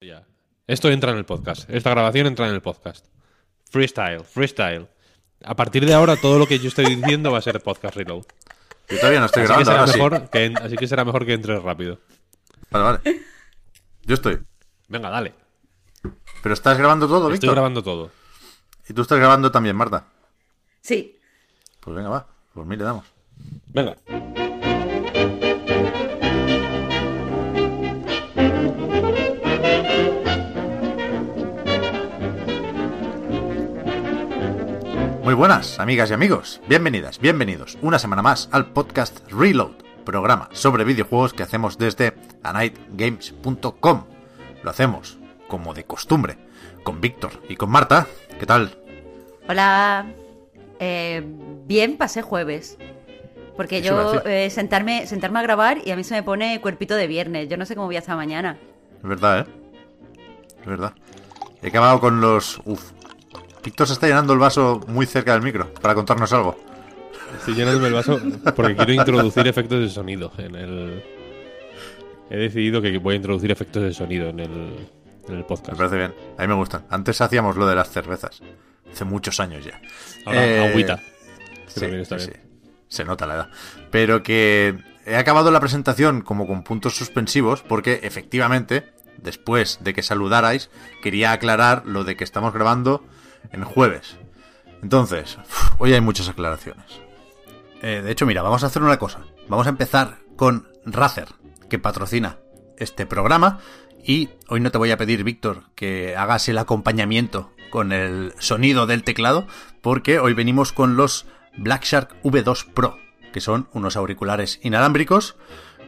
Ya. Esto entra en el podcast. Esta grabación entra en el podcast. Freestyle, freestyle. A partir de ahora, todo lo que yo estoy diciendo va a ser podcast reload. Yo todavía no estoy Así que, grabando, será ahora sí. mejor que en- así que será mejor que entres rápido. Vale, vale. Yo estoy. Venga, dale. Pero estás grabando todo, Estoy Víctor. grabando todo. Y tú estás grabando también, Marta. Sí. Pues venga, va. Por mí le damos. Venga. Muy buenas, amigas y amigos. Bienvenidas, bienvenidos una semana más al podcast Reload, programa sobre videojuegos que hacemos desde anightgames.com. Lo hacemos, como de costumbre, con Víctor y con Marta. ¿Qué tal? Hola. Eh, bien, pasé jueves. Porque yo eh, sentarme, sentarme a grabar y a mí se me pone cuerpito de viernes. Yo no sé cómo voy hasta mañana. Es verdad, ¿eh? Es verdad. He acabado con los... Uf. Víctor se está llenando el vaso muy cerca del micro para contarnos algo. Estoy llenándome el vaso porque quiero introducir efectos de sonido en el. He decidido que voy a introducir efectos de sonido en el, en el Me podcast. parece bien. A mí me gustan. Antes hacíamos lo de las cervezas. Hace muchos años ya. Ahora, Eh, agüita. Sí, también está sí, bien. sí. Se nota la edad. Pero que he acabado la presentación como con puntos suspensivos porque efectivamente, después de que saludarais, quería aclarar lo de que estamos grabando en jueves. Entonces, hoy hay muchas aclaraciones. Eh, de hecho, mira, vamos a hacer una cosa. Vamos a empezar con Razer, que patrocina este programa. Y hoy no te voy a pedir, Víctor, que hagas el acompañamiento con el sonido del teclado, porque hoy venimos con los Black Shark V2 Pro, que son unos auriculares inalámbricos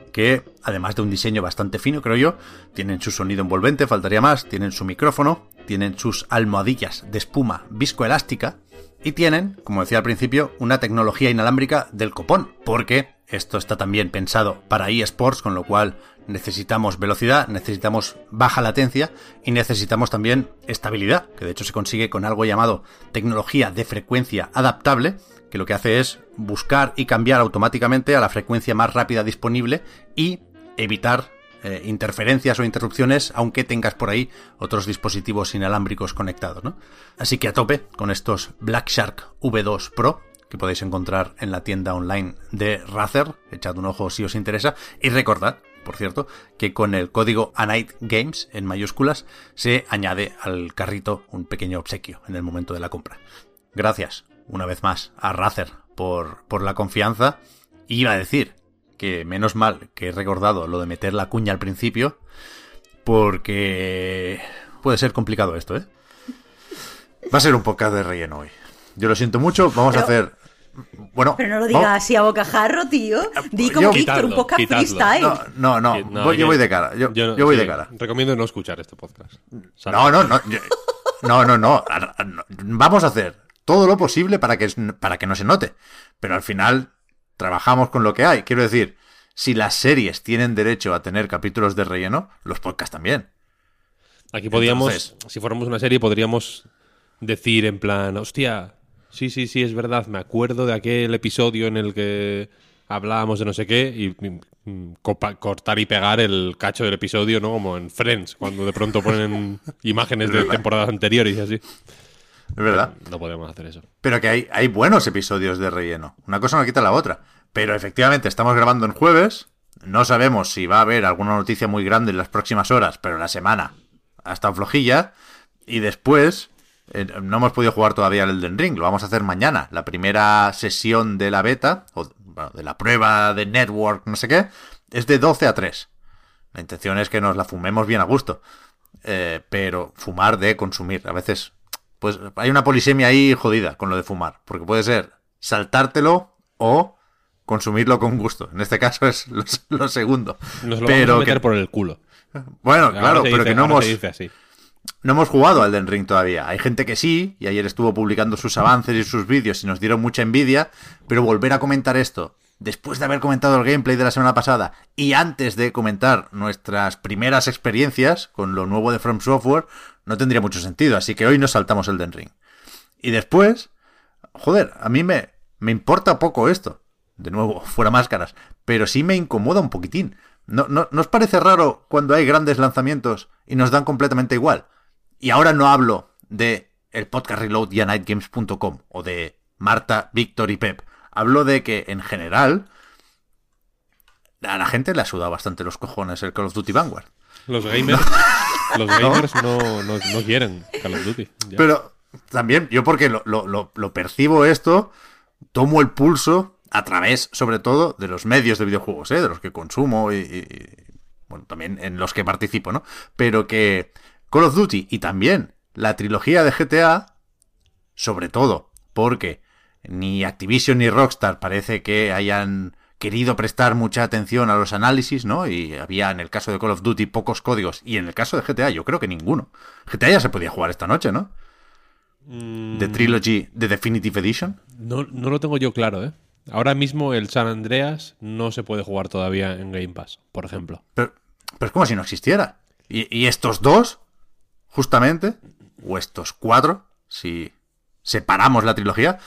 que, además de un diseño bastante fino, creo yo, tienen su sonido envolvente, faltaría más, tienen su micrófono, tienen sus almohadillas de espuma viscoelástica y tienen, como decía al principio, una tecnología inalámbrica del copón, porque esto está también pensado para eSports, con lo cual necesitamos velocidad, necesitamos baja latencia y necesitamos también estabilidad, que de hecho se consigue con algo llamado tecnología de frecuencia adaptable, que lo que hace es buscar y cambiar automáticamente a la frecuencia más rápida disponible y evitar eh, interferencias o interrupciones, aunque tengas por ahí otros dispositivos inalámbricos conectados, ¿no? Así que a tope con estos Black Shark V2 Pro, que podéis encontrar en la tienda online de Razer, echad un ojo si os interesa, y recordad, por cierto, que con el código ANIGHTGAMES en mayúsculas se añade al carrito un pequeño obsequio en el momento de la compra. Gracias, una vez más, a Razer por, por la confianza. Y iba a decir que menos mal que he recordado lo de meter la cuña al principio, porque puede ser complicado esto, ¿eh? Va a ser un podcast de relleno hoy. Yo lo siento mucho, vamos a hacer... Bueno, Pero no lo digas así a bocajarro, tío. Di yo- como Víctor, un podcast quitadlo. freestyle. No, no, no, voy- yo voy de cara, yo, no- yo voy sí, de cara. Recomiendo no escuchar este podcast. No, no, no. yo- No, no, no. Vamos a hacer todo lo posible para que, para que no se note. Pero al final trabajamos con lo que hay. Quiero decir, si las series tienen derecho a tener capítulos de relleno, los podcasts también. Aquí podríamos, Entonces- si fuéramos una serie, podríamos decir en plan, hostia, sí, sí, sí, es verdad, me acuerdo de aquel episodio en el que hablábamos de no sé qué y mm, cortar y pegar el cacho del episodio, ¿no? Como en Friends, cuando de pronto ponen imágenes de temporadas anteriores y así. Es verdad. No podemos hacer eso. Pero que hay, hay buenos episodios de relleno. Una cosa no quita la otra. Pero efectivamente, estamos grabando en jueves. No sabemos si va a haber alguna noticia muy grande en las próximas horas, pero la semana ha estado flojilla. Y después, eh, no hemos podido jugar todavía al Elden Ring. Lo vamos a hacer mañana. La primera sesión de la beta, o bueno, de la prueba de network, no sé qué, es de 12 a 3. La intención es que nos la fumemos bien a gusto. Eh, pero fumar de consumir. A veces, pues hay una polisemia ahí jodida con lo de fumar. Porque puede ser saltártelo o consumirlo con gusto. En este caso es lo, lo segundo. Nos lo pero vamos a meter que- por el culo. Bueno, Ahora claro, pero dice- que no hemos, no hemos jugado al Den Ring todavía. Hay gente que sí, y ayer estuvo publicando sus avances y sus vídeos y nos dieron mucha envidia, pero volver a comentar esto, después de haber comentado el gameplay de la semana pasada y antes de comentar nuestras primeras experiencias con lo nuevo de From Software, no tendría mucho sentido, así que hoy nos saltamos el Den Ring. Y después, joder, a mí me, me importa poco esto. De nuevo, fuera máscaras. Pero sí me incomoda un poquitín. ¿No, no, ¿No os parece raro cuando hay grandes lanzamientos y nos dan completamente igual? Y ahora no hablo de el podcast reload y nightgames.com o de Marta, Víctor y Pep. Hablo de que en general a la gente le ha sudado bastante los cojones el Call of Duty Vanguard. Los gamers, los gamers no, no, no quieren Call of Duty. ya. Pero también, yo porque lo, lo- lo- lo percibo esto, tomo el pulso a través, sobre todo, de los medios de videojuegos, ¿eh? de los que consumo y, y- y, bueno, también en los que participo, ¿no? Pero que Call of Duty y también la trilogía de GTA, sobre todo, porque ni Activision ni Rockstar parece que hayan querido prestar mucha atención a los análisis, ¿no? Y había en el caso de Call of Duty pocos códigos y en el caso de GTA yo creo que ninguno. GTA ya se podía jugar esta noche, ¿no? Mm. The Trilogy, The Definitive Edition. No, no lo tengo yo claro, ¿eh? Ahora mismo el San Andreas no se puede jugar todavía en Game Pass, por ejemplo. Pero, pero es como si no existiera. Y, y estos dos, justamente, o estos cuatro, si separamos la trilogía,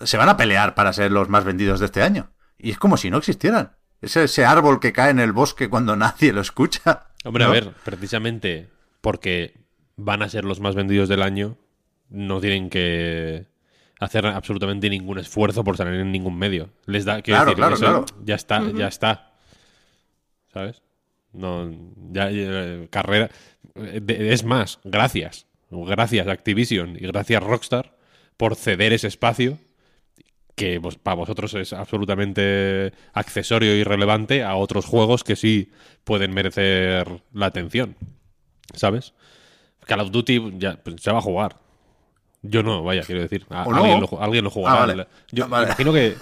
se van a pelear para ser los más vendidos de este año. Y es como si no existieran. Es ese árbol que cae en el bosque cuando nadie lo escucha. Hombre, a ver, precisamente porque van a ser los más vendidos del año, no tienen que hacer absolutamente ningún esfuerzo por salir en ningún medio. Les da, quiero Claro, decir, claro, eso claro. ya está, ya está. ¿Sabes? No, ya, ya, carrera. Es más, gracias. Gracias Activision y gracias Rockstar por ceder ese espacio que vos- para vosotros es absolutamente accesorio y relevante a otros juegos que sí pueden merecer la atención. ¿Sabes? Call of Duty ya pues, se va a jugar. Yo no, vaya, quiero decir. A- ¿O no? alguien, lo, alguien lo jugará. Ah, vale. Yo Ah, vale. imagino que.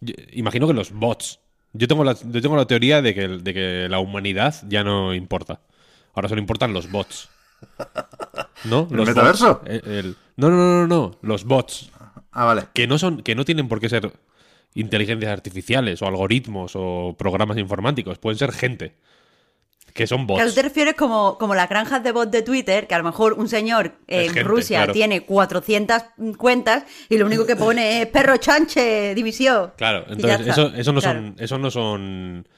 yo- imagino que los bots. Yo tengo la, yo tengo la teoría de que, de que la humanidad ya no importa. Ahora solo importan los bots. ¿No? ¿El Los metaverso? bots. El- el- no, no, no, no, no. Los bots Ah, vale. que no son que no tienen por qué ser inteligencias artificiales o algoritmos o programas informáticos pueden ser gente que son bots Claro, tú te refieres como, como las granjas de bots de Twitter, que a lo mejor un señor en gente, Rusia claro. tiene 400 cuentas y lo único que pone es perro chanche, división. claro entonces eso, eso no Claro. son eso no son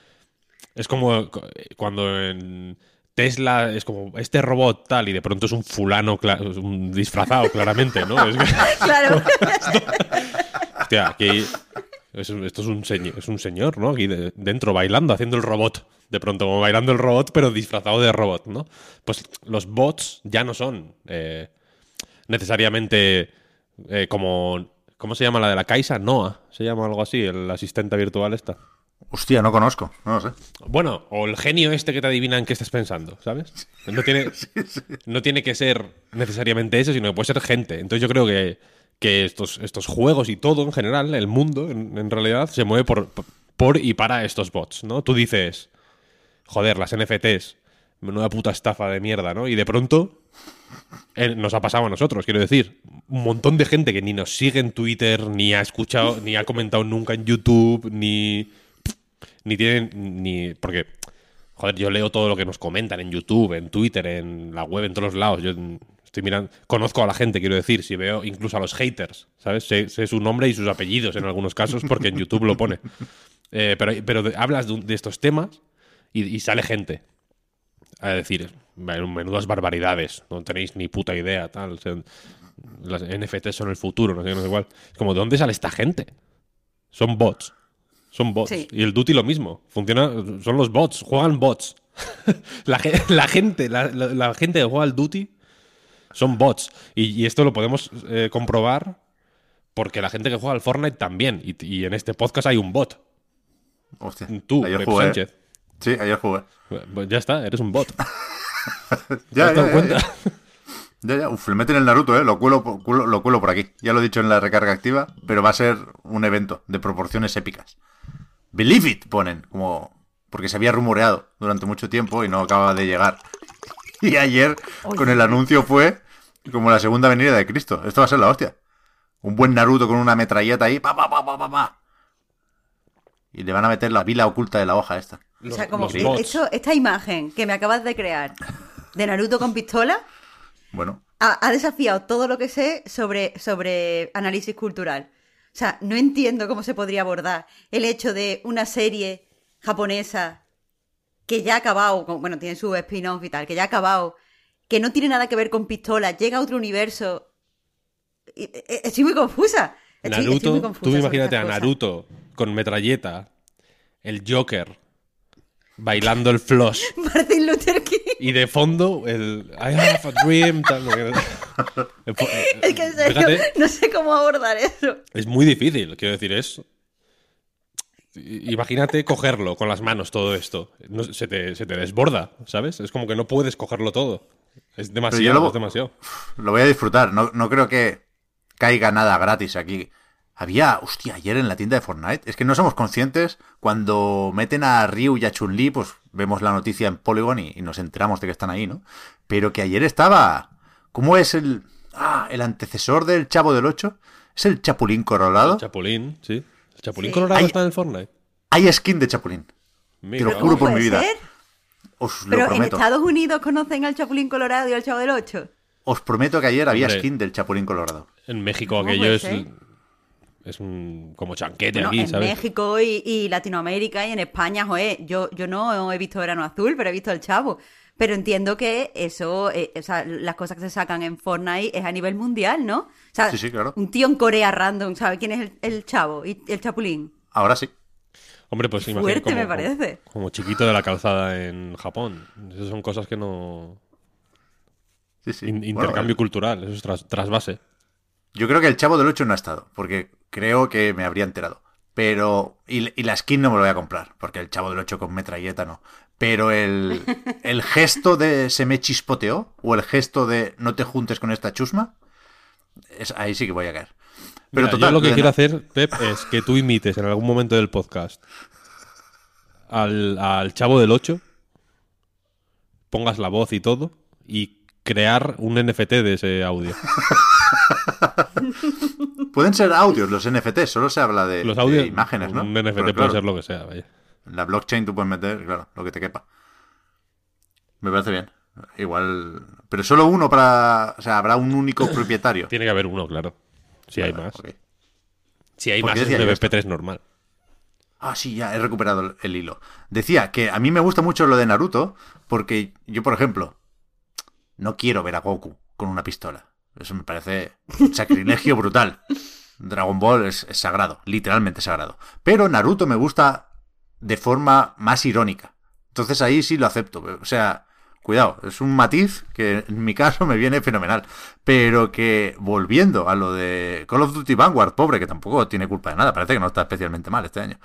es como cu- cuando en Tesla es como este robot tal y de pronto es un fulano un disfrazado claramente no es que- Claro. Hostia, aquí es esto es un, señor, es un señor, ¿no? Aquí de- dentro bailando, haciendo el robot. De pronto, como bailando el robot, pero disfrazado de robot, ¿no? Pues los bots ya no son eh, necesariamente eh, como... ¿Cómo se llama la de la Caixa? Noah. Se llama algo así, el asistente virtual esta. Hostia, no conozco. No lo sé. Bueno, o el genio este que te adivina en qué estás pensando, ¿sabes? No tiene, no tiene que ser necesariamente eso, sino que puede ser gente. Entonces yo creo que, que estos, estos juegos y todo en general, el mundo en, en realidad, se mueve por, por y para estos bots, ¿no? Tú dices, joder, las NFTs, menuda puta estafa de mierda, ¿no? Y de pronto eh, nos ha pasado a nosotros, quiero decir. Un montón de gente que ni nos sigue en Twitter, ni ha escuchado, ni ha comentado nunca en YouTube, ni ni tienen ni porque joder yo leo todo lo que nos comentan en YouTube en Twitter en la web en todos los lados. Yo estoy mirando conozco a la gente quiero decir si veo incluso a los haters sabes sé, sé su nombre y sus apellidos en algunos casos porque en YouTube lo pone. Eh, pero pero hablas de, de estos temas y, sale gente a decir menudas barbaridades no tenéis ni puta idea tal las NFTs son el futuro no sé no sé cuál es como de dónde sale esta gente son bots son bots. Sí. Y el Duty lo mismo. Funciona, son los bots, juegan bots. la, ge- la gente, la, la- la gente que juega al Duty son bots. Y, y esto lo podemos eh, comprobar porque la gente que juega al Fortnite también. Y, y en este podcast hay un bot. Hostia. Tú, ayer Pep jugué. Sánchez. Sí, ayer jugué. Pues ya está, eres un bot. ¿Te Ya, ya, ya, cuenta? ya. Ya, ya. Uf, le meten el Naruto, ¿eh? Lo cuelo- lo cuelo por aquí. Ya lo he dicho en la recarga activa, pero va a ser un evento de proporciones épicas. Believe it, ponen, como... Porque se había rumoreado durante mucho tiempo y no acaba de llegar. Y ayer, con el anuncio, fue como la segunda venida de Cristo. Esto va a ser la hostia. Un buen Naruto con una metralleta ahí, pa, pa, pa, pa, pa, pa. Y le van a meter la vila oculta de la hoja esta. o sea, como que esto- esta imagen que me acabas de crear de Naruto con pistola Bueno, ha, ha desafiado todo lo que sé sobre, sobre análisis cultural. O sea, no entiendo cómo se podría abordar el hecho de una serie japonesa que ya ha acabado, bueno, tiene su spin-off y tal, que ya ha acabado, que no tiene nada que ver con pistolas, llega a otro universo. E- e- Estoy muy confusa. Estoy, estoy Naruto, muy confusa tú imagínate a. Naruto con metralleta, el Joker, bailando el floss. Martin Luther King. Y de fondo, el I have a dream. tal, fo- Es que en serio, Fíjate, no sé cómo abordar eso. es muy difícil, quiero decir, es. Imagínate cogerlo con las manos todo esto. No, se, te, se te desborda, ¿sabes? Es como que no puedes cogerlo todo. Es demasiado, lo- es demasiado. Lo voy a disfrutar. No, no creo que caiga nada gratis aquí. Había, hostia, ayer en la tienda de Fortnite. Es que no somos conscientes cuando meten a Ryu y a Chun-Li, pues vemos la noticia en Polygon y, y nos enteramos de que están ahí, ¿no? Pero que ayer estaba. ¿Cómo es el. Ah, el antecesor del Chavo del 8? ¿Es el Chapulín Colorado? El Chapulín, sí. El Chapulín Sí. Colorado Hay- está en el Fortnite. Hay skin de Chapulín. Mira, lo ¿Cómo juro por mi vida. ser? Os lo Pero en prometo. Estados Unidos conocen al Chapulín Colorado y al Chavo del Ocho. Os prometo que ayer había Hombre. skin del Chapulín Colorado. En México ¿Cómo aquello es. ser? Es un. como chanquete Bueno, aquí, en ¿sabes? México y, y Latinoamérica y en España, joder, yo, yo no he visto Verano Azul, pero he visto el Chavo. Pero entiendo que eso, eh, o sea, las cosas que se sacan en Fortnite es a nivel mundial, ¿no? O sea, Sí, sí, claro. un tío en Corea random, ¿sabe quién es el, el Chavo y el Chapulín? Ahora sí. Hombre, pues imagina fuerte como, me parece. Como, como chiquito de la calzada en Japón. Esas son cosas que no. Sí, sí. in- Bueno, intercambio cultural, eso es tras- trasvase. Yo creo que el Chavo del 8 no ha estado, porque creo que me habría enterado. Pero. Y, y la skin no me lo voy a comprar, porque el Chavo del 8 con metralleta no. Pero el, el gesto de se me chispoteó, o el gesto de no te juntes con esta chusma, es, ahí sí que voy a caer. Pero Mira, total, yo lo que quiero hacer, Pep, es que tú imites en algún momento del podcast al, al chavo del 8, pongas la voz y todo, y crear un NFT de ese audio. Pueden ser audios los NFT, solo se habla de, Los de audios, imágenes, ¿no? un NFT Pero puede claro, ser lo que sea, vaya. En la blockchain tú puedes meter, claro, lo que te quepa. Me parece bien. Igual. Pero solo uno para. O sea, habrá un único propietario. Tiene que haber uno, claro. Si hay más. Si hay ¿Por más, es un yo esto? MP3 normal. Ah, sí, ya he recuperado el, el hilo. Decía que a mí me gusta mucho lo de Naruto porque yo, por ejemplo, no quiero ver a Goku con una pistola. Eso me parece un sacrilegio brutal. Dragon Ball es, es sagrado, literalmente sagrado. Pero Naruto me gusta de forma más irónica. Entonces ahí sí lo acepto. O sea, cuidado, es un matiz que en mi caso me viene fenomenal. Pero que volviendo a lo de Call of Duty Vanguard, pobre, que tampoco tiene culpa de nada, parece que no está especialmente mal este año.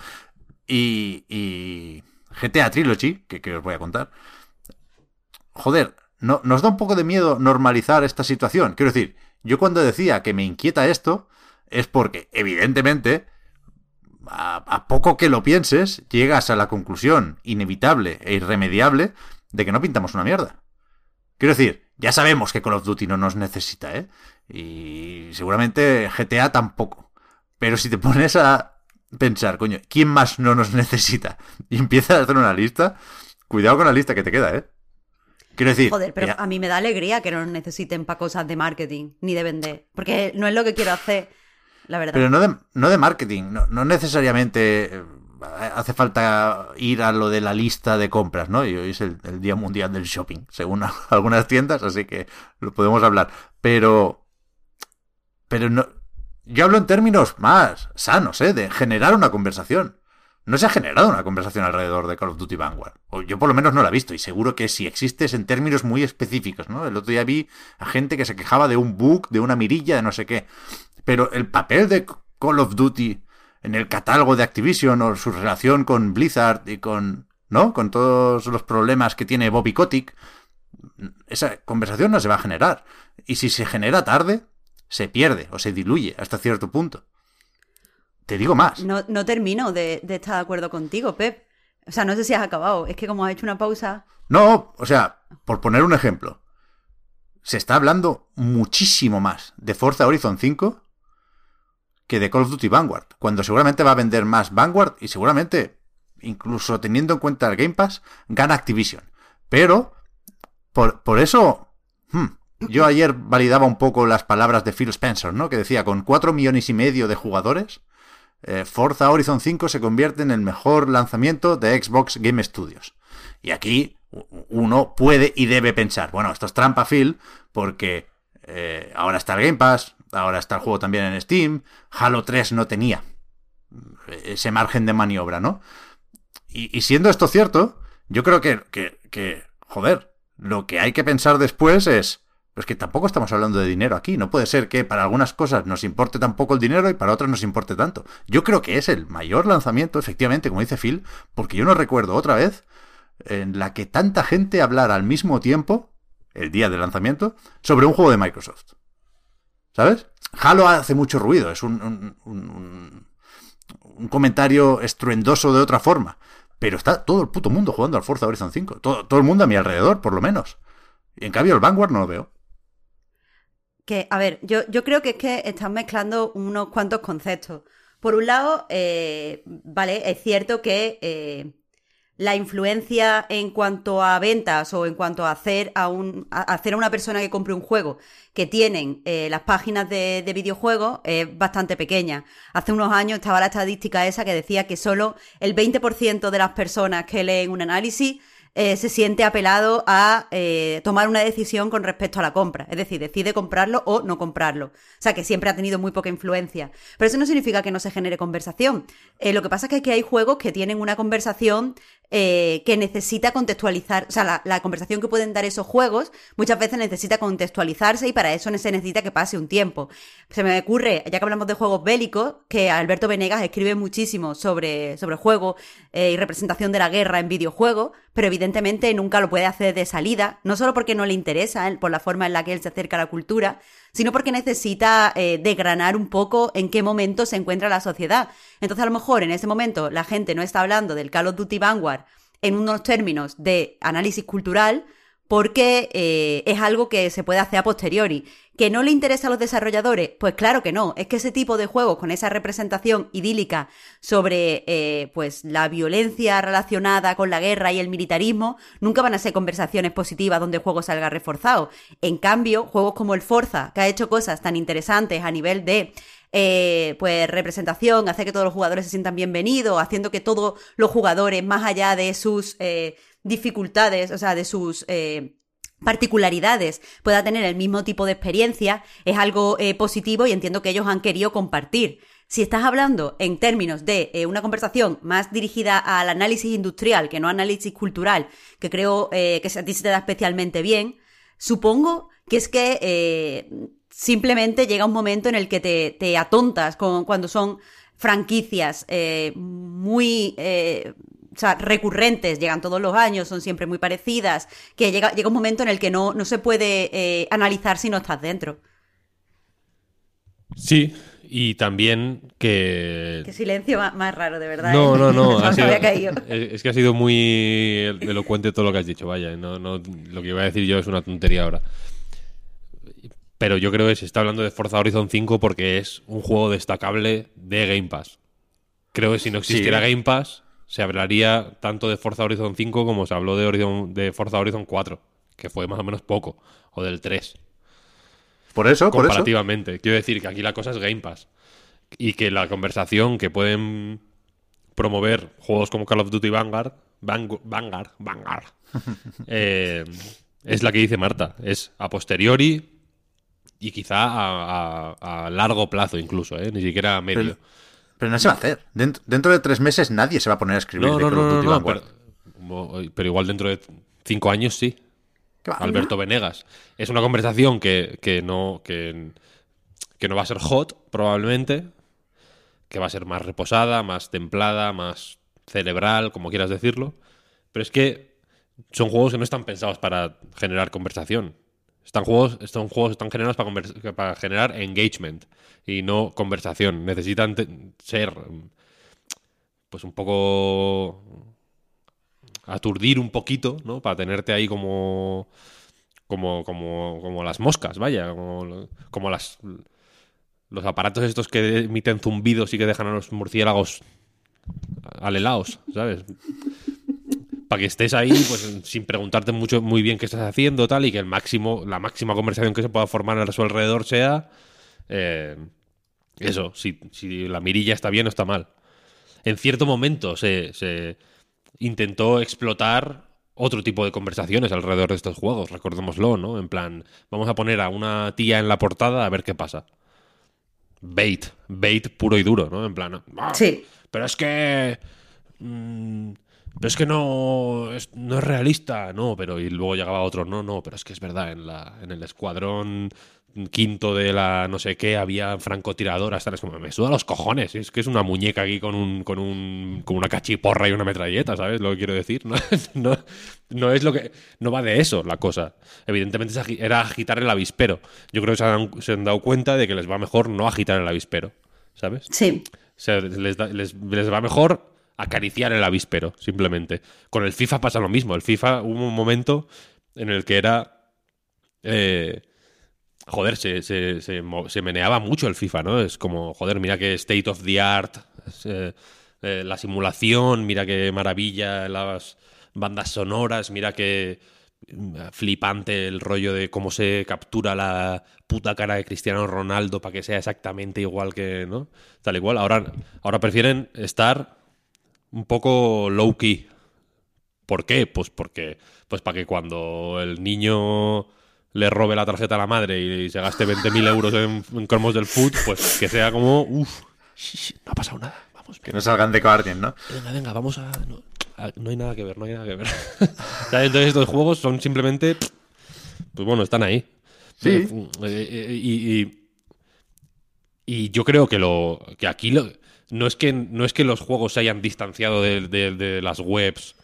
Y, y GTA Trilogy, que, que os voy a contar. Joder, no, nos da un poco de miedo normalizar esta situación. Quiero decir, yo cuando decía que me inquieta esto, es porque, evidentemente, a, a poco que lo pienses, llegas a la conclusión inevitable e irremediable de que no pintamos una mierda. Quiero decir, ya sabemos que Call of Duty no nos necesita, ¿eh? Y seguramente GTA tampoco. Pero si te pones a pensar, coño, ¿quién más no nos necesita? Y empiezas a hacer una lista, cuidado con la lista que te queda, ¿eh? Quiero decir, Joder, pero a mí me da alegría que no nos necesiten para cosas de marketing ni de vender. Porque no es lo que quiero hacer, la verdad. Pero no de, no de marketing, no, no necesariamente eh, hace falta ir a lo de la lista de compras, ¿no? Y hoy es el, el Día Mundial del Shopping, según a- algunas tiendas, así que lo podemos hablar. Pero, pero no, yo hablo en términos más sanos, ¿eh? De generar una conversación. No se ha generado una conversación alrededor de Call of Duty Vanguard. O yo por lo menos no la he visto y seguro que si existe es en términos muy específicos, ¿no? El otro día vi a gente que se quejaba de un bug, de una mirilla, de no sé qué. Pero el papel de Call of Duty en el catálogo de Activision o su relación con Blizzard y con, ¿no? Con todos los problemas que tiene Bobby Kotick, esa conversación no se va a generar. Y si se genera tarde, se pierde o se diluye hasta cierto punto. Te digo más. No, no termino de, de estar de acuerdo contigo, Pep. O sea, no sé si has acabado. Es que como has hecho una pausa. No, o sea, por poner un ejemplo, se está hablando muchísimo más de Forza Horizon 5 que de Call of Duty Vanguard, cuando seguramente va a vender más Vanguard y seguramente, incluso teniendo en cuenta el Game Pass, gana Activision. Pero, por, por eso, hmm, yo ayer validaba un poco las palabras de Phil Spencer, ¿no? Que decía, con 4 millones y medio de jugadores, eh, Forza Horizon 5 se convierte en el mejor lanzamiento de Xbox Game Studios. Y aquí uno puede y debe pensar, bueno, esto es trampa, Phil, porque eh, ahora está el Game Pass, ahora está el juego también en Steam, Halo 3 no tenía ese margen de maniobra, ¿no? Y, siendo esto cierto, yo creo que, que, que, joder, lo que hay que pensar después es, pues que tampoco estamos hablando de dinero aquí. No puede ser que para algunas cosas nos importe tan poco el dinero y para otras nos importe tanto. Yo creo que es el mayor lanzamiento, efectivamente, como dice Phil, porque yo no recuerdo otra vez en la que tanta gente hablara al mismo tiempo, el día del lanzamiento, sobre un juego de Microsoft. ¿Sabes? Halo hace mucho ruido, es un, un, un, comentario estruendoso de otra forma. Pero está todo el puto mundo jugando al Forza Horizon 5. Todo, todo el mundo a mi alrededor, por lo menos. Y en cambio el Vanguard no lo veo. Que, a ver, yo, yo creo que es que están mezclando unos cuantos conceptos. Por un lado, eh, vale, es cierto que eh, la influencia en cuanto a ventas o en cuanto a hacer a, un, hacer a una persona que compre un juego que tienen eh, las páginas de, de, videojuegos es bastante pequeña. Hace unos años estaba la estadística esa que decía que solo el 20% de las personas que leen un análisis eh, se siente apelado a eh, tomar una decisión con respecto a la compra. Es decir, decide comprarlo o no comprarlo. O sea, que siempre ha tenido muy poca influencia. Pero eso no significa que no se genere conversación. Eh, lo que pasa es que hay juegos que tienen una conversación que necesita contextualizar. O sea, la, conversación que pueden dar esos juegos muchas veces necesita contextualizarse y para eso se necesita que pase un tiempo. Se me ocurre, ya que hablamos de juegos bélicos, que Alberto Venegas escribe muchísimo sobre, sobre juego y representación de la guerra en videojuegos, pero evidentemente nunca lo puede hacer de salida, no solo porque no le interesa por la forma en la que él se acerca a la cultura, sino porque necesita eh, degranar un poco en qué momento se encuentra la sociedad. Entonces a lo mejor en ese momento la gente no está hablando del Call of Duty Vanguard en unos términos de análisis cultural, porque eh, es algo que se puede hacer a posteriori. ¿Que no le interesa a los desarrolladores? Pues claro que no. Es que ese tipo de juegos con esa representación idílica sobre eh, pues la violencia relacionada con la guerra y el militarismo nunca van a ser conversaciones positivas donde el juego salga reforzado. En cambio, juegos como el Forza, que ha hecho cosas tan interesantes a nivel de eh, pues representación, hacer que todos los jugadores se sientan bienvenidos, haciendo que todos los jugadores, más allá de sus dificultades, o sea, de sus eh, particularidades, pueda tener el mismo tipo de experiencia, es algo eh, positivo y entiendo que ellos han querido compartir. Si estás hablando en términos de eh, una conversación más dirigida al análisis industrial que no análisis cultural, que creo que a ti se te da especialmente bien, supongo que es que simplemente llega un momento en el que te, te atontas con, cuando son franquicias muy o sea, recurrentes, llegan todos los años, son siempre muy parecidas, que llega, llega un momento en el que no, no se puede eh, analizar si no estás dentro. Sí, y también que... Qué silencio más, raro, de verdad. No, ¿eh? no, no. Es que ha sido muy elocuente todo lo que has dicho, vaya. No, no, lo que iba a decir yo es una tontería ahora. Pero yo creo que se está hablando de Forza Horizon 5 porque es un juego destacable de Game Pass. Creo que si no existiera Game Pass, se hablaría tanto de Forza Horizon 5 como se habló de, Horizon, de Forza Horizon 4, que fue más o menos poco, o del 3. Por eso, comparativamente. Quiero decir que aquí la cosa es Game Pass. Y que la conversación que pueden promover juegos como Call of Duty Vanguard, Vanguard, Vanguard, eh, es la que dice Marta. Es a posteriori y quizá a, largo plazo incluso, ¿eh? ni siquiera a medio. Pero no se va a hacer. Dentro, de tres meses nadie se va a poner a escribir no, no, no, no, pero, igual dentro de cinco años sí. Alberto Venegas. Es una conversación que, que no, que, que no va a ser hot, probablemente. Que va a ser más reposada, más templada, más cerebral, como quieras decirlo. Pero es que son juegos que no están pensados para generar conversación. Están juegos, estos juegos están generados para, para generar engagement y no conversación. Necesitan ser pues un poco aturdir un poquito, ¿no? Para tenerte ahí como como como como las moscas, vaya, como, como las los aparatos estos que emiten zumbidos y que dejan a los murciélagos alelaos, ¿sabes? Para que estés ahí, pues sin preguntarte mucho muy bien qué estás haciendo, tal, y que el máximo, la máxima conversación que se pueda formar a su alrededor sea eh, eso, si, la mirilla está bien o está mal. En cierto momento se, intentó explotar otro tipo de conversaciones alrededor de estos juegos, recordémoslo, ¿no? En plan, vamos a poner a una tía en la portada a ver qué pasa. Bait, bait puro y duro, ¿no? En plan, "Ah, Sí. pero es que. mm, pero es que no es, no es realista, no, pero y luego llegaba otro, no, no, pero es que es verdad, en, la, en el escuadrón quinto de la no sé qué había francotiradoras, tal, es como, me suda los cojones, es que es una muñeca aquí con un, con un, con una cachiporra y una metralleta, ¿sabes? Lo que quiero decir, no, no, no es lo que, no va de eso la cosa, evidentemente era agitar el avispero, yo creo que se han, se han dado cuenta de que les va mejor no agitar el avispero, ¿sabes? Sí. O sea, les, da- les- les va mejor acariciar el avispero, simplemente. Con el FIFA pasa lo mismo. El FIFA hubo un momento en el que era. eh, joder, se, se- se meneaba mucho el FIFA, ¿no? Es como, joder, mira que state of the art, eh, eh, la simulación, mira qué maravilla las bandas sonoras, mira qué flipante el rollo de cómo se captura la puta cara de Cristiano Ronaldo para que sea exactamente igual que, ¿no? Tal igual. Ahora, ahora prefieren estar un poco low key. ¿Por qué? Pues porque, pues para que cuando el niño le robe la tarjeta a la madre y se gaste 20.000 euros en, en cromos del food, pues que sea como, uff, no ha pasado nada, vamos, Que no salgan de Guardian, ¿no? venga, venga, vamos a no, a- no hay nada que ver, no hay nada que ver. Entonces estos juegos son simplemente, pues bueno, están ahí. Sí. Eh, eh, y, y- y yo creo que lo que aquí lo- no es que no es que los juegos se hayan distanciado de, de- de las webs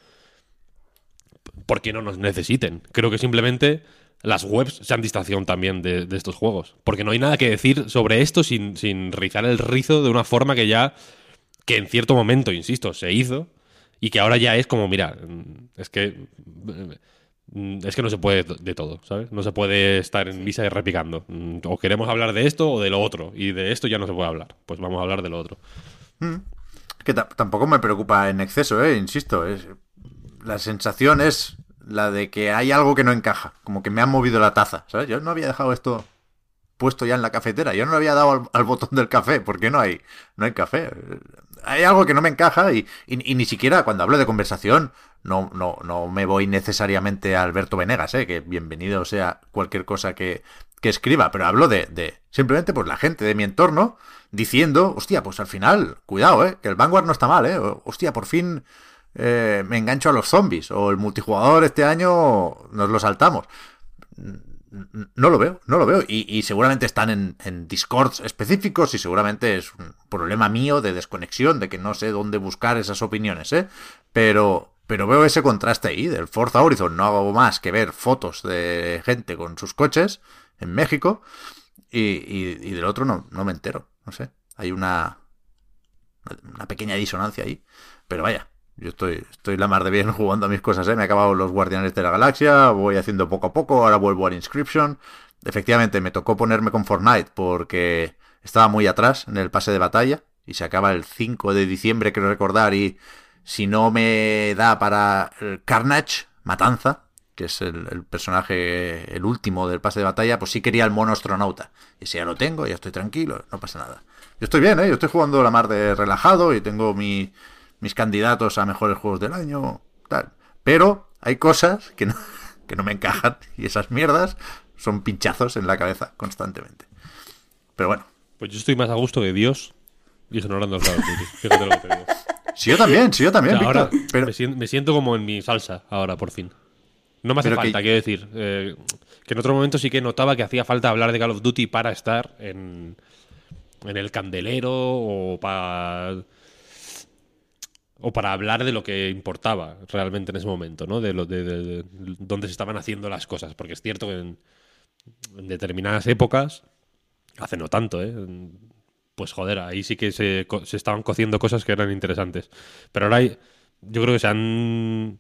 porque no nos necesiten. Creo que simplemente las webs se han distanciado también de, de estos juegos. Porque no hay nada que decir sobre esto sin, sin rizar el rizo de una forma que ya, que en cierto momento, insisto, se hizo y que ahora ya es como, mira, mm, es que... mm, Es que no se puede de todo, ¿sabes? No se puede estar en visa y repicando. Mm, O queremos hablar de esto o de lo otro. Y de esto ya no se puede hablar. Pues vamos a hablar de lo otro. Que ta- tampoco me preocupa en exceso, ¿eh? Insisto, es, la sensación es la de que hay algo que no encaja, como que me han movido la taza, ¿sabes? Yo no había dejado esto puesto ya en la cafetera, yo no le había dado al, al botón del café, porque no hay, no hay café. Hay algo que no me encaja y, y- y ni siquiera cuando hablo de conversación no, no, no me voy necesariamente a Alberto Venegas, ¿eh? que bienvenido sea cualquier cosa que, que escriba, pero hablo de, de simplemente pues la gente de mi entorno diciendo, hostia, pues al final, cuidado, ¿eh? que el Vanguard no está mal, ¿eh? Hostia, por fin eh, me engancho a los zombies, o el multijugador este año nos lo saltamos. No lo veo, no lo veo. Y, y seguramente están en, en discords específicos y seguramente es un problema mío de desconexión, de que no sé dónde buscar esas opiniones, ¿eh? Pero, pero veo ese contraste ahí del Forza Horizon. No hago más que ver fotos de gente con sus coches en México y, y- del otro no, no me entero. No sé. Hay una, una pequeña disonancia ahí. Pero vaya, yo estoy, estoy la mar de bien jugando a mis cosas, ¿eh? Me he acabado los Guardianes de la Galaxia, voy haciendo poco a poco, ahora vuelvo al Inscription. Efectivamente, me tocó ponerme con Fortnite porque estaba muy atrás en el pase de batalla y se acaba el 5 de diciembre, creo recordar, y si no me da para el Carnage, Matanza, que es el, el personaje, el último del pase de batalla, pues sí quería el mono astronauta. Y si ya lo tengo, ya estoy tranquilo, no pasa nada. Yo estoy bien, ¿eh? Yo estoy jugando la mar de relajado y tengo mi, mis candidatos a mejores juegos del año, tal. Pero hay cosas que no, que no me encajan y esas mierdas son pinchazos en la cabeza constantemente. Pero bueno, Pues yo estoy más a gusto que Dios ignorando of Duty. Fíjate lo que te digo. si yo también, si yo O también, sea, ahora pero me, siento, me siento como en mi salsa ahora, por fin. No me hace Pero que- falta, quiero decir. eh, que en otro momento sí que notaba que hacía falta hablar de Call of Duty para estar en, en el candelero o para. O para hablar de lo que importaba realmente en ese momento, ¿no? De, lo, de, de- de dónde se estaban haciendo las cosas. Porque es cierto que en, en determinadas épocas, hace no tanto, ¿eh? Pues joder, ahí sí que se, se estaban cociendo cosas que eran interesantes. Pero ahora hay- yo creo que se han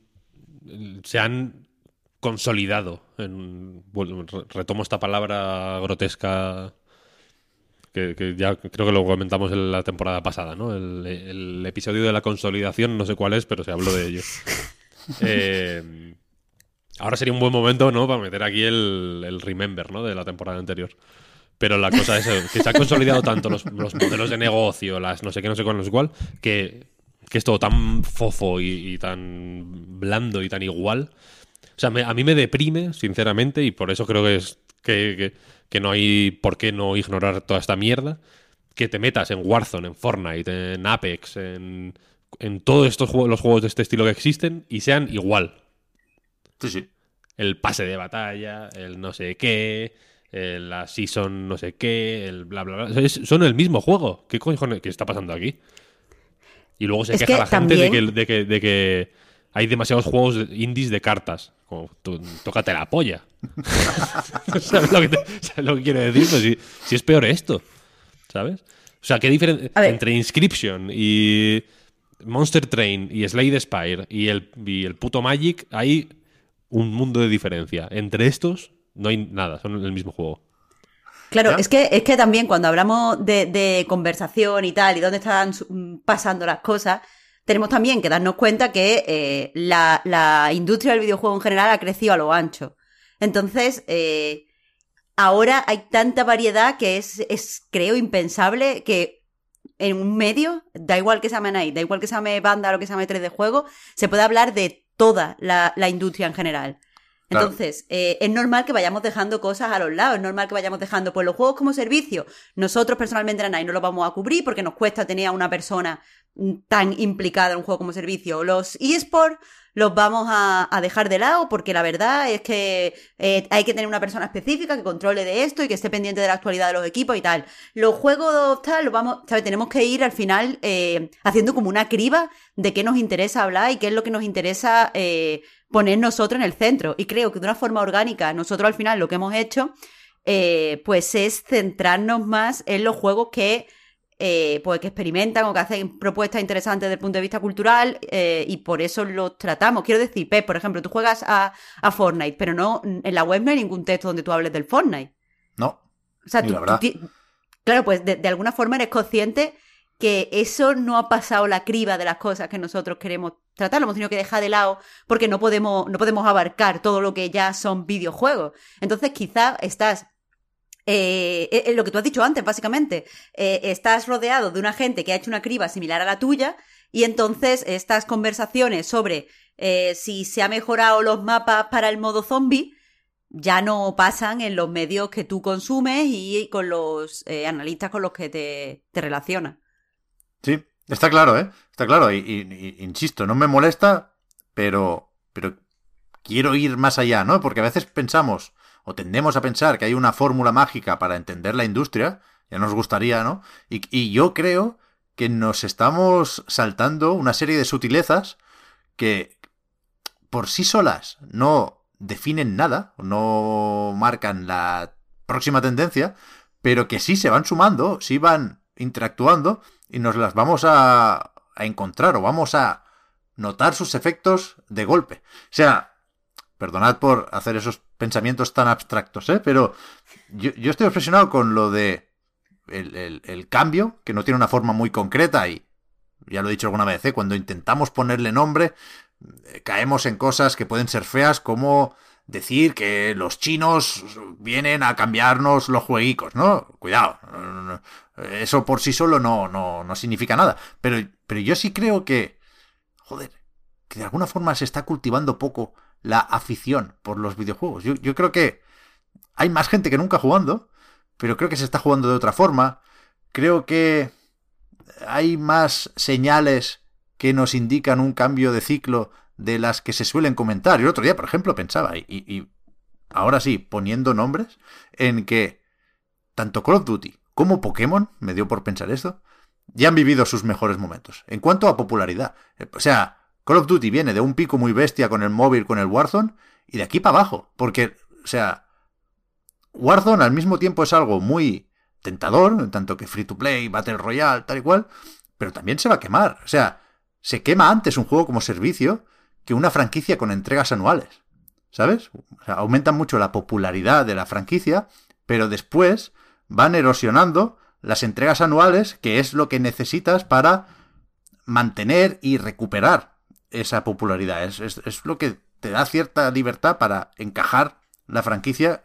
se han consolidado. En, bueno, re- retomo esta palabra grotesca que, que ya creo que lo comentamos en la temporada pasada, ¿no? El, el episodio de la consolidación, no sé cuál es, pero se habló de ello. Eh, ahora sería un buen momento, ¿no? Para meter aquí el, el remember, ¿no? De la temporada anterior. Pero la cosa es que se han consolidado tanto los, los modelos de negocio, las no sé qué, no sé cuál, no sé cuál, que que es todo tan fofo y, tan blando y tan igual. O sea, a mí me deprime, sinceramente, y por eso creo que es que, que, no hay por qué no ignorar toda esta mierda. Que te metas en Warzone, en Fortnite, en Apex, en, en todos estos juegos, los juegos de este estilo que existen y sean igual. Sí, sí. El pase de batalla, el no sé qué, la season no sé qué, el bla bla bla. son el mismo juego. ¿Qué coño qué está pasando aquí? Y luego se queja la gente de, que, de, que, hay demasiados juegos indies de cartas. Como, tócate la polla. ¿Sabes lo, que quiero decir? Pues si, si, es peor esto. ¿Sabes? O sea, ¿qué diferencia entre Inscription y Monster Train y Slade Spire y el, y el puto Magic? Hay un mundo de diferencia. Entre estos no hay nada, son el mismo juego. Claro, es que, es que también cuando hablamos de, conversación y tal, y dónde están pasando las cosas, tenemos también que darnos cuenta que eh, la, industria del videojuego en general ha crecido a lo ancho. Entonces, eh, ahora hay tanta variedad que es, es, creo, impensable que en un medio, da igual que se llame Night, da igual que se llame banda o que se llame 3D juego, se puede hablar de toda la, la industria en general. Entonces, eh, es normal que vayamos dejando cosas a los lados, es normal que vayamos dejando pues los juegos como servicio. Nosotros personalmente en no los vamos a cubrir porque nos cuesta tener a una persona tan implicada en un juego como servicio. Los eSports los vamos a, dejar de lado porque la verdad es que eh, hay que tener una persona específica que controle de esto y que esté pendiente de la actualidad de los equipos y tal. Los juegos tal, los vamos, ¿sabes? Tenemos que ir al final eh, haciendo como una criba de qué nos interesa hablar y qué es lo que nos interesa poner nosotros en el centro. Y creo que de una forma orgánica, nosotros al final lo que hemos hecho, eh, pues es centrarnos más en los juegos que, eh, pues que experimentan o que hacen propuestas interesantes desde el punto de vista cultural eh, y por eso los tratamos. Quiero decir, Pep, por ejemplo, tú juegas a, a, Fortnite, pero no en la web no hay ningún texto donde tú hables del Fortnite. No. O sea, tú, claro, pues de, de alguna forma eres consciente que eso no ha pasado la criba de las cosas que nosotros queremos tratar, lo hemos tenido que dejar de lado porque no podemos, no podemos abarcar todo lo que ya son videojuegos. Entonces quizá estás eh, eh, lo que tú has dicho antes, básicamente. Eh, estás rodeado de una gente que ha hecho una criba similar a la tuya y entonces estas conversaciones sobre si se ha mejorado los mapas para el modo zombie ya no pasan en los medios que tú consumes y con los analistas con los que te, te relacionas. Sí, está claro, ¿eh? Está claro. Y, insisto, no me molesta, pero, pero quiero ir más allá, ¿no? Porque a veces pensamos o tendemos a pensar que hay una fórmula mágica para entender la industria, ya nos gustaría, ¿no? Y, y yo creo que nos estamos saltando una serie de sutilezas que por sí solas no definen nada, no marcan la próxima tendencia, pero que sí se van sumando, sí van interactuando y nos las vamos a, encontrar o vamos a notar sus efectos de golpe. O sea, perdonad por hacer esos pensamientos tan abstractos, ¿eh? pero yo, estoy obsesionado con lo de el, cambio, que no tiene una forma muy concreta y ya lo he dicho alguna vez, ¿eh? cuando intentamos ponerle nombre, eh, caemos en cosas que pueden ser feas como decir que los chinos vienen a cambiarnos los jueguicos, ¿no? Cuidado. Eso por sí solo no, no, no significa nada. Pero, pero yo sí creo que, joder, que de alguna forma se está cultivando poco la afición por los videojuegos. Yo, creo que hay más gente que nunca jugando, pero creo que se está jugando de otra forma. Creo que hay más señales que nos indican un cambio de ciclo de las que se suelen comentar. Yo el otro día, por ejemplo, pensaba, y, y ahora sí, poniendo nombres, en que tanto Call of Duty como Pokémon, me dio por pensar esto, ya han vivido sus mejores momentos. En cuanto a popularidad, eh, o sea, Call of Duty viene de un pico muy bestia con el móvil, con el Warzone, y de aquí para abajo, porque, o sea, Warzone al mismo tiempo es algo muy tentador, en tanto que free to play, Battle Royale, tal y cual, pero también se va a quemar. O sea, se quema antes un juego como servicio que una franquicia con entregas anuales. ¿Sabes? O sea, aumentan mucho la popularidad de la franquicia, pero después van erosionando las entregas anuales, que es lo que necesitas para mantener y recuperar esa popularidad. Es, lo que te da cierta libertad para encajar la franquicia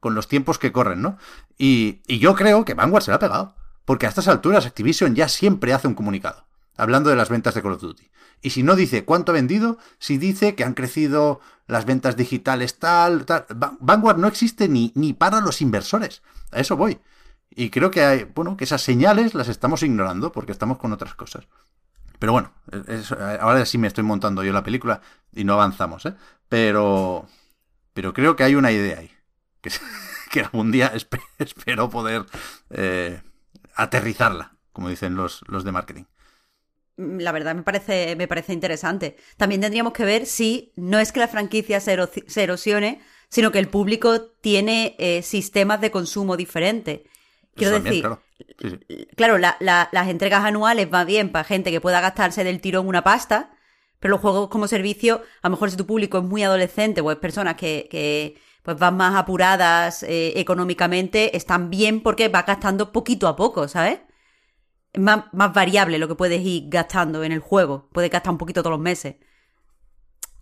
con los tiempos que corren, ¿no? Y, y yo creo que Vanguard se la ha pegado. Porque a estas alturas Activision ya siempre hace un comunicado. hablando de las ventas de Call of Duty. Y si no dice cuánto ha vendido, si dice que han crecido las ventas digitales tal, tal. Vanguard no existe ni, ni para los inversores. A eso voy. Y creo que hay, bueno, que esas señales las estamos ignorando porque estamos con otras cosas. Pero bueno, ahora sí me estoy montando yo la película y no avanzamos, ¿eh? Pero, pero creo que hay una idea ahí. Que, algún día espero poder eh, aterrizarla, como dicen los, los de marketing la verdad me parece, me parece interesante. También tendríamos que ver si no es que la franquicia se, erosione, sino que el público tiene eh, sistemas de consumo diferentes. Quiero decir, claro, las entregas anuales va bien para gente que pueda gastarse del tirón una pasta, pero los juegos como servicio, a lo mejor si tu público es muy adolescente o es personas que, pues van más apuradas eh, económicamente, están bien porque va gastando poquito a poco, ¿sabes? Es más, variable lo que puedes ir gastando en el juego. Puedes gastar un poquito todos los meses.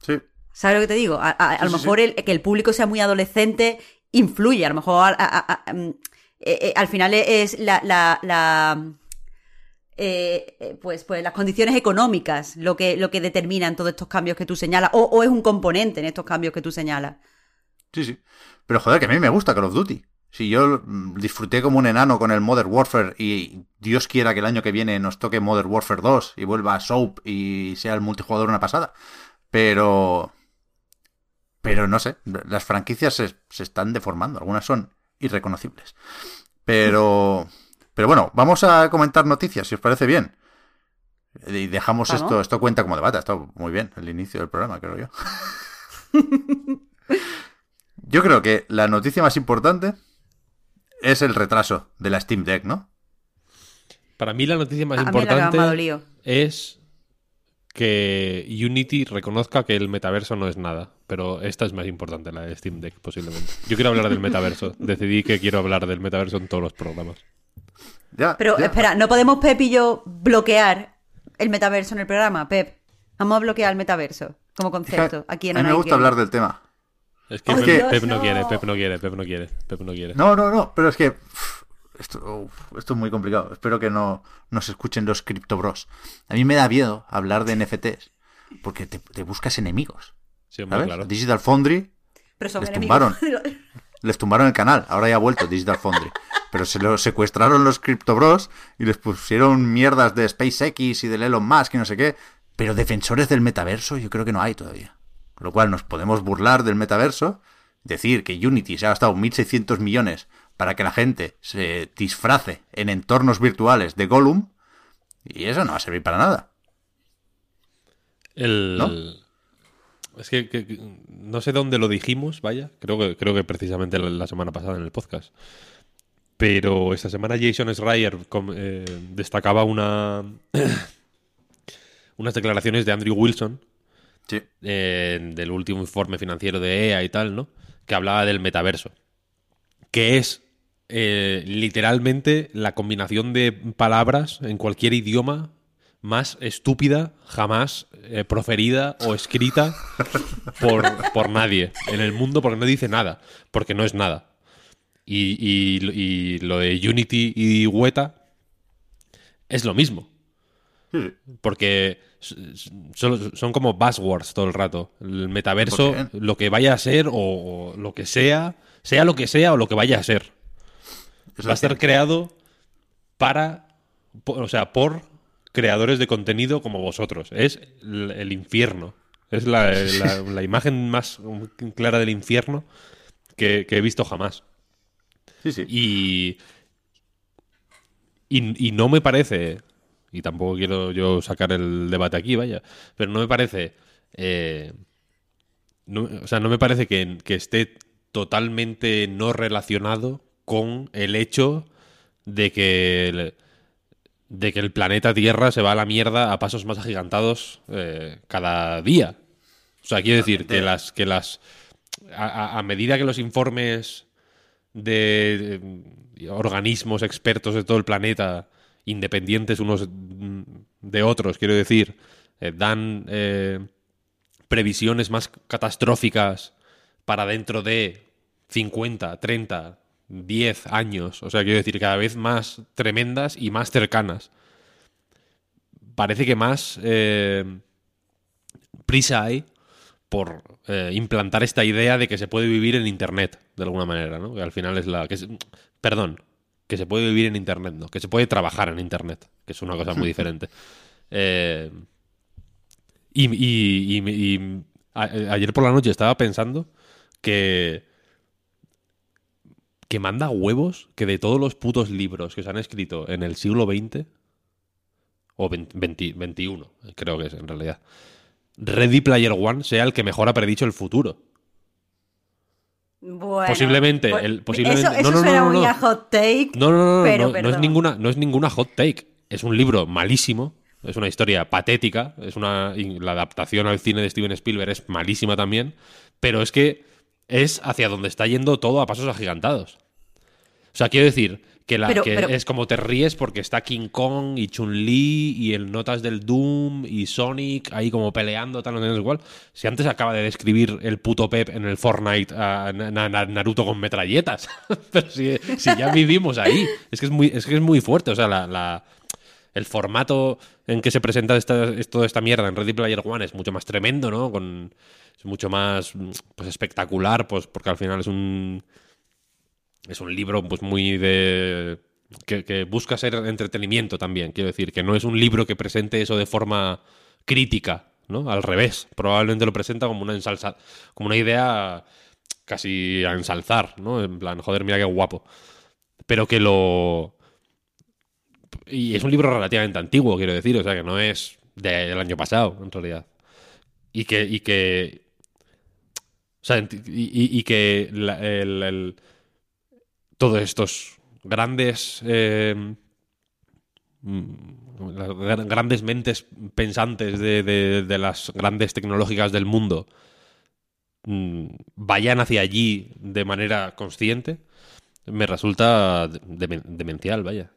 Sí. ¿Sabes lo que te digo? A, lo mejor el, que el público sea muy adolescente influye. A lo mejor mm, eh, eh, al final es la, la, eh, pues, pues las condiciones económicas lo que, lo que determinan todos estos cambios que tú señalas. O, es un componente en estos cambios que tú señalas. Sí, sí. Pero joder, que a mí me gusta Call of Duty. Si yo disfruté como un enano con el Modern Warfare y Dios quiera que el año que viene nos toque Modern Warfare 2 y vuelva a Soap y sea el multijugador una pasada. Pero... Pero no sé, las franquicias se, están deformando, algunas son irreconocibles. Pero... Pero bueno, vamos a comentar noticias, si os parece bien. Y dejamos esto, esto cuenta como debate, está muy bien, el inicio del programa, creo yo. yo creo que la noticia más importante es el retraso de la Steam Deck, ¿no? Para mí la noticia más importante es que Unity reconozca que el metaverso no es nada. Pero esta es más importante, la de Steam Deck, posiblemente. Yo quiero hablar del metaverso. Decidí que quiero hablar del metaverso en todos los programas. Ya, Pero espera, ¿no podemos Pep y yo bloquear el metaverso en el programa? Pep, vamos a bloquear el metaverso como concepto. Aquí en a mí me gusta hablar del tema. Es que, Pep, no. quiere, Pep no quiere, Pep no quiere, Pep no quiere. No, no, no, pero es que esto, esto es muy complicado. Espero que no nos escuchen los criptobros. A mí me da miedo hablar de NFTs porque te, buscas enemigos. Sí, Claro. Digital Foundry les tumbaron. les tumbaron el canal. Ahora ya ha vuelto Digital Foundry. Pero se lo secuestraron los criptobros y les pusieron mierdas de SpaceX y de Elon Musk y no sé qué. Pero defensores del metaverso yo creo que no hay todavía. Con lo cual nos podemos burlar del metaverso, decir que Unity se ha gastado 1.600 millones para que la gente se disfrace en entornos virtuales de Gollum, y eso no va a servir para nada. El... Es que, no sé dónde lo dijimos, vaya. Creo que, creo que precisamente la, semana pasada en el podcast. Pero esta semana Jason Schreier eh, destacaba una unas declaraciones de Andrew Wilson del último informe financiero de EA y tal, ¿no? Que hablaba del metaverso. Que es eh, literalmente la combinación de palabras en cualquier idioma más estúpida jamás eh, proferida o escrita por, por, nadie en el mundo porque no dice nada, porque no es nada. Y, y lo de Unity y Weta es lo mismo. Porque son, como buzzwords todo el rato. El metaverso, lo que vaya a ser o, lo que sea, sea lo que sea o lo que vaya a ser. Va a ser creado para, o sea, por creadores de contenido como vosotros. Es el, infierno. Es la, imagen más clara del infierno que, he visto jamás. Sí, sí. y, y no me parece y tampoco quiero yo sacar el debate aquí, vaya, pero no me parece, eh, o sea, no me parece que, esté totalmente no relacionado con el hecho de que el, de que el planeta Tierra se va a la mierda a pasos más agigantados eh, cada día. O sea, quiero decir que las que las a, medida que los informes de organismos expertos de todo el planeta independientes unos de otros, quiero decir, eh, dan eh, previsiones más catastróficas para dentro de 50, 30, 10 años, o sea, quiero decir, cada vez más tremendas y más cercanas. parece que más eh, prisa hay por eh, implantar esta idea de que se puede vivir en Internet, de alguna manera, ¿no? Que al final es la... Que es- perdón, que se puede vivir en Internet, ¿no? Que se puede trabajar en Internet, que es una cosa muy diferente. Eh, y, y- y- y a- ayer por la noche estaba pensando que... Que manda huevos que de todos los putos libros que se han escrito en el siglo XX, o 20 20 21, creo que es en realidad, Ready Player One sea el que mejor ha predicho el futuro. Bueno, Posiblemente, pues, el- posiblemente- Eso, eso no, no, no, no, no. hot take. No, no, no, no, Pero, no, no es ninguna, no es ninguna hot take. Es un libro malísimo, es una historia patética, es una la adaptación al cine de Steven Spielberg es malísima también, pero es que es hacia donde está yendo todo a pasos agigantados. O sea, quiero decir que, la, Pero- que pero- es como te ríes porque está King Kong y Chun-Li y el Notas del Doom y Sonic ahí como peleando, tal, no sé igual. Si antes acaba de describir el puto Pep en el Fortnite a Na- Na- Na- Naruto con metralletas. Pero si, si ya vivimos ahí. Es que es muy, es que es muy fuerte. O sea, la, la- el formato en que se presenta esta, es- toda esta mierda en Ready Player One es mucho más tremendo, ¿no? Es mucho más pues, espectacular, pues porque al final es un es un libro pues muy de que, que busca ser entretenimiento también. Quiero decir que no es un libro que presente eso de forma crítica no al revés probablemente lo presenta como una ensalza como una idea casi a ensalzar no en plan joder mira qué guapo. Pero que lo y es un libro relativamente antiguo quiero decir o sea que no es del año pasado en realidad y que y que o sea, y, que la- el- todos estos grandes eh, mm, grandes mentes pensantes de, de- de las grandes tecnológicas del mundo mm, vayan hacia allí de manera consciente me resulta demen- demencial, vaya.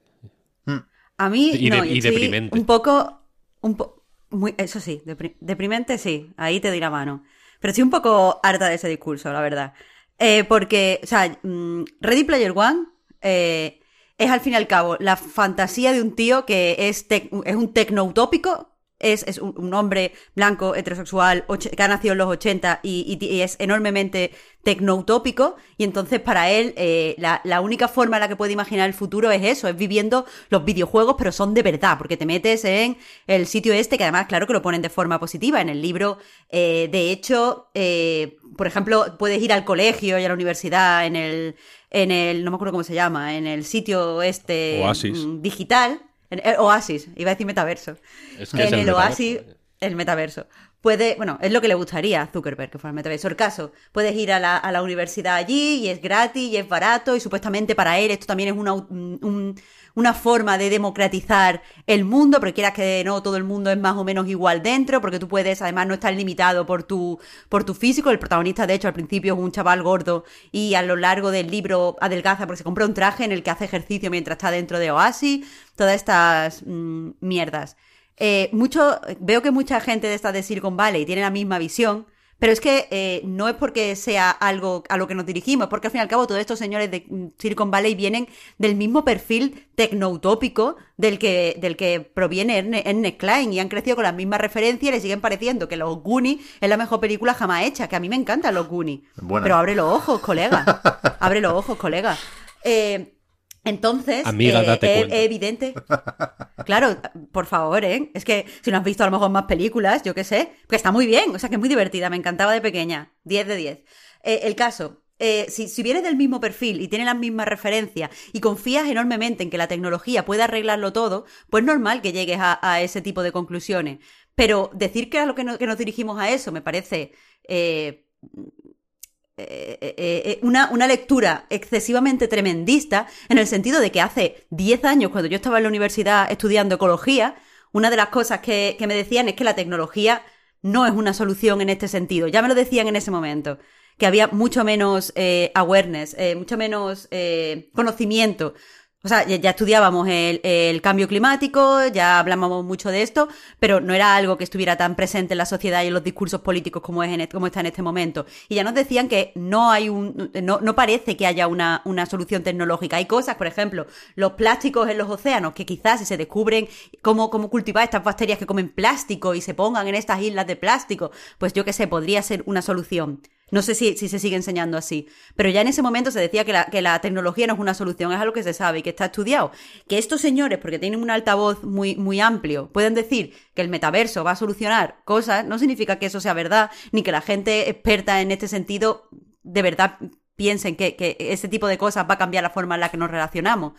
A mí Y no, de- y deprimente. Un poco, un po- muy, eso sí, depri- deprimente sí, ahí te doy la mano. Pero estoy un poco harta de ese discurso, la verdad. Eh, porque, o sea, mm, Ready Player One eh, es al fin y al cabo la fantasía de un tío que es, es un tecnoutópico. Es, es un, un hombre blanco, heterosexual, que ha nacido en los 80 y, y ti- y es enormemente tecnoutópico. Y entonces para él eh, la, la única forma en la que puede imaginar el futuro es eso, es viviendo los videojuegos, pero son de verdad, porque te metes en el sitio este, que además, claro que lo ponen de forma positiva. En el libro, eh, de hecho, eh, por ejemplo, puedes ir al colegio y a la universidad en el, en el, no me acuerdo cómo se llama, en el sitio este Oasis. digital. En el Oasis, iba a decir metaverso. Es que es en el, Oasis, el metaverso. Puede, bueno, es lo que le gustaría a Zuckerberg que fuera el metaverso. El caso, puedes ir a la, a la universidad allí y es gratis y es barato y supuestamente para él esto también es una, un- una forma de democratizar el mundo, porque quieras que no, todo el mundo es más o menos igual dentro, porque tú puedes además no estar limitado por tu, por tu físico. El protagonista, de hecho, al principio es un chaval gordo y a lo largo del libro adelgaza porque se compra un traje en el que hace ejercicio mientras está dentro de Oasis. Todas estas mm, mierdas. Eh, mucho, veo que mucha gente de estas de Silicon Valley tiene la misma visión, pero es que eh, no es porque sea algo a lo que nos dirigimos, es porque al fin y al cabo todos estos señores de Silicon Valley vienen del mismo perfil tecnoutópico del que, del que proviene Erne- Ernest Klein y han crecido con las mismas referencias y le siguen pareciendo que Los Goonies es la mejor película jamás hecha, que a mí me encantan Los Goonies. Pero abre los ojos, colega. abre los ojos, colega. Eh, entonces, Amiga, eh, date es- evidente. Claro, por favor, ¿eh? Es que si no has visto a lo mejor más películas, yo qué sé, que está muy bien, o sea que es muy divertida, me encantaba de pequeña, 10 de 10. Eh, el caso, eh, si, si vienes del mismo perfil y tienes las mismas referencias y confías enormemente en que la tecnología puede arreglarlo todo, pues normal que llegues a, a ese tipo de conclusiones. Pero decir que a lo que, no- que nos dirigimos a eso me parece eh, eh, eh, eh, una, una lectura excesivamente tremendista en el sentido de que hace 10 años, cuando yo estaba en la universidad estudiando ecología, una de las cosas que, que me decían es que la tecnología no es una solución en este sentido. Ya me lo decían en ese momento, que había mucho menos awareness, mucho menos conocimiento O sea, ya, estudiábamos el, cambio climático, ya hablábamos mucho de esto, pero no era algo que estuviera tan presente en la sociedad y en los discursos políticos como, es en, como está en este momento. Y ya nos decían que no hay un, no, no parece que haya una, una solución tecnológica. Hay cosas, por ejemplo, los plásticos en los océanos, que quizás si se descubren cómo, cómo cultivar estas bacterias que comen plástico y se pongan en estas islas de plástico, pues yo qué sé, podría ser una solución. No sé si, si, se sigue enseñando así, pero ya en ese momento se decía que la, que la tecnología no es una solución, es algo que se sabe y que está estudiado. Que estos señores, porque tienen un altavoz muy, muy amplio, pueden decir que el metaverso va a solucionar cosas, no significa que eso sea verdad, ni que la gente experta en este sentido de verdad piensen que, que ese tipo de cosas va a cambiar la forma en la que nos relacionamos.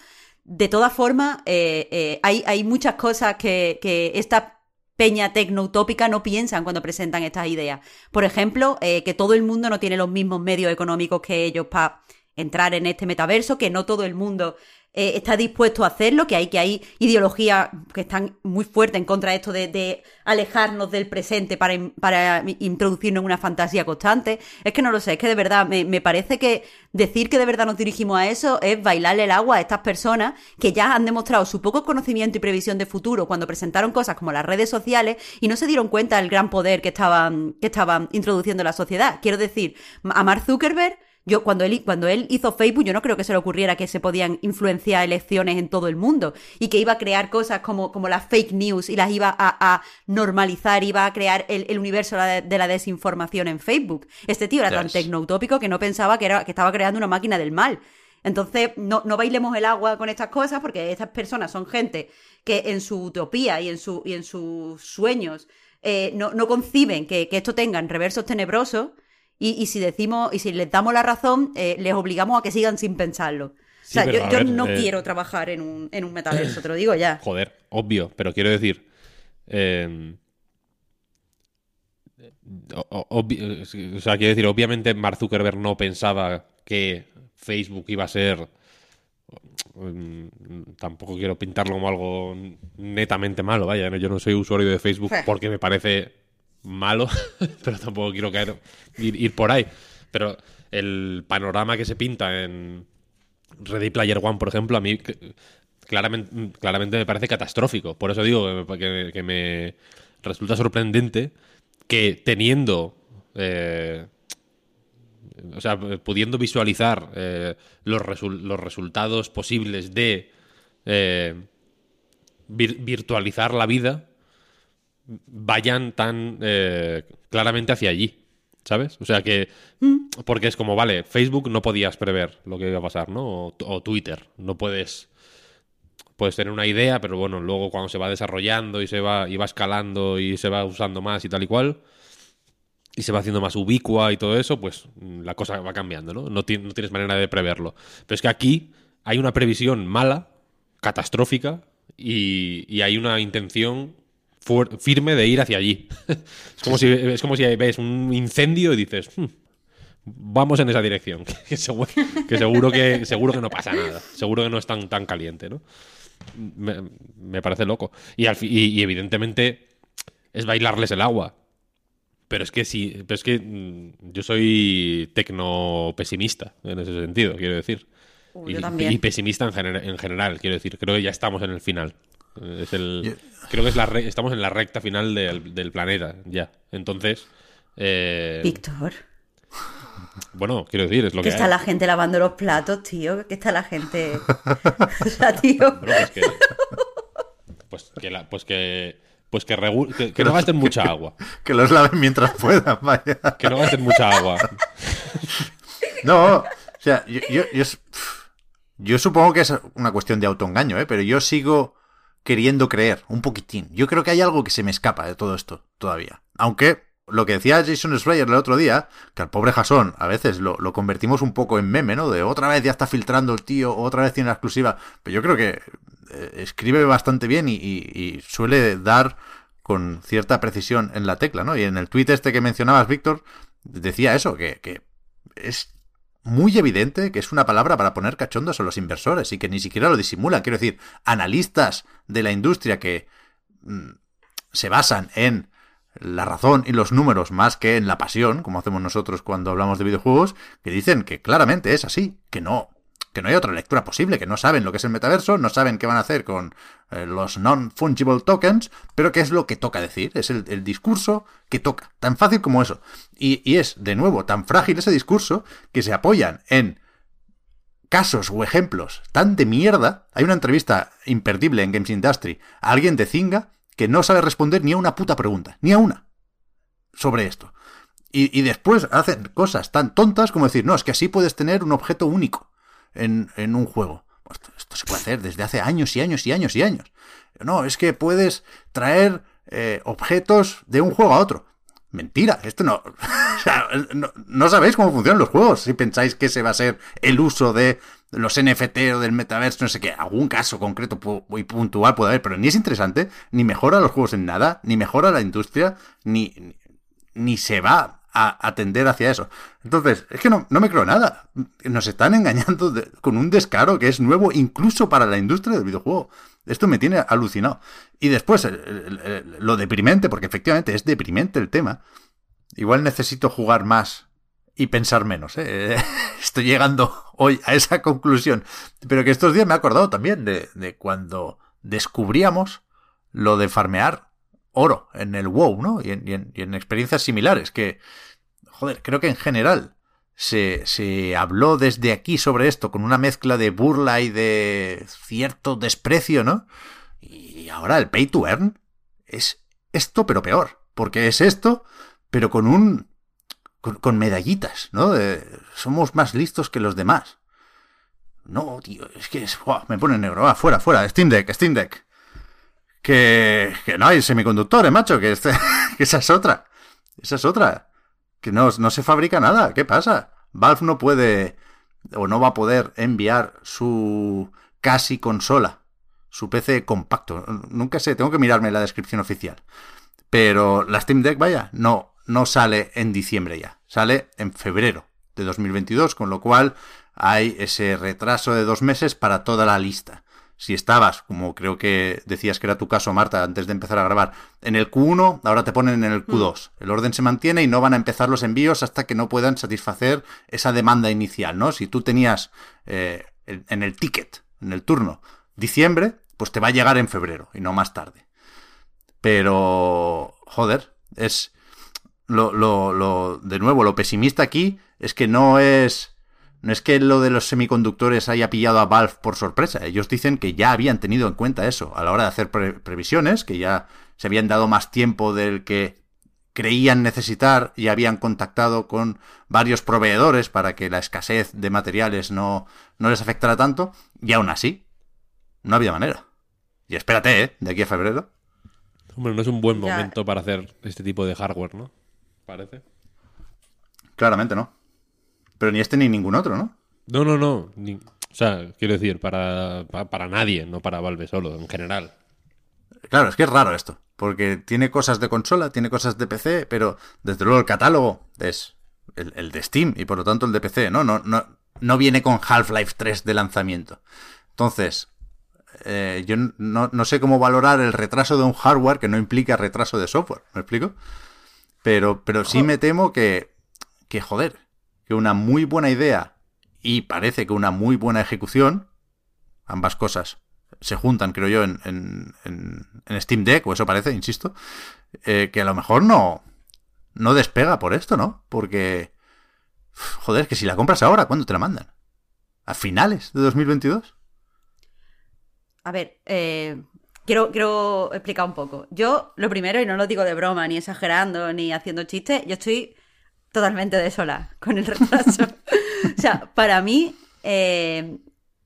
De todas formas, eh, eh, hay, hay muchas cosas que, que esta peña tecno-utópica no piensan cuando presentan estas ideas. Por ejemplo, eh, que todo el mundo no tiene los mismos medios económicos que ellos para entrar en este metaverso, que no todo el mundo eh, está dispuesto a hacerlo, que hay, que hay ideologías que están muy fuertes en contra de esto de, alejarnos del presente para, para, introducirnos en una fantasía constante. Es que no lo sé, es que de verdad me, me, parece que decir que de verdad nos dirigimos a eso es bailarle el agua a estas personas que ya han demostrado su poco conocimiento y previsión de futuro cuando presentaron cosas como las redes sociales y no se dieron cuenta del gran poder que estaban, que estaban introduciendo la sociedad. Quiero decir, a Mark Zuckerberg yo, cuando él, cuando él hizo Facebook, yo no creo que se le ocurriera que se podían influenciar elecciones en todo el mundo y que iba a crear cosas como, como las fake news y las iba a, normalizar, iba a crear el, universo de la desinformación en Facebook. Este tío era tan tecnoutópico que no pensaba que, era, que estaba creando una máquina del mal. Entonces, no, no bailemos el agua con estas cosas porque estas personas son gente que en su utopía y en, su, y en sus sueños eh, no, no conciben que, que esto tenga reversos tenebrosos y, si decimos, y si les damos la razón, eh, les obligamos a que sigan sin pensarlo. o sea, yo, no eh, quiero trabajar en un, en un metaverso, te lo digo ya. Joder, obvio, pero quiero decir. Eh, o, sea, quiero decir, obviamente Mark Zuckerberg no pensaba que Facebook iba a ser. Mm, tampoco quiero pintarlo como algo netamente malo, vaya. Yo no soy usuario de Facebook porque me parece malo, pero tampoco quiero caer, ir, por ahí. Pero el panorama que se pinta en Ready Player One, por ejemplo, a mí claramente, claramente me parece catastrófico. Por eso digo que, me resulta sorprendente que teniendo... Eh, o sea, pudiendo visualizar eh, los, los, resultados posibles de eh, virtualizar la vida, vayan tan eh, claramente hacia allí. ¿Sabes? O sea que. Porque es como, vale, Facebook no podías prever lo que iba a pasar, ¿no? O, Twitter. No puedes. Puedes tener una idea, pero bueno, luego cuando se va desarrollando y se va, y va escalando y se va usando más y tal y cual, y se va haciendo más ubicua y todo eso, pues mm, la cosa va cambiando, ¿no? No, tienes manera de preverlo. Pero es que aquí hay una previsión mala, catastrófica, y hay una intención firme de ir hacia allí. es, como si, es como si ves un incendio y dices, hmm, vamos en esa dirección, que, seguro, que, seguro, que seguro que no pasa nada, seguro que no es tan, tan caliente, ¿no? Me, parece loco. Y, y, evidentemente es bailarles el agua. Pero es que sí, pero es que mm, yo soy tecno pesimista en ese sentido, quiero decir. y, pesimista en, en general, quiero decir. Creo que ya estamos en el final. Es el, creo que es la estamos en la recta final del, planeta ya. Entonces. Eh, Víctor. Bueno, quiero decir, es lo que. está la gente lavando los platos, tío. Que está la gente. o sea, tío. pues que. Pues que, pues que pues que, que, no gasten mucha agua. Que los laven mientras puedan, vaya. Que no gasten mucha agua. No, o sea, yo, yo, yo, yo, supongo que es una cuestión de autoengaño, ¿eh? pero yo sigo queriendo creer, un poquitín. Yo creo que hay algo que se me escapa de todo esto todavía. Aunque lo que decía Jason Schreier el otro día, que al pobre Jason a veces lo, convertimos un poco en meme, ¿no? De otra vez ya está filtrando el tío, otra vez tiene la exclusiva. Pero yo creo que eh, escribe bastante bien y, suele dar con cierta precisión en la tecla, ¿no? Y en el tweet este que mencionabas, Víctor, decía eso, que, que es muy evidente que es una palabra para poner cachondos a los inversores y que ni siquiera lo disimulan. Quiero decir, analistas de la industria que mm, se basan en la razón y los números más que en la pasión, como hacemos nosotros cuando hablamos de videojuegos, que dicen que claramente es así, que no, que no hay otra lectura posible, que no saben lo que es el metaverso, no saben qué van a hacer con eh, los non-fungible tokens, pero qué es lo que toca decir, es el, discurso que toca, tan fácil como eso. Y, y es, de nuevo, tan frágil ese discurso que se apoyan en casos o ejemplos tan de mierda. Hay una entrevista imperdible en Games Industry a alguien de Zinga que no sabe responder ni a una puta pregunta, ni a una, sobre esto. Y, después hacen cosas tan tontas como decir, no, es que así puedes tener un objeto único en, un juego. Esto, se puede hacer desde hace años y años y años y años. No, es que puedes traer eh, objetos de un juego a otro. Mentira, esto no, no, no. sabéis cómo funcionan los juegos. Si pensáis que ese va a ser el uso de los NFT o del metaverso, no sé qué, algún caso concreto muy puntual puede haber, pero ni es interesante, ni mejora los juegos en nada, ni mejora la industria, ni, ni se va a atender hacia eso. Entonces, es que no, no me creo nada. Nos están engañando con un descaro que es nuevo incluso para la industria del videojuego. Esto me tiene alucinado. Y después, lo deprimente, porque efectivamente es deprimente el tema. Igual necesito jugar más y pensar menos. ¿eh? Estoy llegando hoy a esa conclusión. Pero que estos días me he acordado también de, de cuando descubríamos lo de farmear oro en el WoW, ¿no? Y en, experiencias similares, que, joder, creo que en general se, se, habló desde aquí sobre esto con una mezcla de burla y de cierto desprecio, ¿no? Y ahora el pay to earn es esto, pero peor, porque es esto, pero con un... con, medallitas, ¿no? somos más listos que los demás. No, tío, es que es, me pone negro. Va, fuera, fuera, Steam Deck, Steam Deck que, que no hay semiconductores, macho, que, este, que esa es otra. Esa es otra. Que no, no se fabrica nada. ¿Qué pasa? Valve no puede o no va a poder enviar su casi consola, su PC compacto. Nunca sé, tengo que mirarme la descripción oficial. Pero la Steam Deck, vaya, no, no sale en diciembre ya. Sale en febrero de 2022, con lo cual hay ese retraso de dos meses para toda la lista si estabas, como creo que decías que era tu caso, Marta, antes de empezar a grabar, en el Q1, ahora te ponen en el Q2. Mm. El orden se mantiene y no van a empezar los envíos hasta que no puedan satisfacer esa demanda inicial, ¿no? Si tú tenías eh, en el ticket, en el turno, diciembre, pues te va a llegar en febrero y no más tarde. Pero, joder, es lo, lo, lo, de nuevo, lo pesimista aquí es que no es no es que lo de los semiconductores haya pillado a Valve por sorpresa. Ellos dicen que ya habían tenido en cuenta eso a la hora de hacer previsiones, que ya se habían dado más tiempo del que creían necesitar y habían contactado con varios proveedores para que la escasez de materiales no, no les afectara tanto. Y aún así, no había manera. Y espérate, ¿eh? De aquí a febrero. Hombre, no es un buen momento para hacer este tipo de hardware, ¿no? Parece. Claramente no. Pero ni este ni ningún otro, ¿no? No, no, no. o sea, quiero decir, para, para, nadie, no para Valve solo, en general. Claro, es que es raro esto. Porque tiene cosas de consola, tiene cosas de PC, pero desde luego el catálogo es el, de Steam y por lo tanto el de PC, ¿no? No, no, no viene con Half-Life 3 de lanzamiento. Entonces, eh, yo no, no, sé cómo valorar el retraso de un hardware que no implica retraso de software, ¿me explico? Pero, pero sí me temo que, que joder, que una muy buena idea y parece que una muy buena ejecución, ambas cosas se juntan, creo yo, en, en, Steam Deck, o eso parece, insisto, eh, que a lo mejor no, no despega por esto, ¿no? Porque, joder, que si la compras ahora, ¿cuándo te la mandan? ¿A finales de 2022? A ver, eh, quiero, quiero explicar un poco. Yo, lo primero, y no lo digo de broma, ni exagerando, ni haciendo chistes, yo estoy totalmente de sola con el retraso. o sea, para mí, eh,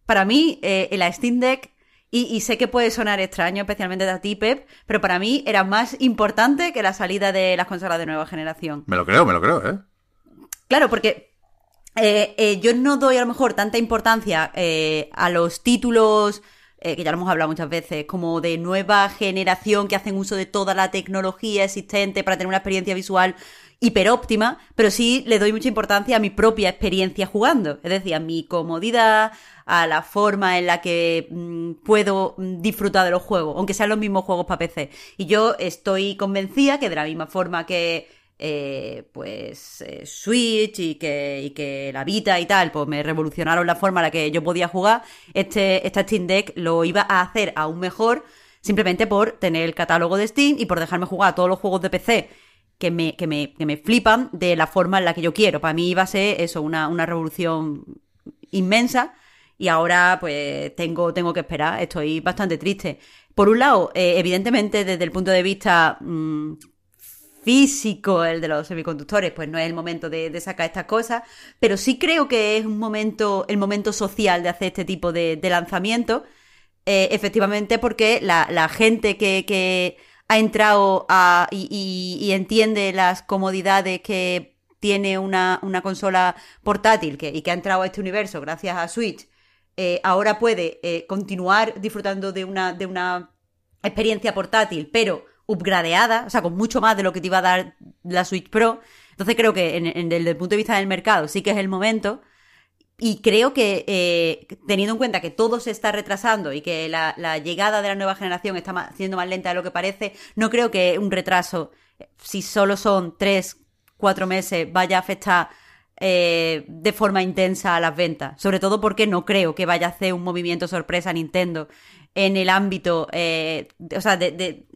para mí, eh, la Steam Deck, y, sé que puede sonar extraño, especialmente de ti, Pep, pero para mí era más importante que la salida de las consolas de nueva generación. Me lo creo, me lo creo, ¿eh? Claro, porque eh, yo no doy a lo mejor tanta importancia a los títulos que ya lo hemos hablado muchas veces, como de nueva generación que hacen uso de toda la tecnología existente para tener una experiencia visual hiperóptima, pero sí le doy mucha importancia a mi propia experiencia jugando, es decir, a mi comodidad, a la forma en la que mm, puedo mm, disfrutar de los juegos, aunque sean los mismos juegos para PC. Y yo estoy convencida que de la misma forma que eh, pues eh, Switch y que, y que la Vita y tal, pues me revolucionaron la forma en la que yo podía jugar, este, esta Steam Deck lo iba a hacer aún mejor simplemente por tener el catálogo de Steam y por dejarme jugar todos los juegos de PC que me, que me, que me flipan de la forma en la que yo quiero. Para mí iba a ser eso, una, una revolución inmensa y ahora pues tengo, tengo que esperar, estoy bastante triste. Por un lado, eh, evidentemente desde el punto de vista mm, físico, el de los semiconductores, pues no es el momento de, sacar estas cosas, pero sí creo que es un momento, el momento social de hacer este tipo de, lanzamiento, eh, efectivamente porque la, gente que, ha entrado a, y, entiende las comodidades que tiene una, consola portátil que, y que ha entrado a este universo gracias a Switch, eh, ahora puede eh, continuar disfrutando de una, de una experiencia portátil, pero upgradeada, o sea, con mucho más de lo que te iba a dar la Switch Pro. Entonces creo que en, desde el punto de vista del mercado sí que es el momento. Y creo que eh, teniendo en cuenta que todo se está retrasando y que la, llegada de la nueva generación está siendo más lenta de lo que parece, no creo que un retraso, si solo son tres, cuatro meses, vaya a afectar eh, de forma intensa a las ventas. Sobre todo porque no creo que vaya a hacer un movimiento sorpresa Nintendo en el ámbito, eh, o sea, de,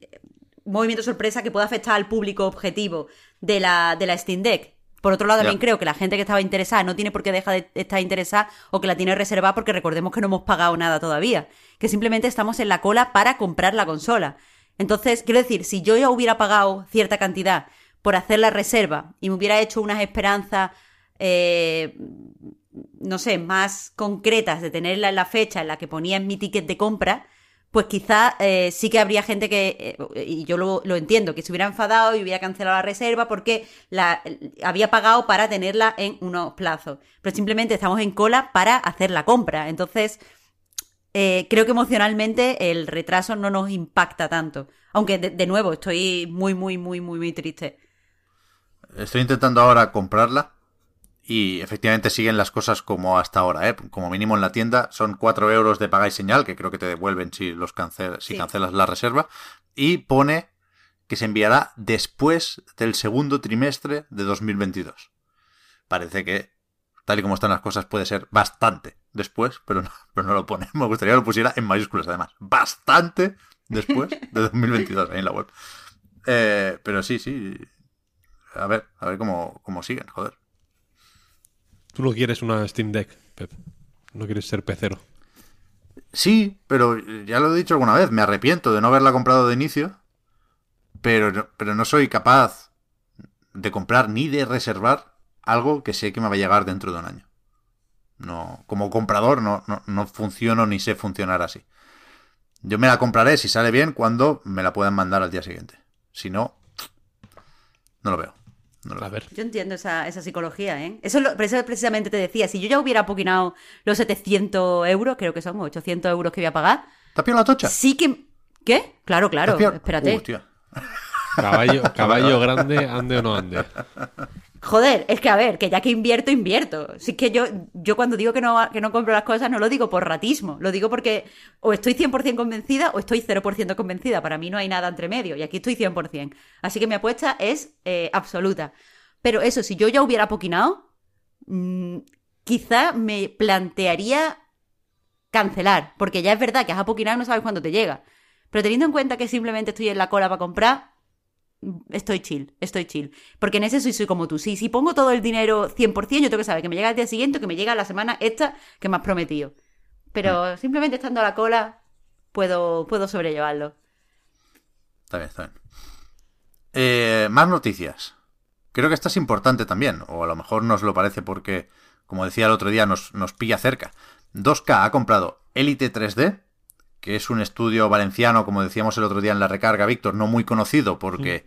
movimiento sorpresa que pueda afectar al público objetivo de la, de la Steam Deck. Por otro lado, también creo que la gente que estaba interesada no tiene por qué dejar de estar interesada o que la tiene reservada porque recordemos que no hemos pagado nada todavía. Que simplemente estamos en la cola para comprar la consola. Entonces, quiero decir, si yo ya hubiera pagado cierta cantidad por hacer la reserva y me hubiera hecho unas esperanzas, eh, no sé, más concretas de tenerla en la fecha en la que ponía en mi ticket de compra, pues quizá eh, sí que habría gente que, eh, y yo lo, entiendo, que se hubiera enfadado y hubiera cancelado la reserva porque la había pagado para tenerla en unos plazos. Pero simplemente estamos en cola para hacer la compra. Entonces, eh, creo que emocionalmente el retraso no nos impacta tanto. Aunque, de, nuevo, estoy muy, muy, muy, muy, muy triste. Estoy intentando ahora comprarla y efectivamente siguen las cosas como hasta ahora, ¿eh? Como mínimo en la tienda son 4 euros de paga y señal, que creo que te devuelven si, los si cancelas la reserva. Y pone que se enviará después del segundo trimestre de 2022. Parece que, tal y como están las cosas, puede ser bastante después, pero no, pero no lo pone. Me gustaría que lo pusiera en mayúsculas, además. Bastante después de 2022 ahí en la web. Eh, pero sí, sí. A ver, a ver cómo, cómo siguen, joder. Tú no quieres una Steam Deck, Pep. No quieres ser pecero. Sí, pero ya lo he dicho alguna vez, me arrepiento de no haberla comprado de inicio, pero, pero no soy capaz de comprar ni de reservar algo que sé que me va a llegar dentro de un año. No, como comprador no, no, no funciono ni sé funcionar así. Yo me la compraré si sale bien cuando me la puedan mandar al día siguiente. Si no, no lo veo. Yo entiendo esa, psicología, ¿eh? Eso, precisamente te decía, si yo ya hubiera poquinado los 700 euros, creo que son 800 euros que voy a pagar. ¿Te la tocha? Sí que... ¿Qué? Claro, claro, espérate. caballo, caballo grande, ande o no ande. Joder, es que a ver, que ya que invierto, invierto. Si es que yo, yo cuando digo que no, que no compro las cosas, no lo digo por ratismo. Lo digo porque o estoy 100% convencida o estoy 0% convencida. Para mí no hay nada entre medio y aquí estoy 100%. Así que mi apuesta es eh, absoluta. Pero eso, si yo ya hubiera poquinado, mm, quizá me plantearía cancelar. Porque ya es verdad que has apoquinado y no sabes cuándo te llega. Pero teniendo en cuenta que simplemente estoy en la cola para comprar, estoy chill, estoy chill. Porque en ese soy, soy como tú. Si, si pongo todo el dinero 100%, yo tengo que saber que me llega el día siguiente que me llega la semana esta que me has prometido. Pero simplemente estando a la cola, puedo, puedo sobrellevarlo. Está bien, está bien. Eh, más noticias. Creo que esta es importante también, o a lo mejor nos lo parece porque, como decía el otro día, nos, nos pilla cerca. 2K ha comprado Elite 3D, que es un estudio valenciano, como decíamos el otro día en la recarga, Víctor, no muy conocido porque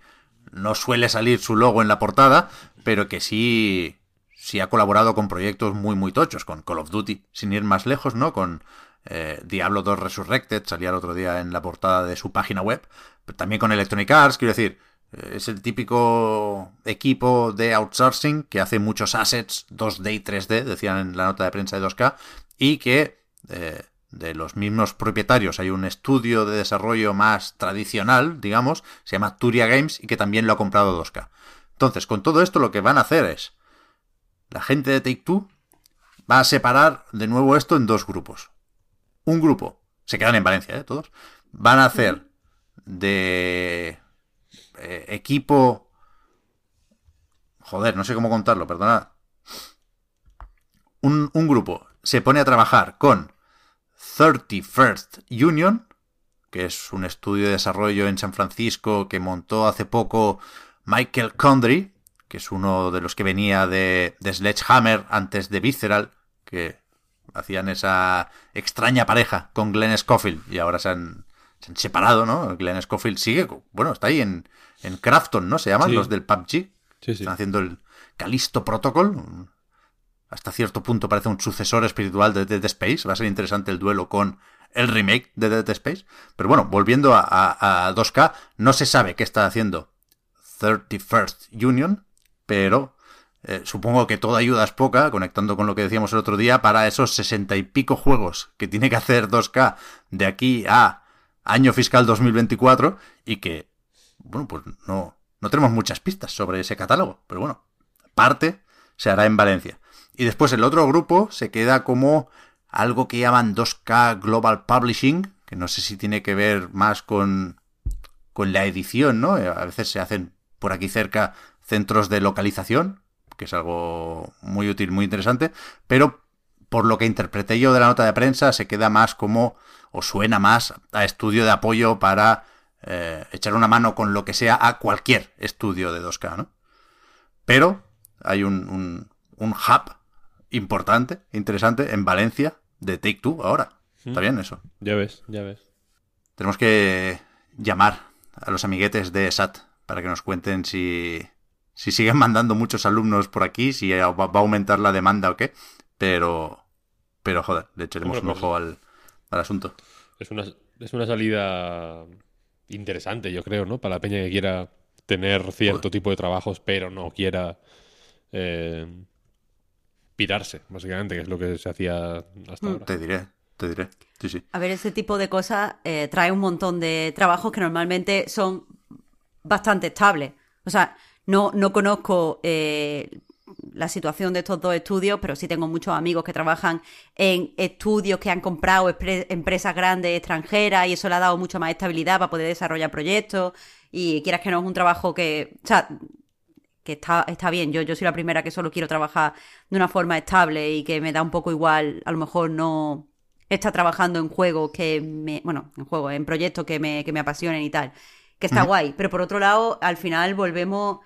no suele salir su logo en la portada, pero que sí, sí ha colaborado con proyectos muy, muy tochos, con Call of Duty, sin ir más lejos, ¿no? Con eh, Diablo 2 Resurrected, salía el otro día en la portada de su página web, pero también con Electronic Arts, quiero decir, eh, es el típico equipo de outsourcing que hace muchos assets 2D y 3D, decían en la nota de prensa de 2K, y que eh, de los mismos propietarios hay un estudio de desarrollo más tradicional, digamos, se llama Turia Games y que también lo ha comprado 2K. Entonces, con todo esto lo que van a hacer es, la gente de Take Two va a separar de nuevo esto en dos grupos. Un grupo, se quedan en Valencia, ¿eh? Todos, van a hacer de eh, equipo... Joder, no sé cómo contarlo, perdonad. Un, un grupo se pone a trabajar con 31st Union, que es un estudio de desarrollo en San Francisco que montó hace poco Michael Condry, que es uno de los que venía de, de Sledgehammer antes de Visceral, que hacían esa extraña pareja con Glenn Scofield y ahora se han, se han separado, ¿no? Glenn Scofield sigue, bueno, está ahí en, en Crafton, ¿no? Se llaman Sí. los del PUBG. Sí, sí. Están haciendo el Calisto Protocol. Hasta cierto punto parece un sucesor espiritual de Dead Space. Va a ser interesante el duelo con el remake de Dead Space. Pero bueno, volviendo a, a- a 2K, no se sabe qué está haciendo 31st Union, pero eh, supongo que toda ayuda es poca, conectando con lo que decíamos el otro día, para esos sesenta y pico juegos que tiene que hacer 2K de aquí a año fiscal 2024 y que, bueno, pues no, no tenemos muchas pistas sobre ese catálogo, pero bueno, parte se hará en Valencia. Y después el otro grupo se queda como algo que llaman 2K Global Publishing, que no sé si tiene que ver más con, con la edición, ¿no? Eh, A veces se hacen por aquí cerca centros de localización, que es algo muy útil, muy interesante, pero por lo que interpreté yo de la nota de prensa, se queda más como, o suena más a estudio de apoyo para eh, echar una mano con lo que sea a cualquier estudio de 2K, ¿no? Pero hay un, un, un hub importante, interesante, en Valencia, de Take Two ahora. Está bien eso. Ya ves, ya ves. Tenemos que llamar a los amiguetes de SAT para que nos cuenten si, si siguen mandando muchos alumnos por aquí, si va, va a aumentar la demanda o qué. Pero, pero joder, le echaremos un pues- ojo al, al asunto. Es una, es una salida interesante, yo creo, ¿no? Para la peña que quiera tener cierto tipo de trabajos, pero no quiera eh, pirarse, básicamente, que es lo que se hacía hasta ahora. Te diré, te diré. Sí, sí. A ver, ese tipo de cosas eh, trae un montón de trabajos que normalmente son bastante estables. O sea, no, no conozco eh, la situación de estos dos estudios, pero sí tengo muchos amigos que trabajan en estudios que han comprado empresas grandes extranjeras y eso le ha dado mucha más estabilidad para poder desarrollar proyectos. Y quieras que no es un trabajo que. O sea, que está, está bien. Yo, yo soy la primera que solo quiero trabajar de una forma estable y que me da un poco igual, a lo mejor no está trabajando en juegos que me, bueno, en juegos, en proyectos que me, que me apasionen y tal, que está guay. Pero por otro lado, al final volvemos,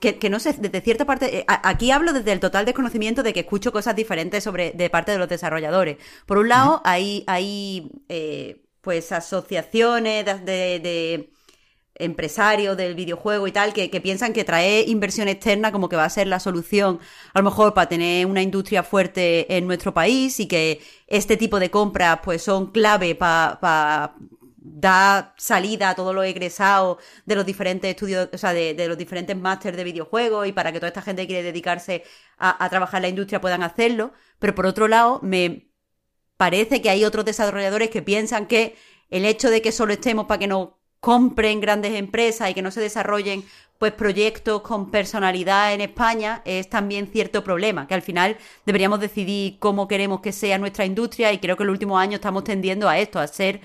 que, que no sé, desde cierta parte, eh, aquí hablo desde el total desconocimiento de que escucho cosas diferentes sobre, de parte de los desarrolladores. Por un lado, hay, hay eh, pues asociaciones de- de- de empresarios del videojuego y tal que, que piensan que traer inversión externa como que va a ser la solución a lo mejor para tener una industria fuerte en nuestro país y que este tipo de compras pues son clave para dar salida a todos los egresados de los diferentes estudios, o sea, de, de los diferentes másteres de videojuegos y para que toda esta gente que quiere dedicarse a, a trabajar en la industria puedan hacerlo. Pero por otro lado, me parece que hay otros desarrolladores que piensan que el hecho de que solo estemos para que nos compren grandes empresas y que no se desarrollen pues proyectos con personalidad en España es también cierto problema, que al final deberíamos decidir cómo queremos que sea nuestra industria y creo que en los últimos años estamos tendiendo a esto, a ser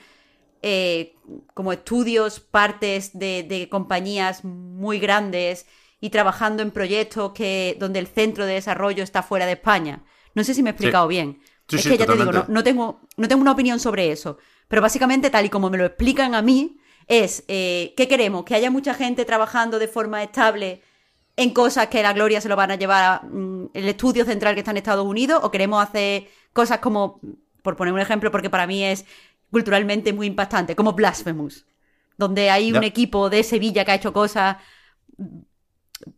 eh, como estudios, partes de, de compañías muy grandes y trabajando en proyectos que donde el centro de desarrollo está fuera de España. No sé si me he explicado bien. Sí, es sí, que ya te digo, no, tengo, no tengo una opinión sobre eso. Pero básicamente, tal y como me lo explican a mí, es eh, ¿qué queremos? Que haya mucha gente trabajando de forma estable en cosas que la gloria se lo van a llevar a, mm, el estudio central que está en Estados Unidos, o queremos hacer cosas como, por poner un ejemplo, porque para mí es culturalmente muy impactante, como Blasphemous, donde hay un equipo de Sevilla que ha hecho cosas,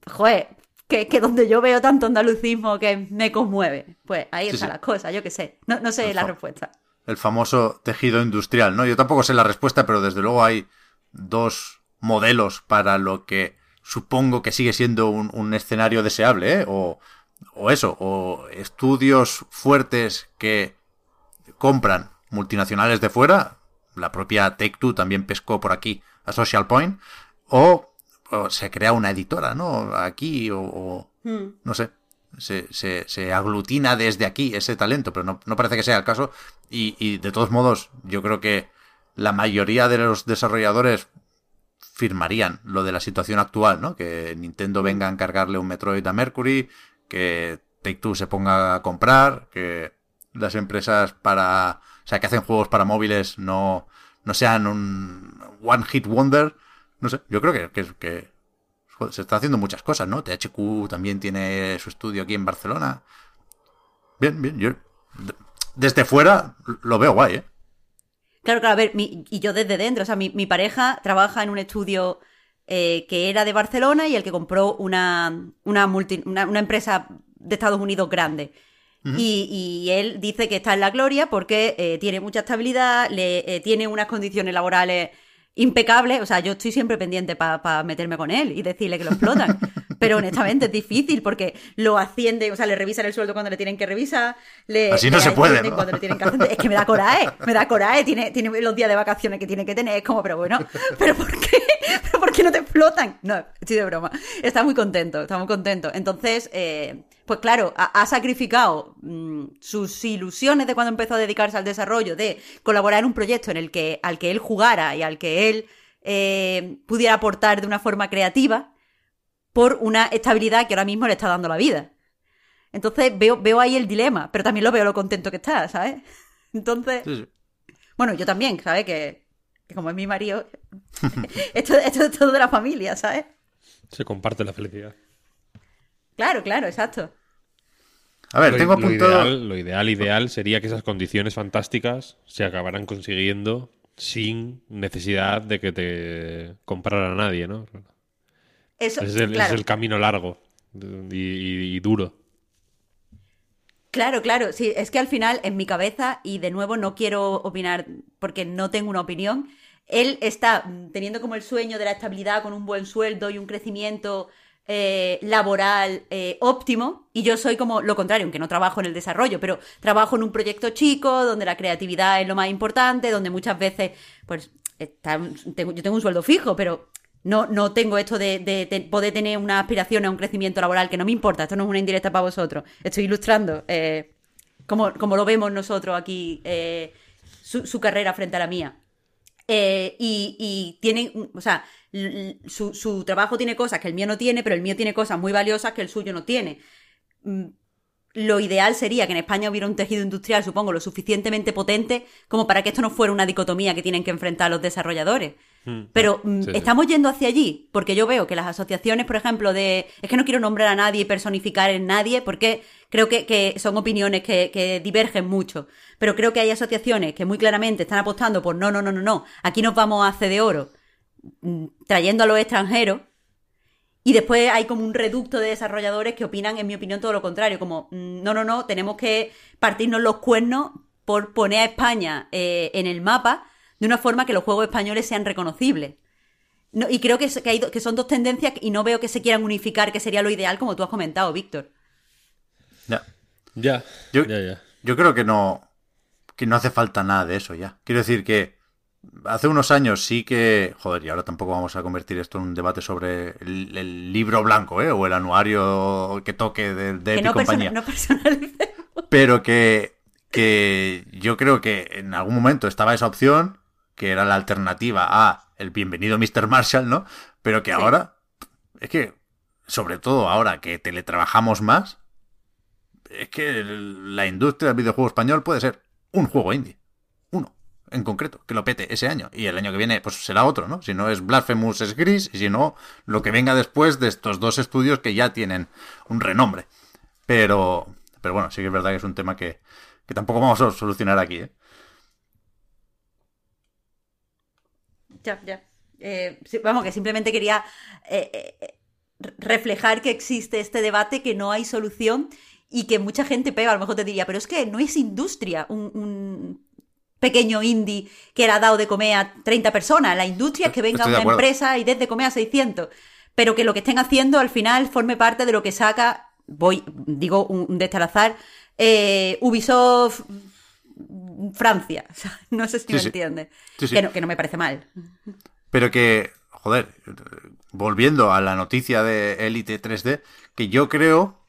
joder, que, que donde yo veo tanto andalucismo que me conmueve. Pues ahí Sí, están sí. las cosas, yo qué sé. No, no sé la respuesta. el famoso tejido industrial, ¿no? Yo tampoco sé la respuesta, pero desde luego hay dos modelos para lo que supongo que sigue siendo un, un escenario deseable, ¿eh? O, o eso, o estudios fuertes que compran multinacionales de fuera, la propia Take-Two también pescó por aquí a Social Point, o o se crea una editora, ¿no? Aquí o, o Hmm. no sé. Se, se, se aglutina desde aquí ese talento, pero no, no parece que sea el caso. Y, y de todos modos, yo creo que la mayoría de los desarrolladores firmarían lo de la situación actual, ¿no? Que Nintendo venga a encargarle un Metroid a Mercury, que Take Two se ponga a comprar, que las empresas para, o sea, que hacen juegos para móviles no, no sean un one hit wonder. No sé, yo creo que, que, se está haciendo muchas cosas, ¿no? THQ también tiene su estudio aquí en Barcelona. Bien, bien, yo de- desde fuera lo veo guay, ¿eh? Claro, claro, a ver, mi- y yo desde dentro, o sea, mi, mi pareja trabaja en un estudio eh, que era de Barcelona y el que compró una, una, multi- una, una empresa de Estados Unidos grande. y, y él dice que está en la gloria porque eh, tiene mucha estabilidad, le, eh, tiene unas condiciones laborales impecables. O sea, yo estoy siempre pendiente para meterme con él y decirle que lo explotan. Pero honestamente es difícil porque lo ascienden, o sea, le revisan el sueldo cuando le tienen que revisar. Le, Así no le se puede. Cuando le tienen que ascender. Es que me da coraje, me da coraje. Tiene, tiene los días de vacaciones que tiene que tener. Es como, pero bueno, ¿pero por qué? ¿Pero por qué no te explotan? No, estoy de broma. Está muy contento, está muy contento. Entonces, eh, pues claro, ha, ha sacrificado mm, sus ilusiones de cuando empezó a dedicarse al desarrollo, de colaborar en un proyecto en el que, al que él jugara y al que él eh, pudiera aportar de una forma creativa por una estabilidad que ahora mismo le está dando la vida. Entonces veo, veo ahí el dilema, pero también lo veo lo contento que está, ¿sabes? Entonces, Sí, sí. bueno, yo también, ¿sabes? Que, que como es mi marido, esto, esto es todo de la familia, ¿sabes? Se comparte la felicidad. Claro, claro, exacto. A ver, lo, tengo lo apuntado. ideal, lo ideal, ideal sería que esas condiciones fantásticas se acabaran consiguiendo sin necesidad de que te comprara nadie, ¿no? Eso, es el, claro. es el camino largo y, y- y duro. Claro, claro, sí, es que al final en mi cabeza, y de nuevo no quiero opinar porque no tengo una opinión, él está teniendo como el sueño de la estabilidad con un buen sueldo y un crecimiento eh, laboral eh, óptimo, y yo soy como lo contrario, aunque no trabajo en el desarrollo, pero trabajo en un proyecto chico, donde la creatividad es lo más importante, donde muchas veces, pues, está- tengo- yo tengo un sueldo fijo, pero no, no tengo esto de, de- de poder tener una aspiración a un crecimiento laboral que no me importa. Esto no es una indirecta para vosotros. Estoy ilustrando eh, como, lo vemos nosotros aquí, eh, su, carrera frente a la mía. Eh, y, y o sea, su, su trabajo tiene cosas que el mío no tiene, pero el mío tiene cosas muy valiosas que el suyo no tiene. Mm, Lo ideal sería que en España hubiera un tejido industrial, supongo, lo suficientemente potente como para que esto no fuera una dicotomía que tienen que enfrentar los desarrolladores. Pero mm, Sí, sí. estamos yendo hacia allí, porque yo veo que las asociaciones, por ejemplo, de... Es que no quiero nombrar a nadie y personificar en nadie, porque creo que, que son opiniones que, que divergen mucho. Pero creo que hay asociaciones que muy claramente están apostando por no, no, no, no, no, aquí nos vamos a hacer de oro, mm, trayendo a los extranjeros. Y después hay como un reducto de desarrolladores que opinan, en mi opinión, todo lo contrario, como, mm, no, no, no, tenemos que partirnos los cuernos por poner a España eh, en el mapa de una forma que los juegos españoles sean reconocibles. No, y creo que, es- que, hay que son dos tendencias y no veo que se quieran unificar, que sería lo ideal, como tú has comentado, Víctor. Ya. Ya, Yo- ya, ya. Yo creo que no, que no hace falta nada de eso ya. Quiero decir que hace unos años sí que... Joder, y ahora tampoco vamos a convertir esto en un debate sobre el, el libro blanco, ¿eh? O el anuario que toque de, de que no, persona- compañía. no. Pero que, que yo creo que en algún momento estaba esa opción, que era la alternativa a el bienvenido Mr. Marshall, ¿no? Pero que Sí. ahora, es que, sobre todo ahora que teletrabajamos más, es que la industria del videojuego español puede ser un juego indie. Uno, en concreto, que lo pete ese año. Y el año que viene, pues será otro, ¿no? Si no es Blasphemous, es Gris, y si no, lo que venga después de estos dos estudios que ya tienen un renombre. Pero, pero bueno, sí que es verdad que es un tema que, que tampoco vamos a solucionar aquí, ¿eh? Ya, ya. Eh, vamos, que simplemente quería eh, eh, reflejar que existe este debate, que no hay solución y que mucha gente pega, a lo mejor te diría, pero es que no es industria un, un pequeño indie que le ha dado de comer a 30 personas. La industria es que venga Estoy una empresa y des de comer a 600. Pero que lo que estén haciendo al final forme parte de lo que saca, voy, digo un, un Ubisoft Francia. O sea, no sé si Sí, me sí. entiendes. Sí, sí. Que, no, que no me parece mal. Pero que, joder, volviendo a la noticia de Elite 3D, que yo creo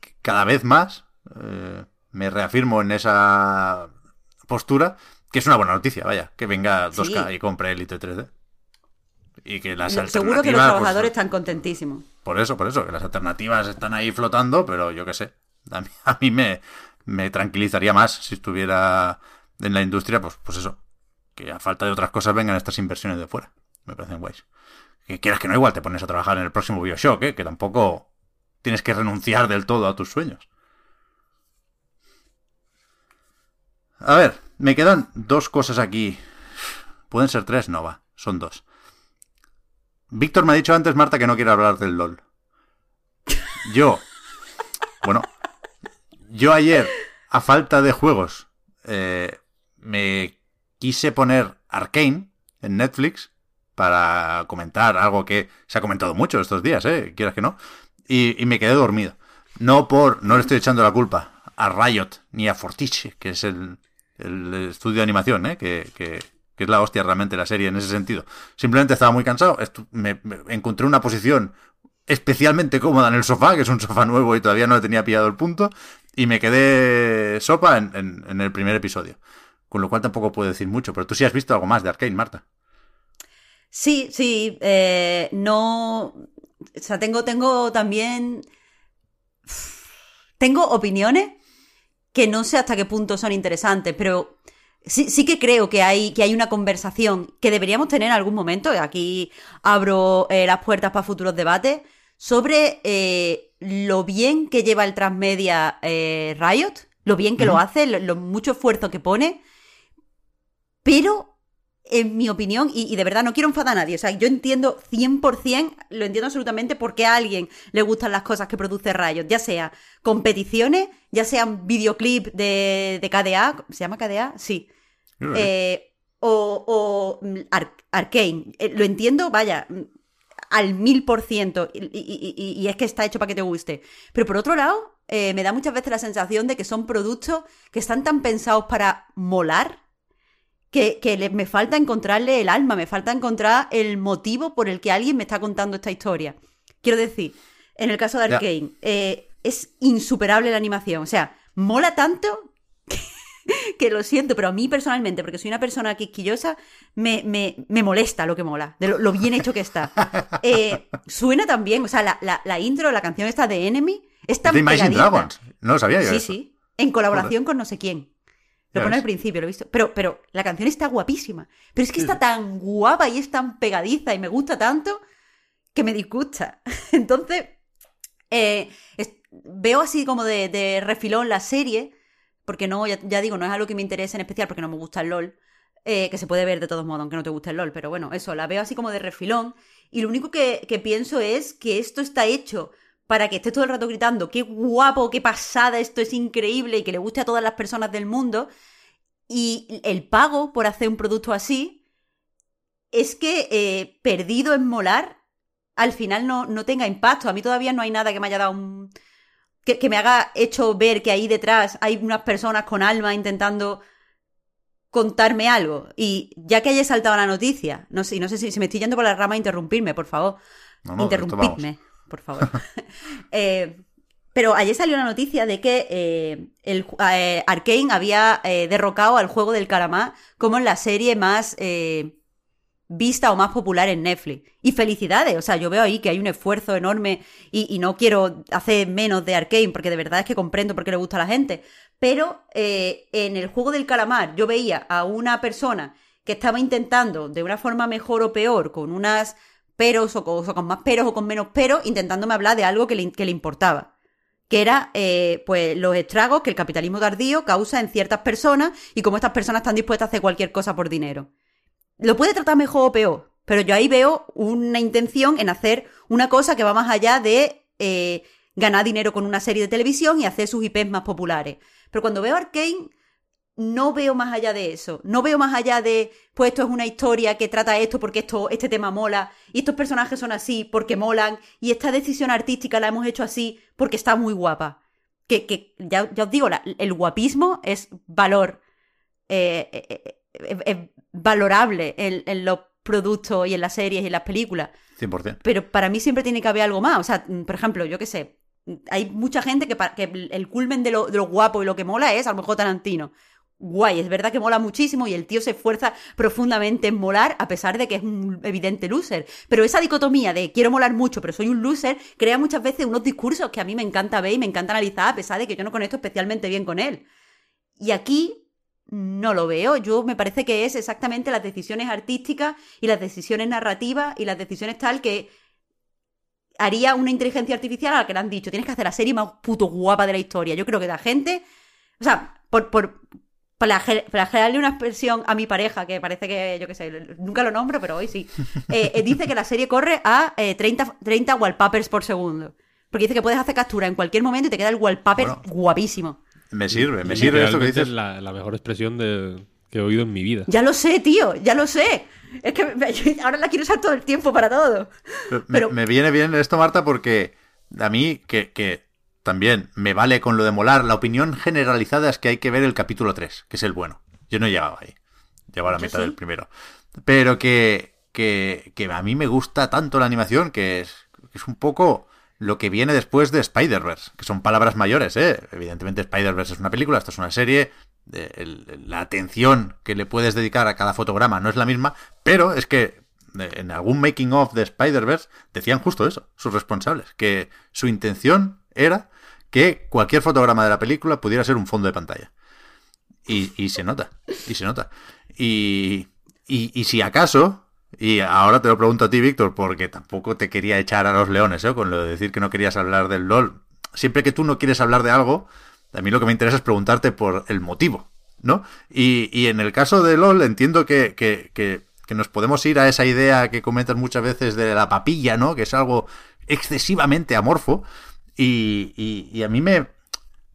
que cada vez más eh, me reafirmo en esa postura, que es una buena noticia, vaya, que venga 2K Sí. y compre Elite 3D. Y que las Seguro que los pues, trabajadores están contentísimos. por eso, por eso, que las alternativas están ahí flotando, pero yo qué sé. A mí, a mí me, me tranquilizaría más si estuviera en la industria, pues, pues eso. Que a falta de otras cosas vengan estas inversiones de fuera. Me parecen guays. Que quieras que no, igual te pones a trabajar en el próximo Bioshock, ¿eh? que tampoco tienes que renunciar del todo a tus sueños. A ver, me quedan dos cosas aquí. ¿Pueden ser tres? No, va, son dos. Víctor me ha dicho antes, Marta, que no quiere hablar del LOL. Yo, bueno, yo ayer, a falta de juegos, eh, me quise poner Arkane en Netflix para comentar algo que se ha comentado mucho estos días, ¿eh? Quieras que no. Y, me quedé dormido. No por, no le estoy echando la culpa a Riot ni a Fortiche, que es el, el estudio de animación, ¿eh? Que, es la hostia realmente la serie en ese sentido. Simplemente estaba muy cansado. Me, me encontré una posición especialmente cómoda en el sofá, que es un sofá nuevo y todavía no le tenía pillado el punto, y me quedé sopa en, en- el primer episodio. Con lo cual tampoco puedo decir mucho, pero tú sí has visto algo más de Arkane, Marta. Sí, sí, eh, no. O sea, tengo, tengo también. Tengo opiniones que no sé hasta qué punto son interesantes, pero sí, sí que creo que hay, que hay una conversación que deberíamos tener en algún momento. Aquí abro eh, las puertas para futuros debates sobre eh, lo bien que lleva el transmedia eh, Riot, lo bien que lo hace, lo, lo mucho esfuerzo que pone, pero en mi opinión, y, y de verdad no quiero enfadar a nadie, o sea, yo entiendo 100%, lo entiendo absolutamente por qué a alguien le gustan las cosas que produce Riot, ya sea competiciones, ya sean videoclip de, de KDA, ¿se llama KDA? Sí. Eh, o o mm, Ar- Arcane. Eh, lo entiendo, vaya, al mil por ciento. Y, es que está hecho para que te guste. Pero por otro lado, eh, me da muchas veces la sensación de que son productos que están tan pensados para molar que, que le- me falta encontrarle el alma, me falta encontrar el motivo por el que alguien me está contando esta historia. Quiero decir, en el caso de. Arkane, eh, es insuperable la animación. O sea, mola tanto que lo siento, pero a mí personalmente, porque soy una persona quisquillosa, me, me, me molesta lo que mola, de lo, lo bien hecho que está. Eh, suena también, o sea, la, la, la intro, la canción esta de Enemy, es tan de Imagine. Dragons. No lo sabía yo. Sí, eso. sí, en colaboración con no sé quién. Lo pone al principio, lo he visto. Pero, pero la canción está guapísima. Pero es que está tan guapa y es tan pegadiza y me gusta tanto que me disgusta. Entonces, eh, es- veo así como de, de refilón la serie, porque no, ya, digo, no es algo que me interese en especial porque no me gusta el LOL, eh, que se puede ver de todos modos, aunque no te guste el LOL, pero bueno, eso, la veo así como de refilón. Y lo único que, que pienso es que esto está hecho para que estés todo el rato gritando, qué guapo, qué pasada, esto es increíble y que le guste a todas las personas del mundo. Y el pago por hacer un producto así es que eh, perdido en molar, al final no, no tenga impacto. A mí todavía no hay nada que me haya dado un... Que, que me haga hecho ver que ahí detrás hay unas personas con alma intentando contarme algo. Y ya que haya saltado la noticia, no sé, no sé si, si me estoy yendo por la rama, interrumpirme, por favor. No, no. Interrumpidme, por favor. Eh, pero ayer salió la noticia de que eh, el eh, Arkane había eh, derrocado al juego del calamar como la serie más eh, vista o más popular en Netflix. Y felicidades, o sea, yo veo ahí que hay un esfuerzo enorme y, no quiero hacer menos de Arkane porque de verdad es que comprendo por qué le gusta a la gente. Pero eh, en el juego del calamar yo veía a una persona que estaba intentando de una forma mejor o peor, con unas peros o con, o con más peros o con menos peros, intentándome hablar de algo que le, que le importaba. Que era, eh, pues, los estragos que el capitalismo tardío causa en ciertas personas y cómo estas personas están dispuestas a hacer cualquier cosa por dinero. Lo puede tratar mejor o peor, pero yo ahí veo una intención en hacer una cosa que va más allá de eh, ganar dinero con una serie de televisión y hacer sus IPs más populares. Pero cuando veo Arkane, no veo más allá de eso. No veo más allá de, pues esto es una historia que trata esto porque esto, este tema mola, y estos personajes son así porque molan, y esta decisión artística la hemos hecho así porque está muy guapa. Que, que ya, ya os digo, el guapismo es valor, eh, eh, valorable en, en los productos y en las series y en las películas. 100%. Pero para mí siempre tiene que haber algo más. O sea, mm, por ejemplo, yo qué sé, hay mucha gente que, que el culmen de lo, de lo guapo y lo que mola es a lo mejor Tarantino. Guay, es verdad que mola muchísimo y el tío se esfuerza profundamente en molar a pesar de que es un evidente loser. Pero esa dicotomía de quiero molar mucho pero soy un loser crea muchas veces unos discursos que a mí me encanta ver y me encanta analizar a pesar de que yo no conecto especialmente bien con él. Y aquí no lo veo. Yo me parece que es exactamente las decisiones artísticas y las decisiones narrativas y las decisiones tal que haría una inteligencia artificial a la que le han dicho, tienes que hacer la serie más puto guapa de la historia. Yo creo que la gente, o sea, por, por plagiarle una expresión a mi pareja, que parece que, yo qué sé, nunca lo nombro, pero hoy sí, eh, eh, dice que la serie corre a eh, 30, 30 wallpapers por segundo. Porque dice que puedes hacer captura en cualquier momento y te queda el wallpaper Bueno. guapísimo. Me sirve, me sirve esto que dices. Es la, la mejor expresión de- que he oído en mi vida. Ya lo sé, tío, ya lo sé. Es que me- ahora la quiero usar todo el tiempo para todo. Pero me, Pero- me viene bien esto, Marta, porque a mí, que, que también me vale con lo de molar, la opinión generalizada es que hay que ver el capítulo 3, que es el bueno. Yo no he llegado ahí. Llevo a la mitad sí. del primero. Pero que, que, que a mí me gusta tanto la animación que es, que es un poco lo que viene después de Spider-Verse, que son palabras mayores, ¿eh? Evidentemente Spider-Verse es una película, esto es una serie, el- la atención que le puedes dedicar a cada fotograma no es la misma, pero es que de- en algún making of de Spider-Verse decían justo eso, sus responsables, que su intención era que cualquier fotograma de la película pudiera ser un fondo de pantalla. Y, y se nota, y se nota. Y, y si acaso, y ahora te lo pregunto a ti, Víctor, porque tampoco te quería echar a los leones, ¿eh? Con lo de decir que no querías hablar del LOL. Siempre que tú no quieres hablar de algo, a mí lo que me interesa es preguntarte por el motivo, ¿no? Y, y en el caso de LOL entiendo que, que, que, nos podemos ir a esa idea que comentas muchas veces de la papilla, ¿no? Que es algo excesivamente amorfo. Y, y, y a mí me,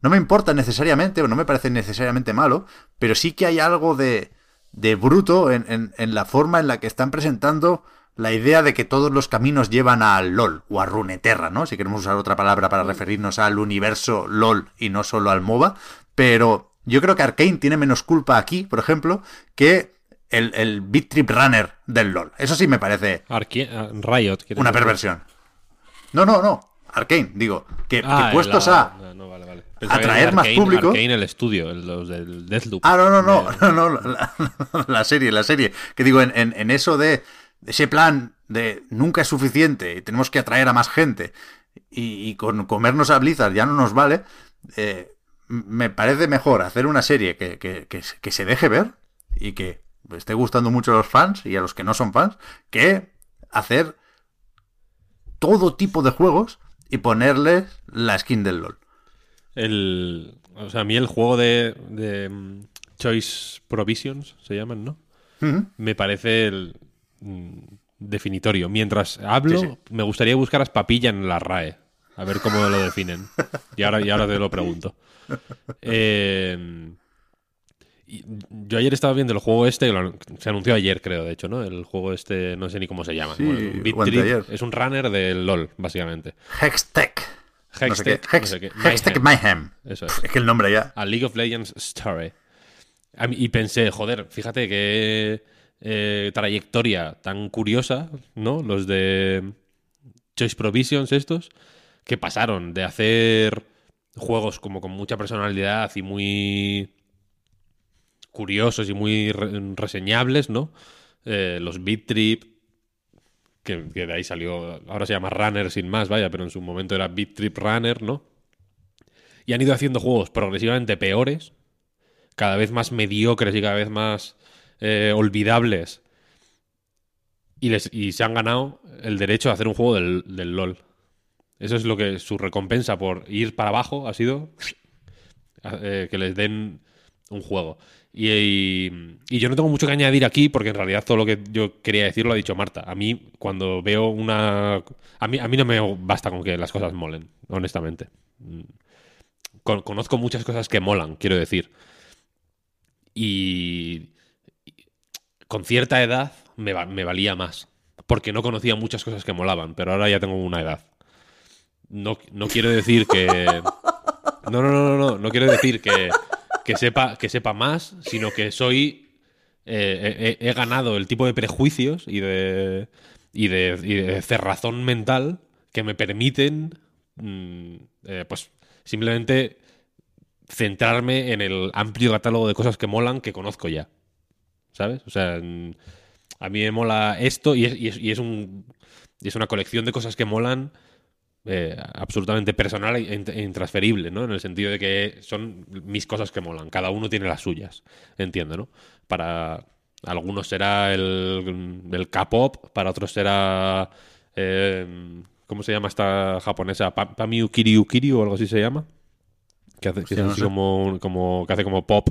no me importa necesariamente, o no me parece necesariamente malo, pero sí que hay algo de, de bruto en, en- en la forma en la que están presentando la idea de que todos los caminos llevan al LOL o a Runeterra, ¿no? Si queremos usar otra palabra para referirnos al universo LOL y no solo al MOBA, pero yo creo que Arkane tiene menos culpa aquí, por ejemplo, que el, el Beat Trip Runner del LOL. Eso sí me parece Arque- ah, Riot. ¿quieres una perversión. No, no, no. Arkane, digo, que, que Ah, puestos la- a no, no, vale, vale. Atraer más público. Arcane el estudio, los del Deathloop. Ah, no, no, no, no, no, la, serie, la serie. Que digo, en, eso de ese plan de nunca es suficiente y tenemos que atraer a más gente y, con comernos a Blizzard ya no nos vale, eh, me parece mejor hacer una serie que, que- que se deje ver y que esté gustando mucho a los fans y a los que no son fans, que hacer todo tipo de juegos y ponerles la skin del LOL. El, o sea, a mí el juego de, de mm, Choice Provisions, se llaman, ¿no? Me parece el mm, definitorio. Mientras hablo, Sí, sí. me gustaría buscar a Papilla en la RAE. A ver cómo lo definen. Y ahora, y ahora te lo pregunto. Eh, y yo ayer estaba viendo el juego este, se anunció ayer, creo, de hecho, ¿no? El juego este, no sé ni cómo se llama. Sí, Bueno, es un runner del LOL, básicamente. Hextech. No sé qué. Hextech, no sé qué. Hextech Mayhem. Mayhem. Eso es. Es que el nombre ya. a League of Legends Story. Y pensé, joder, fíjate qué eh, trayectoria tan curiosa, ¿no? Los de Choice Provisions estos, que pasaron de hacer juegos como con mucha personalidad y muy curiosos y muy re- reseñables, ¿no? Eh, los Beat Trip, que, de ahí salió, ahora se llama Runner sin más, vaya, pero en su momento era Beat Trip Runner, ¿no? Y han ido haciendo juegos progresivamente peores, cada vez más mediocres y cada vez más eh, olvidables. Y, les, y se han ganado el derecho a hacer un juego del, del LOL. Eso es lo que su recompensa por ir para abajo ha sido eh, que les den un juego. Y, yo no tengo mucho que añadir aquí porque en realidad todo lo que yo quería decir lo ha dicho Marta. A mí cuando veo una... A mí, a mí no me basta con que las cosas molen, honestamente. Con- conozco muchas cosas que molan, quiero decir. Y, con cierta edad me valía más. Porque no conocía muchas cosas que molaban, pero ahora ya tengo una edad. No, no quiero decir que... No, no, no, no, no, no quiero decir que, que, sepa, que sepa más, sino que soy... eh, he, he ganado el tipo de prejuicios y de, y de, y de cerrazón mental que me permiten, mm, eh, pues, simplemente centrarme en el amplio catálogo de cosas que molan que conozco ya. ¿Sabes? O sea, a mí me mola esto y es, y es- y es un, y es una colección de cosas que molan eh, absolutamente personal e, e intransferible, ¿no? En el sentido de que son mis cosas que molan. Cada uno tiene las suyas, entiendo, ¿no? Para algunos será el, el K-pop, para otros será... eh, ¿Cómo se llama esta japonesa? Pa- Pamiu Kiryu Kiryu o algo así se llama. Que hace, que no sé. como, como- que hace como pop.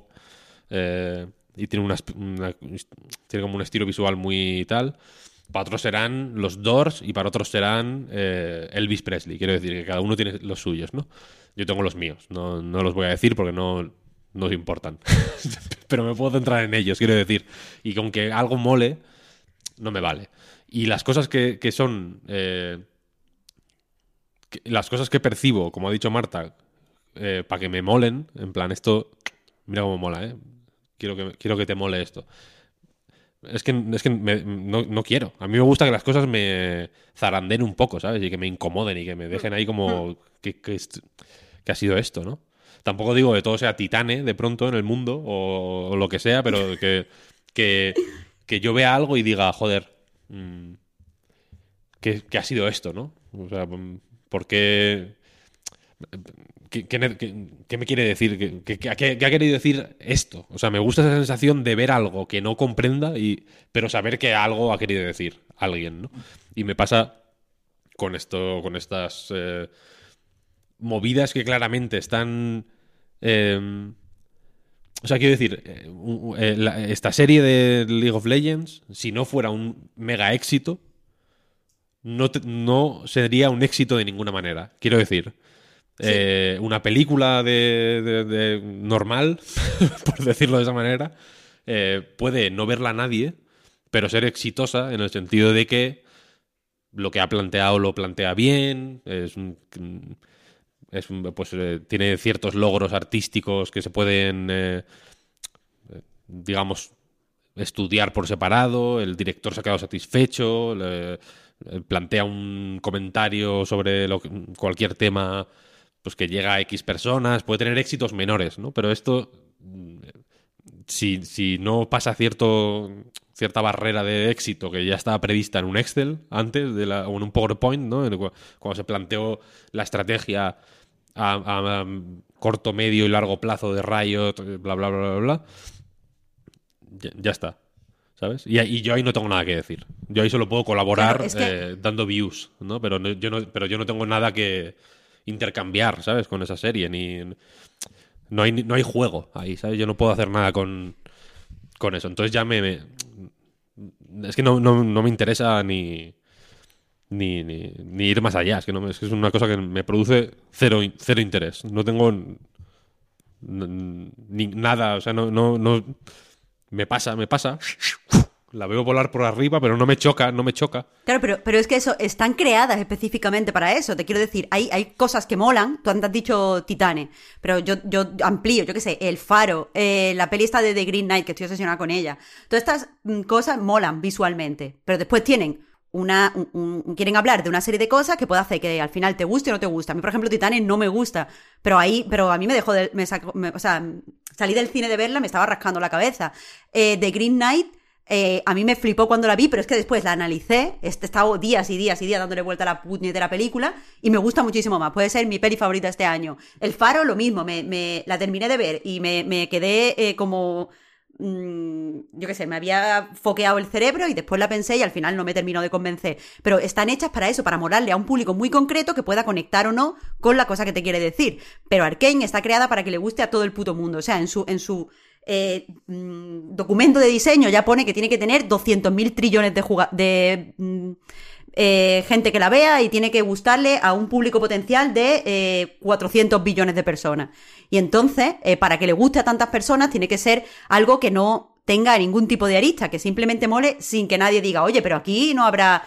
eh, y tiene, una, una- tiene como un estilo visual muy tal. Para otros serán los Doors y para otros serán eh, Elvis Presley. Quiero decir que cada uno tiene los suyos, ¿no? Yo tengo los míos. No, no los voy a decir porque no, no os importan. Pero me puedo centrar en ellos, quiero decir. Y con que algo mole, no me vale. Y las cosas que, que son... eh, las cosas que percibo, como ha dicho Marta, para que me molen, en plan, esto... Mira cómo mola, ¿eh? Quiero que, quiero que te mole esto. Es que, es que me- no, no quiero. A mí me gusta que las cosas me zaranden un poco, ¿sabes? Y que me incomoden y que me dejen ahí como... ¿Qué, qué es- qué ha sido esto, no? Tampoco digo que todo sea titane de pronto en el mundo o, o lo que sea, pero que, que, que yo vea algo y diga, joder, mm, ¿qué, qué ha sido esto, no? O sea, mm, ¿por qué...? ¿Qué, me quiere decir? ¿Qué, ha- querido decir esto? O sea, me gusta esa sensación de ver algo que no comprenda, y, pero saber que algo ha querido decir alguien, ¿no? Y me pasa con esto, con estas eh, movidas que claramente están. eh, o sea, quiero decir, eh, eh, esta serie de League of Legends, si no fuera un mega éxito, no, no sería un éxito de ninguna manera. Quiero decir, eh, una película de, de- normal, por decirlo de esa manera, eh, puede no verla nadie, pero ser exitosa en el sentido de que lo que ha planteado lo plantea bien, es un- es un- pues eh, tiene ciertos logros artísticos que se pueden, digamos, estudiar por separado, el director se ha quedado satisfecho, plantea un comentario sobre cualquier tema pues que llega a X personas, puede tener éxitos menores, ¿no? Pero esto, mm, si, si no pasa cierto, cierta barrera de éxito que ya estaba prevista en un Excel antes, de la, o en un PowerPoint, ¿no? Cuando se planteó la estrategia a, a- a corto, medio y largo plazo de Riot, bla, bla, bla, bla, bla, ya, ya está. ¿Sabes? Y, y yo ahí no tengo nada que decir. Yo ahí solo puedo colaborar Claro, es que- eh, dando views, ¿no? Pero no- yo no, pero yo no tengo nada que intercambiar, ¿sabes? Con esa serie. Ni, no, hay, no hay juego ahí, ¿sabes? Yo no puedo hacer nada con, con eso. Entonces ya me... me- es que no, no- me interesa ni, ni, ni, ir más allá. Es que, no, es que es una cosa que me produce cero, cero interés. No tengo ni nada, o sea, no, no, no... Me pasa, me pasa. La veo volar por arriba, pero no me choca, no me choca. Claro, pero, pero es que eso, están creadas específicamente para eso. Te quiero decir, hay, hay cosas que molan. Tú antes has dicho Titane, pero yo, yo amplío, yo qué sé, El Faro, eh, la peli esta de The Green Knight, que estoy obsesionada con ella. Todas estas mm, cosas molan visualmente, pero después tienen una, un- un- quieren hablar de una serie de cosas que puede hacer que al final te guste o no te guste. A mí, por ejemplo, Titane no me gusta, pero ahí, pero a mí me dejó de, me- o sea, salí del cine de verla, me estaba rascando la cabeza. Eh, The Green Knight, eh, a mí me flipó cuando la vi, pero es que después la analicé, he estado días y días y días dándole vuelta a la puñetera película y me gusta muchísimo más. Puede ser mi peli favorita este año. El Faro, lo mismo, me, me- la terminé de ver y me, me quedé eh, como mm, yo qué sé, me había foqueado el cerebro y después la pensé y al final no me terminó de convencer. Pero están hechas para eso, para molarle a un público muy concreto que pueda conectar o no con la cosa que te quiere decir. Pero Arkane está creada para que le guste a todo el puto mundo. O sea, en su, en su eh, mm, documento de diseño ya pone que tiene que tener 200.000 trillones de, de mm, eh, gente que la vea y tiene que gustarle a un público potencial de eh, 400 billones de personas. Y entonces, eh, para que le guste a tantas personas, tiene que ser algo que no tenga ningún tipo de arista, que simplemente mole sin que nadie diga, oye, pero aquí no habrá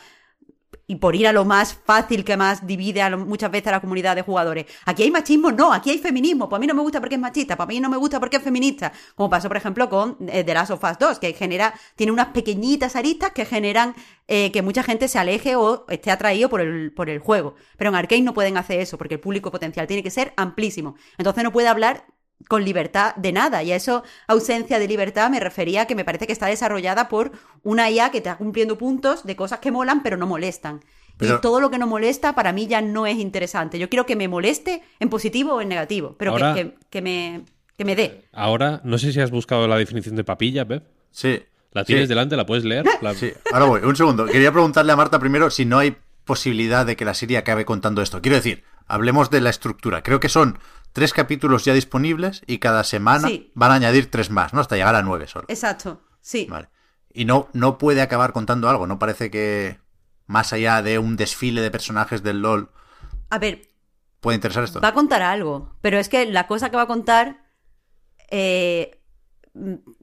y por ir a lo más fácil que más divide a lo- muchas veces a la comunidad de jugadores. Aquí hay machismo, no, aquí hay feminismo. Pues a mí no me gusta porque es machista, pues a mí no me gusta porque es feminista. Como pasó, por ejemplo, con eh, The Last of Us 2, que genera, tiene unas pequeñitas aristas que generan eh, que mucha gente se aleje o esté atraído por el, por el juego. Pero en Arkane no pueden hacer eso, porque el público potencial tiene que ser amplísimo. Entonces no puede hablar con libertad de nada. Y a eso, ausencia de libertad, me refería a que me parece que está desarrollada por una IA que está cumpliendo puntos de cosas que molan, pero no molestan. Pero- Y todo lo que no molesta para mí ya no es interesante. Yo quiero que me moleste en positivo o en negativo, pero que- que, que me, que me dé. Ahora, no sé si has buscado la definición de papilla, Pep. Sí. ¿La tienes Sí. delante? ¿La puedes leer? La- Sí, ahora voy. Un segundo. Quería preguntarle a Marta primero si no hay posibilidad de que la serie acabe contando esto. Quiero decir, hablemos de la estructura. Creo que son tres capítulos ya disponibles y cada semana Sí. van a añadir tres más, ¿no? Hasta llegar a nueve solo. Exacto, sí. Vale. Y no, no puede acabar contando algo. No parece que más allá de un desfile de personajes del LOL A ver, puede interesar esto. Va a contar algo, pero es que la cosa que va a contar. eh,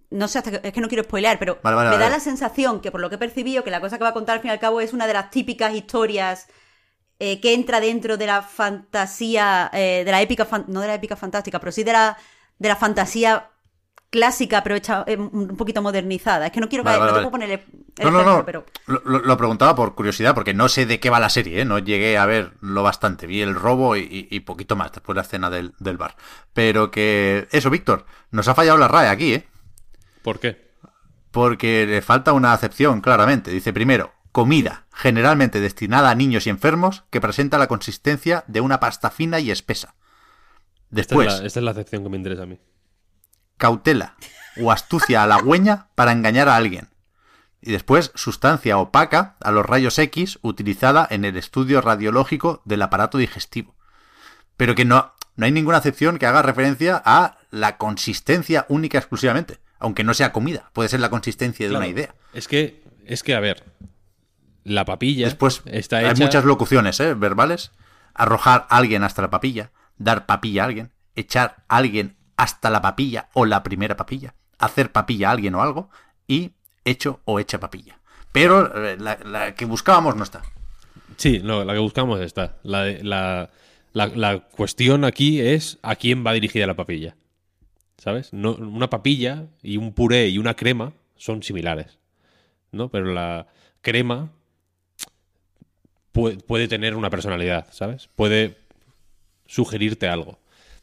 no sé, hasta que- es que no quiero spoilear, pero Vale, vale, me da la sensación que por lo que he percibido, que la cosa que va a contar al fin y al cabo es una de las típicas historias eh, que entra dentro de la fantasía, eh, de la épica, fan- no de la épica fantástica, pero sí de la, de la fantasía clásica, pero hecha eh, un poquito modernizada. Es que no quiero Vale, caer, vale, no te puedo poner el, el No, no, ejemplo, no. pero Lo, lo- lo preguntaba por curiosidad, porque no sé de qué va la serie, ¿eh? No llegué a verlo bastante. Vi el robo y, y- y poquito más después de la escena del, del bar. Pero que... Eso, Víctor. Nos ha fallado la RAE aquí, ¿eh? ¿Por qué? Porque le falta una acepción, claramente. Dice primero, comida, generalmente destinada a niños y enfermos, que presenta la consistencia de una pasta fina y espesa. Esta Después, es, la, esta es la acepción que me interesa a mí. cautela o astucia halagüeña para engañar a alguien. Y después, sustancia opaca a los rayos X utilizada en el estudio radiológico del aparato digestivo. Pero que no, no hay ninguna acepción que haga referencia a la consistencia única exclusivamente. Aunque no sea comida, puede ser la consistencia de una idea. Es que, es que, a ver, la papilla Después está hay hecha... muchas locuciones ¿eh? verbales. Arrojar a alguien hasta la papilla, dar papilla a alguien, echar a alguien hasta la papilla o la primera papilla, hacer papilla a alguien o algo y hecho o hecha papilla. Pero eh, la, la que buscábamos no está. Sí, no, la que buscamos está. La, la, la cuestión aquí es a quién va dirigida la papilla. ¿Sabes? No, una papilla y un puré y una crema son similares. ¿No? Pero la crema puede, puede tener una personalidad, ¿sabes? Puede sugerirte algo.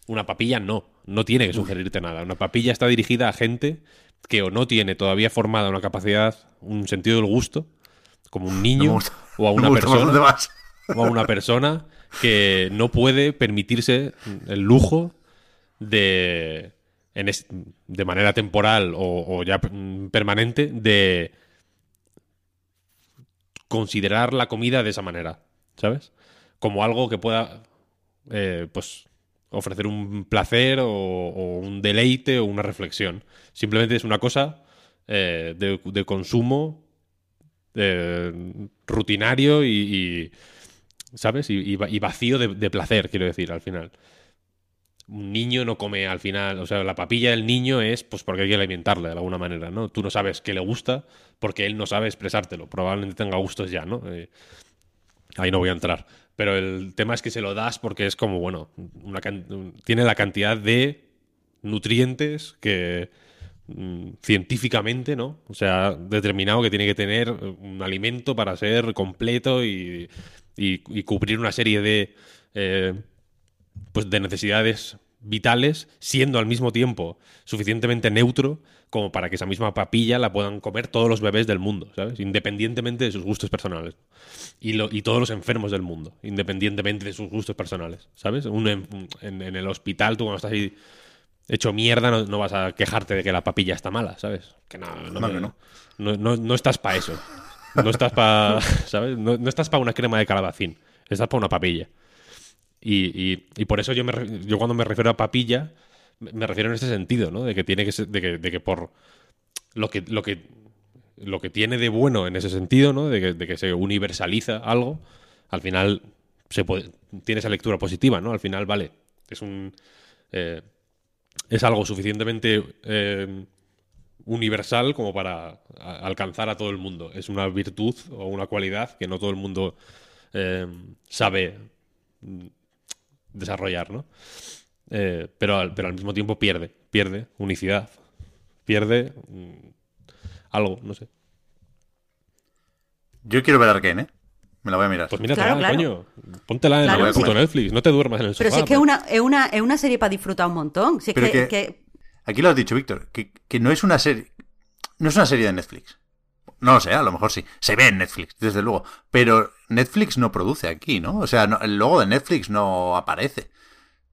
Una papilla no, no tiene que sugerirte nada. Una papilla está dirigida a gente que o no tiene todavía formada una capacidad, un sentido del gusto, como un No niño gusta- o a una persona o a una persona que no puede permitirse el lujo de en es- de manera temporal o, o ya permanente de considerar la comida de esa manera, ¿sabes? Como algo que pueda eh, pues ofrecer un placer o, un deleite o una reflexión. Simplemente es una cosa eh, de, de consumo eh, rutinario y, ¿sabes? Y, y va- y vacío de placer, quiero decir, al final. Un niño no come al final, o sea, la papilla del niño es pues porque hay que alimentarle de alguna manera, ¿no? Tú no sabes qué le gusta porque él no sabe expresártelo. Probablemente tenga gustos ya, ¿no? Eh, ahí no voy a entrar. Pero el tema es que se lo das porque es como, bueno, tiene la cantidad de nutrientes que mm, científicamente, ¿no? O sea, determinado que tiene que tener un alimento para ser completo y, y- y cubrir una serie de, eh, pues de necesidades vitales, siendo al mismo tiempo suficientemente neutro como para que esa misma papilla la puedan comer todos los bebés del mundo, ¿sabes? Independientemente de sus gustos personales. Y, lo- y todos los enfermos del mundo, independientemente de sus gustos personales, ¿sabes? En, en- en el hospital, tú cuando estás ahí hecho mierda, no, no vas a quejarte de que la papilla está mala, ¿sabes? Que no, no, No, me- no. no, no- no estás para eso. No estás para, ¿sabes? No, no estás para una crema de calabacín. Estás para una papilla. Y, y- por eso yo, me, yo cuando me refiero a papilla, me refiero en este sentido, ¿no? De que tiene que ser, de que, de que por lo que, lo que lo que tiene de bueno en ese sentido, ¿no? De que, de que se universaliza algo, al final se tiene esa lectura positiva, ¿no? Al final, vale, es un eh, es algo suficientemente eh, universal como para alcanzar a todo el mundo. Es una virtud o una cualidad que no todo el mundo eh, sabe desarrollar, ¿no? Eh, pero, al, pero al mismo tiempo pierde, pierde unicidad, pierde mm, algo, no sé. Yo quiero ver Arkane, ¿eh? Me la voy a mirar. Pues mira, Claro, claro. coño, póntela en Claro. el puto Netflix, no te duermas en el Pero sofá. si es que es una, es una, es una serie para disfrutar un montón. Si es Pero que, que- que- Aquí lo has dicho, Víctor, que, que no es una serie. No es una serie de Netflix. No lo sé, a lo mejor sí. Se ve en Netflix, desde luego. Pero Netflix no produce aquí, ¿no? O sea, el logo de Netflix no aparece.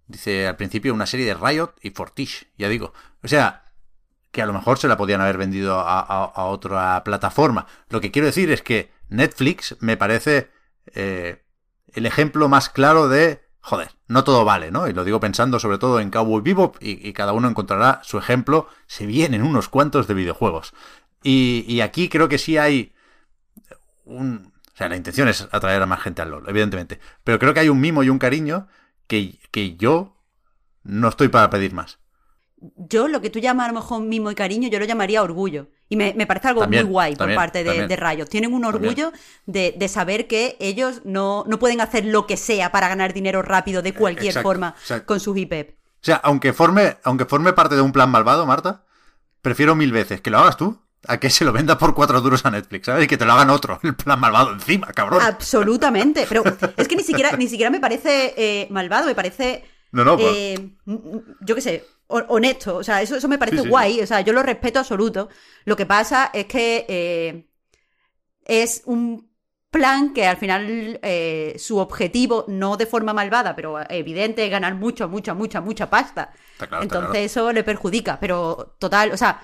Dice al principio una serie de Riot y Fortiche, ya digo. O sea, que a lo mejor se la podían haber vendido a, a- otra plataforma. Lo que quiero decir es que Netflix me parece eh, el ejemplo más claro de, joder, no todo vale, ¿no? Y lo digo pensando sobre todo en Cowboy Bebop y, y cada uno encontrará su ejemplo. Se vienen unos cuantos de videojuegos. Y, y aquí creo que sí hay un... O sea, la intención es atraer a más gente al LoL, evidentemente. Pero creo que hay un mimo y un cariño que, que yo no estoy para pedir más. yo lo que tú llamas a lo mejor mimo y cariño, yo lo llamaría orgullo. Y me, me parece algo También, muy guay también, por parte de, de. Tienen un orgullo de, de saber que ellos no, no pueden hacer lo que sea para ganar dinero rápido de cualquier exacto, forma exacto. con sus IP. O sea, aunque forme, aunque forme parte de un plan malvado, Marta, prefiero mil veces que lo hagas tú a que se lo venda por cuatro duros a Netflix, ¿sabes? Y que te lo hagan otro, el plan malvado encima, cabrón. Absolutamente. Pero es que ni siquiera, ni siquiera me parece eh, malvado, me parece. No, no, pues- eh, yo qué sé, ho- honesto. O sea, eso, eso me parece Sí, sí. guay. O sea, yo lo respeto absoluto. Lo que pasa es que eh, es un plan que al final eh, su objetivo, no de forma malvada, pero evidente, es ganar mucho, mucha, mucha, mucha pasta. Está claro, Entonces claro. eso le perjudica. Pero total, o sea.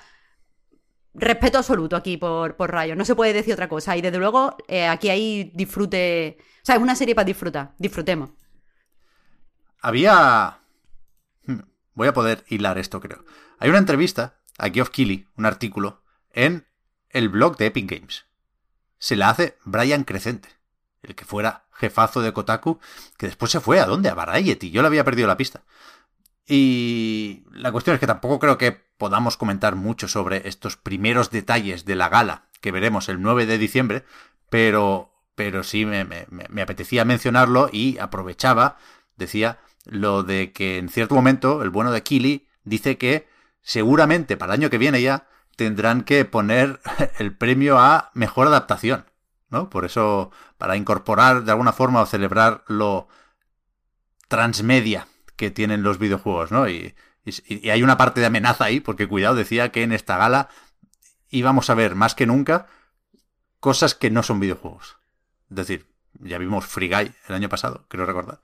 Respeto absoluto aquí por, por Rayo, no se puede decir otra cosa. Y desde luego, eh, aquí hay disfrute. O sea, es una serie para disfrutar. Disfrutemos. Había... Hmm, Voy a poder hilar esto, creo. Hay una entrevista a Geoff Keighley, un artículo, en el blog de Epic Games. Se la hace Brian Crecente, el que fuera jefazo de Kotaku, que después se fue a dónde? A Variety. Yo le había perdido la pista. Y la cuestión es que tampoco creo que podamos comentar mucho sobre estos primeros detalles de la gala que veremos el 9 de diciembre, pero, pero sí me, me- me- apetecía mencionarlo y aprovechaba, decía, lo de que en cierto momento el bueno de Kili dice que seguramente para el año que viene ya tendrán que poner el premio a mejor adaptación, ¿no? Por eso, para incorporar de alguna forma o celebrar lo transmedia que tienen los videojuegos, ¿no? Y, hay una parte de amenaza ahí, porque cuidado, decía que en esta gala íbamos a ver más que nunca cosas que no son videojuegos. Es decir, ya vimos Free Guy el año pasado, creo recordar.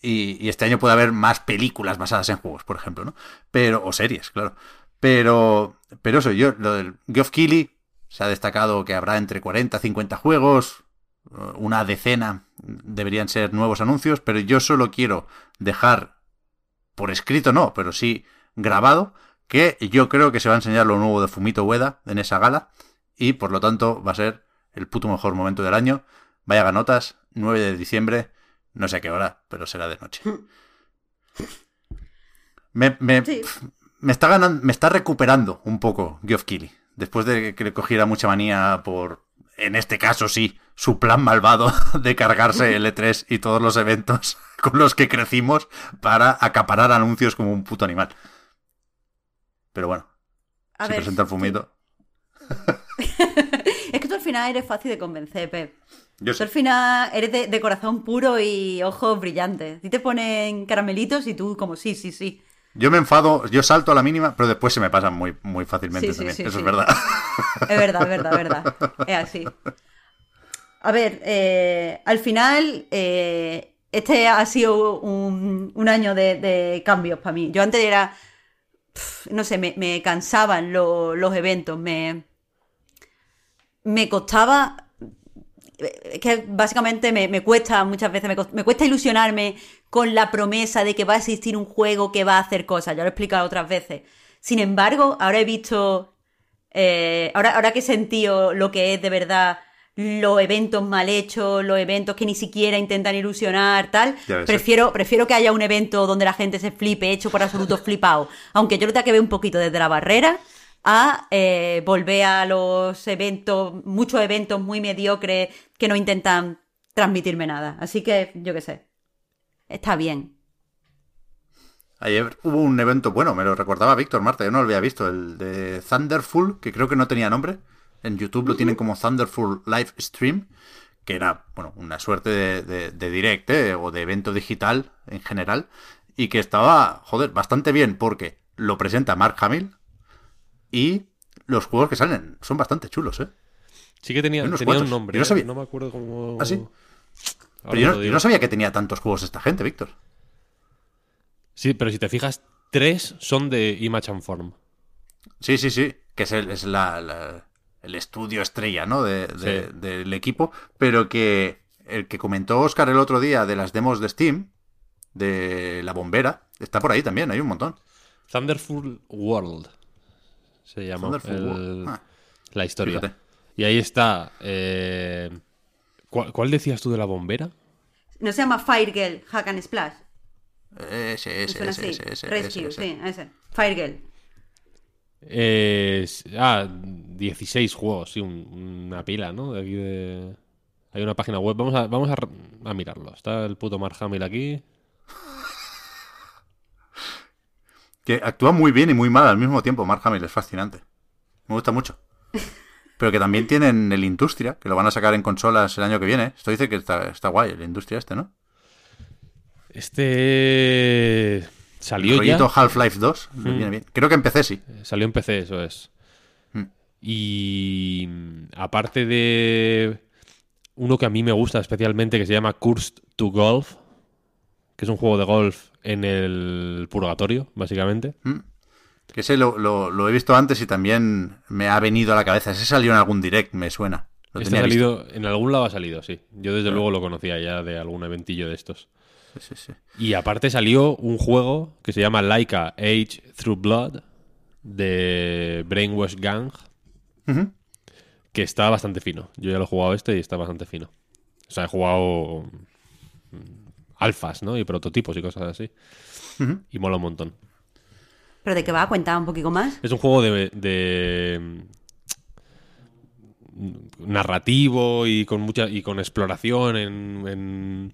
Y, y este año puede haber más películas basadas en juegos, por ejemplo, ¿no? Pero, o series, claro. Pero, pero eso, yo, lo del Geoff Keighley, se ha destacado que habrá entre 40 y 50 juegos, una decena deberían ser nuevos anuncios, pero yo solo quiero dejar por escrito no, pero sí grabado, que yo creo que se va a enseñar lo nuevo de Fumito Ueda en esa gala, y por lo tanto va a ser el puto mejor momento del año. Vaya ganotas, 9 de diciembre, no sé a qué hora, pero será de noche. Me, me, Sí. me está ganando, me está recuperando un poco Geoff Keighley, después de que le cogiera mucha manía por, en este caso sí, su plan malvado de cargarse el E3 y todos los eventos con los que crecimos para acaparar anuncios como un puto animal. Pero bueno, A se ver, presenta el fumito. Es que tú al final eres fácil de convencer, Pep. Yo Tú sé. al final eres de, de corazón puro y ojos brillantes. Y te ponen caramelitos y tú como sí, sí, sí. Yo me enfado, yo salto a la mínima, pero después se me pasan muy, muy fácilmente Sí, también. sí, Eso es verdad. Es verdad, es verdad, es verdad. Es así. A ver, eh, al final, eh, este ha sido un, año de, cambios para mí. Yo antes era, no sé, me, cansaban lo- los eventos, me, me costaba, es que básicamente me, me cuesta muchas veces, me, me cuesta ilusionarme con la promesa de que va a existir un juego que va a hacer cosas, ya lo he explicado otras veces. Sin embargo, ahora he visto eh, ahora, ahora que he sentido lo que es de verdad los eventos mal hechos, los eventos que ni siquiera intentan ilusionar, tal, prefiero, prefiero que haya un evento donde la gente se flipe, hecho por absolutos flipados. Aunque yo lo tenga que ver un poquito desde la barrera, a eh, volver a los eventos, muchos eventos muy mediocres que no intentan transmitirme nada. Así que, yo qué sé, está bien. Ayer hubo un evento bueno, me lo recordaba Víctor Marta, yo no lo había visto, el de Thunderful, que creo que no tenía nombre. En YouTube lo tienen como Thunderful Live Stream, que era, bueno, una suerte de, de, direct eh, o de evento digital en general, y que estaba, joder, bastante bien, porque lo presenta Mark Hamill y los juegos que salen son bastante chulos, ¿eh? Sí que tenía, un nombre, no, no me acuerdo cómo... ¿Ah, sí? Pero yo no, sabía que tenía tantos juegos esta gente, Víctor. Sí, pero si te fijas, tres son de Image and Form. Sí, sí, sí. Que es el, es la, el estudio estrella, ¿no? De, Del equipo. Pero que el que comentó Oscar el otro día de las demos de Steam, de la bombera, está por ahí también, hay un montón. Thunderful World se llama ah, la historia. Y ahí está. Eh, ¿cuál, decías tú de la bombera? No se llama Firegirl Hack and Splash. Ese, ese, ese, ese, Rescue, sí, ese. Firegirl. ah, 16 juegos, sí, una pila, ¿no? De aquí de... Hay una página web, vamos a, vamos a, mirarlo. Está el puto Mark Hamill aquí. Que actúa muy bien y muy mal al mismo tiempo, Mark Hamill, es fascinante. Me gusta mucho. Pero que también tienen el Industria, que lo van a sacar en consolas el año que viene. Esto dice que está, está guay, el Industria este, ¿no? Este salió ya. Half-Life 2. Mm. bien. Creo que en PC sí. Salió en PC, eso es. Mm. Y aparte de uno que a mí me gusta especialmente, que se llama Cursed to Golf, que es un juego de golf en el purgatorio, básicamente. Mm. Que ese lo, he visto antes y también me ha venido a la cabeza. Ese salió en algún direct, me suena. este salido, en algún lado ha salido, sí. Yo desde ah. luego lo conocía ya de algún eventillo de estos. Y aparte salió un juego que se llama Laika Age Through Blood de Brainwash Gang. Que está bastante fino. Yo ya lo he jugado este y está bastante fino. O sea, he jugado mm, alfas, ¿no? Y prototipos y cosas así. Y mola un montón. ¿Pero de qué va? Cuenta un poquito más. Es un juego de, mm, narrativo y con mucha y con exploración en, en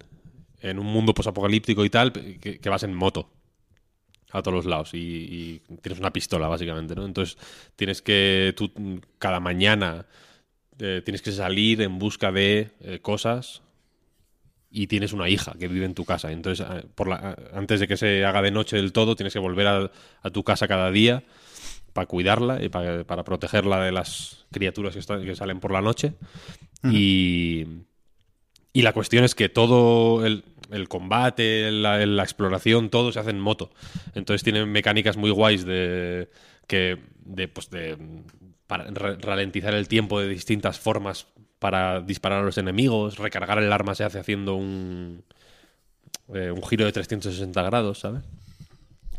un mundo posapocalíptico y tal, que, vas en moto a todos los lados y, tienes una pistola, básicamente, ¿no? Entonces tienes que, tú cada mañana eh, tienes que salir en busca de eh, cosas y tienes una hija que vive en tu casa. Entonces, por la, antes de que se haga de noche del todo, tienes que volver a, tu casa cada día para cuidarla y para, protegerla de las criaturas que, que salen por la noche. Y, y la cuestión es que todo el, el combate, la, exploración, todo se hace en moto. Entonces tienen mecánicas muy guays de que de pues de para ralentizar el tiempo de distintas formas para disparar a los enemigos, recargar el arma se hace haciendo un eh, un giro de 360 grados, ¿sabes?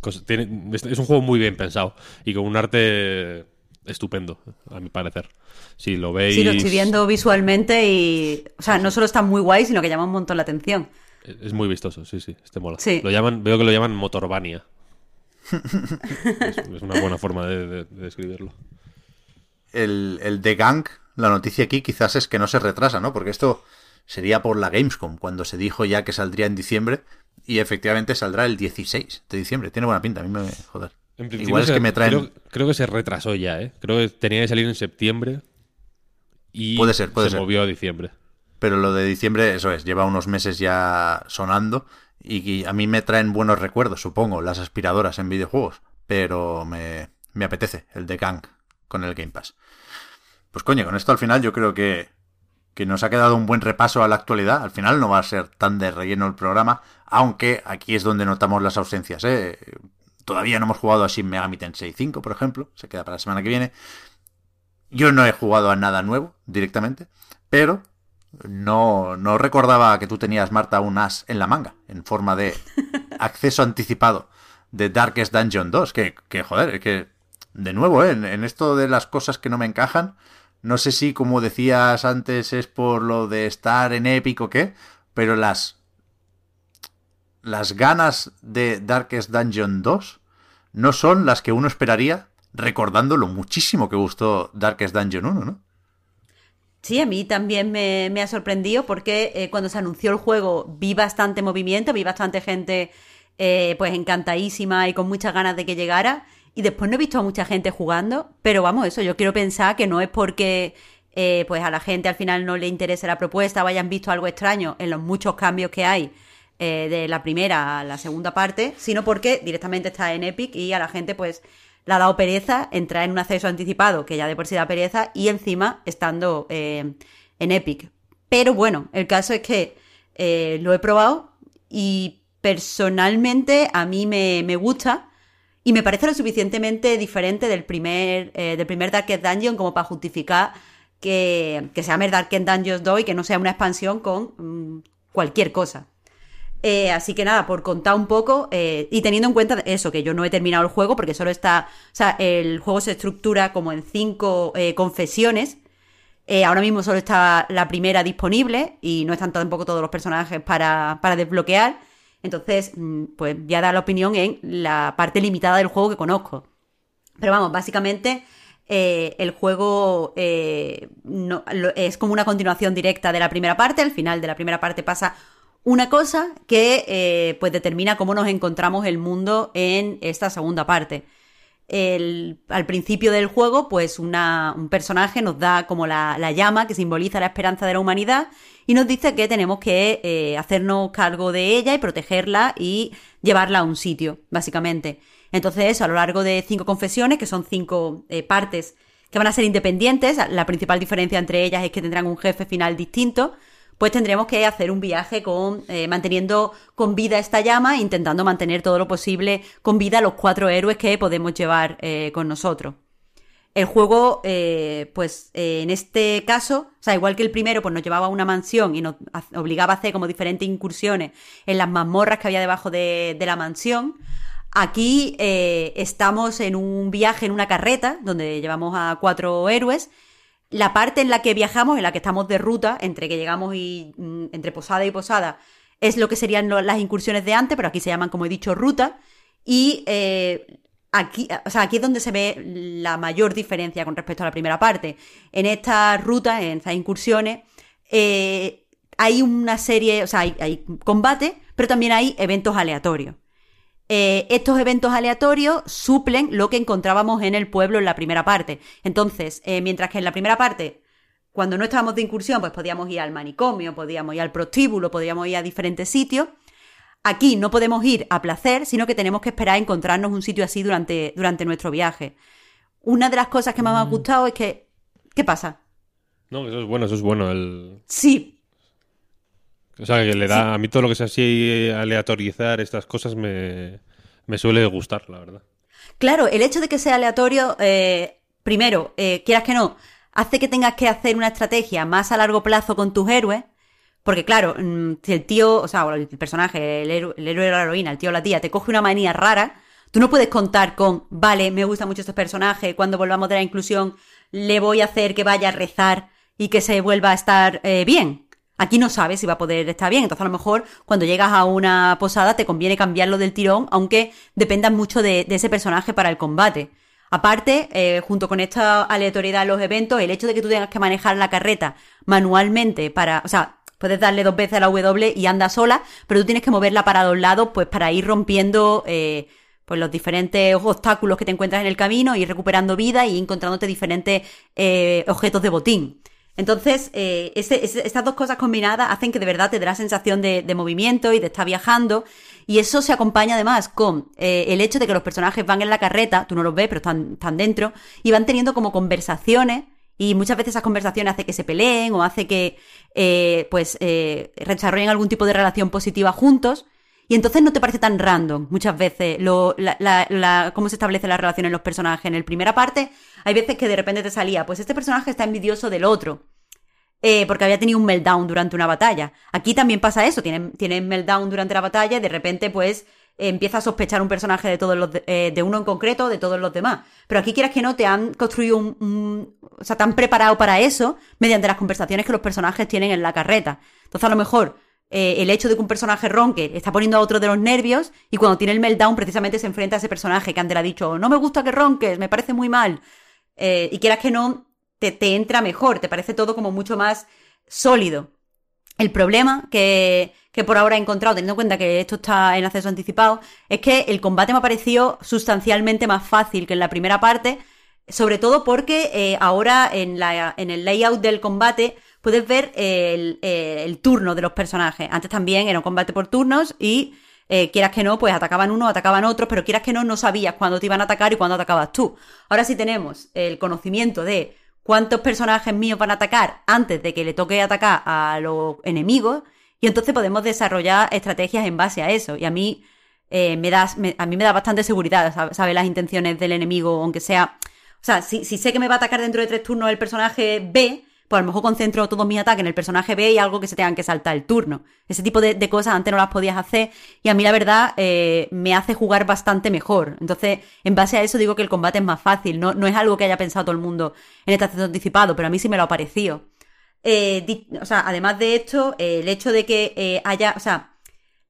es un juego muy bien pensado y con un arte estupendo, a mi parecer. Si lo veis. Sí, lo estoy viendo visualmente y. O sea, no solo está muy guay, sino que llama un montón la atención. Es muy vistoso, sí, sí, este mola. Lo llaman, veo que lo llaman Motorbania. es, una buena forma de, describirlo. El, el de Gang, la noticia aquí quizás es que no se retrasa, ¿no? Porque esto sería por la Gamescom, cuando se dijo ya que saldría en diciembre, y efectivamente saldrá el 16 de diciembre. Tiene buena pinta, a mí me joder. Igual es que me traen. Creo, que se retrasó ya, ¿eh? Creo que tenía que salir en septiembre y puede ser, puede se movió a diciembre. Pero lo de diciembre, eso es, lleva unos meses ya sonando y a mí me traen buenos recuerdos, supongo, las aspiradoras en videojuegos. Pero me, me apetece el de Gang con el Game Pass. Pues coño, con esto al final yo creo que, que nos ha quedado un buen repaso a la actualidad. Al final no va a ser tan de relleno el programa, aunque aquí es donde notamos las ausencias. ¿eh? Todavía no hemos jugado a Shin Megami Tensei 5, por ejemplo, se queda para la semana que viene. Yo no he jugado a nada nuevo directamente, pero no, no recordaba que tú tenías, Marta, un as en la manga, en forma de acceso anticipado de Darkest Dungeon 2. Que, que joder, que de nuevo, ¿eh? en, esto de las cosas que no me encajan, no sé si, como decías antes, es por lo de estar en épico o qué, pero las. Las ganas de Darkest Dungeon 2 no son las que uno esperaría recordando lo muchísimo que gustó Darkest Dungeon 1, ¿no? Sí, a mí también me, ha sorprendido porque eh, cuando se anunció el juego vi bastante movimiento, vi bastante gente eh, pues encantadísima y con muchas ganas de que llegara. Y después no he visto a mucha gente jugando, pero vamos, eso, yo quiero pensar que no es porque eh, pues a la gente al final no le interese la propuesta o hayan visto algo extraño en los muchos cambios que hay eh, de la primera a la segunda parte, sino porque directamente está en Epic y a la gente pues le ha dado pereza entrar en un acceso anticipado, que ya de por sí da pereza, y encima estando en Epic. Pero bueno, el caso es que lo he probado y personalmente a mí me, gusta y me parece lo suficientemente diferente del primer, eh, del primer Darkest Dungeon como para justificar que, que se llame Darkest Dungeons 2 y que no sea una expansión con mm, cualquier cosa. Eh, así que nada, por contar un poco eh, y teniendo en cuenta eso, que yo no he terminado el juego porque solo está, o sea, el juego se estructura como en cinco confesiones. ahora mismo solo está la primera disponible y no están tampoco todos los personajes para, para desbloquear. Entonces, mm, pues voy a dar la opinión en la parte limitada del juego que conozco. Pero vamos, básicamente eh, el juego eh, es como una continuación directa de la primera parte. Al final de la primera parte pasa una cosa que eh, pues determina cómo nos encontramos el mundo en esta segunda parte. al principio del juego, pues un personaje nos da como la, la, llama que simboliza la esperanza de la humanidad y nos dice que tenemos que eh, hacernos cargo de ella y protegerla y llevarla a un sitio, básicamente. Entonces, a lo largo de cinco confesiones, que son cinco eh, partes que van a ser independientes, la principal diferencia entre ellas es que tendrán un jefe final distinto, pues tendremos que hacer un viaje con eh, manteniendo con vida esta llama, intentando mantener todo lo posible con vida los cuatro héroes que podemos llevar con nosotros. El juego, eh, pues eh, en este caso, o sea, igual que el primero, pues nos llevaba a una mansión y nos obligaba a hacer como diferentes incursiones en las mazmorras que había debajo de, la mansión. Aquí eh, estamos en un viaje en una carreta donde llevamos a cuatro héroes. La parte en la que viajamos, en la que estamos de ruta, entre que llegamos y mm, entre posada y posada, es lo que serían las incursiones de antes, pero aquí se llaman, como he dicho, ruta. Y Aquí, o sea, aquí es donde se ve la mayor diferencia con respecto a la primera parte. En esta ruta, en estas incursiones, eh, hay una serie, o sea, hay, combate, pero también hay eventos aleatorios. Eh, estos eventos aleatorios suplen lo que encontrábamos en el pueblo en la primera parte. Entonces, eh, mientras que en la primera parte, cuando no estábamos de incursión, pues podíamos ir al manicomio, podíamos ir al prostíbulo, podíamos ir a diferentes sitios. Aquí no podemos ir a placer, sino que tenemos que esperar a encontrarnos un sitio así durante, durante nuestro viaje. Una de las cosas que más me ha mm. gustado es que... ¿Qué pasa? No, eso es bueno, eso es bueno. El... Sí. O sea, que le da... A mí todo lo que sea así aleatorizar estas cosas me, suele gustar, la verdad. Claro, el hecho de que sea aleatorio, eh, primero, eh, quieras que no, hace que tengas que hacer una estrategia más a largo plazo con tus héroes porque claro, mm, si el tío, o sea, el personaje, el héroe, el héroe de la heroína, el tío o la tía, te coge una manía rara, tú no puedes contar con, vale, me gusta mucho este personaje, cuando volvamos de la inclusión le voy a hacer que vaya a rezar y que se vuelva a estar eh, bien. Aquí no sabes si va a poder estar bien, entonces a lo mejor cuando llegas a una posada te conviene cambiarlo del tirón, aunque dependa mucho de, ese personaje para el combate. Aparte, eh, junto con esta aleatoriedad en los eventos, el hecho de que tú tengas que manejar la carreta manualmente para, o sea, Puedes darle dos veces a la W y anda sola, pero tú tienes que moverla para dos lados, pues para ir rompiendo eh, pues los diferentes obstáculos que te encuentras en el camino, ir recuperando vida y encontrándote diferentes eh, objetos de botín. Entonces, eh, estas dos cosas combinadas hacen que de verdad te dé la sensación de, movimiento y de estar viajando. Y eso se acompaña además con el hecho de que los personajes van en la carreta, tú no los ves, pero están, dentro, y van teniendo como conversaciones y muchas veces esas conversaciones hace que se peleen o hace que, eh, pues, eh, desarrollen algún tipo de relación positiva juntos. Y entonces no te parece tan random muchas veces lo, la, la, cómo se establece la relación en los personajes. En la primera parte hay veces que de repente te salía, pues este personaje está envidioso del otro. Eh, porque había tenido un meltdown durante una batalla. Aquí también pasa eso, tienen, tienen meltdown durante la batalla y de repente pues empieza a sospechar un personaje de todos los eh, de, uno en concreto de todos los demás. Pero aquí quieras que no, te han construido un, o sea, te han preparado para eso mediante las conversaciones que los personajes tienen en la carreta. Entonces a lo mejor eh, el hecho de que un personaje ronque está poniendo a otro de los nervios y cuando tiene el meltdown precisamente se enfrenta a ese personaje que antes le ha dicho, no me gusta que ronques, me parece muy mal. Eh, y quieras que no, te, te entra mejor, te parece todo como mucho más sólido. El problema que, que por ahora he encontrado, teniendo en cuenta que esto está en acceso anticipado, es que el combate me ha parecido sustancialmente más fácil que en la primera parte, sobre todo porque eh, ahora en, la, en el layout del combate puedes ver el, el, turno de los personajes. Antes también era un combate por turnos y eh, quieras que no, pues atacaban uno, atacaban otros, pero quieras que no, no sabías cuándo te iban a atacar y cuándo atacabas tú. Ahora sí tenemos el conocimiento de cuántos personajes míos van a atacar antes de que le toque atacar a los enemigos y entonces podemos desarrollar estrategias en base a eso. Y a mí eh, me da, a mí me da bastante seguridad saber las intenciones del enemigo, aunque sea... O sea, si, si sé que me va a atacar dentro de tres turnos el personaje B, pues a lo mejor concentro todos mis ataques en el personaje B y algo que se tengan que saltar el turno. Ese tipo de, cosas antes no las podías hacer y a mí la verdad eh, me hace jugar bastante mejor. Entonces, en base a eso digo que el combate es más fácil. No, no es algo que haya pensado todo el mundo en este acceso anticipado, pero a mí sí me lo ha parecido. Eh, o sea, además de esto, eh, el hecho de que haya, o sea,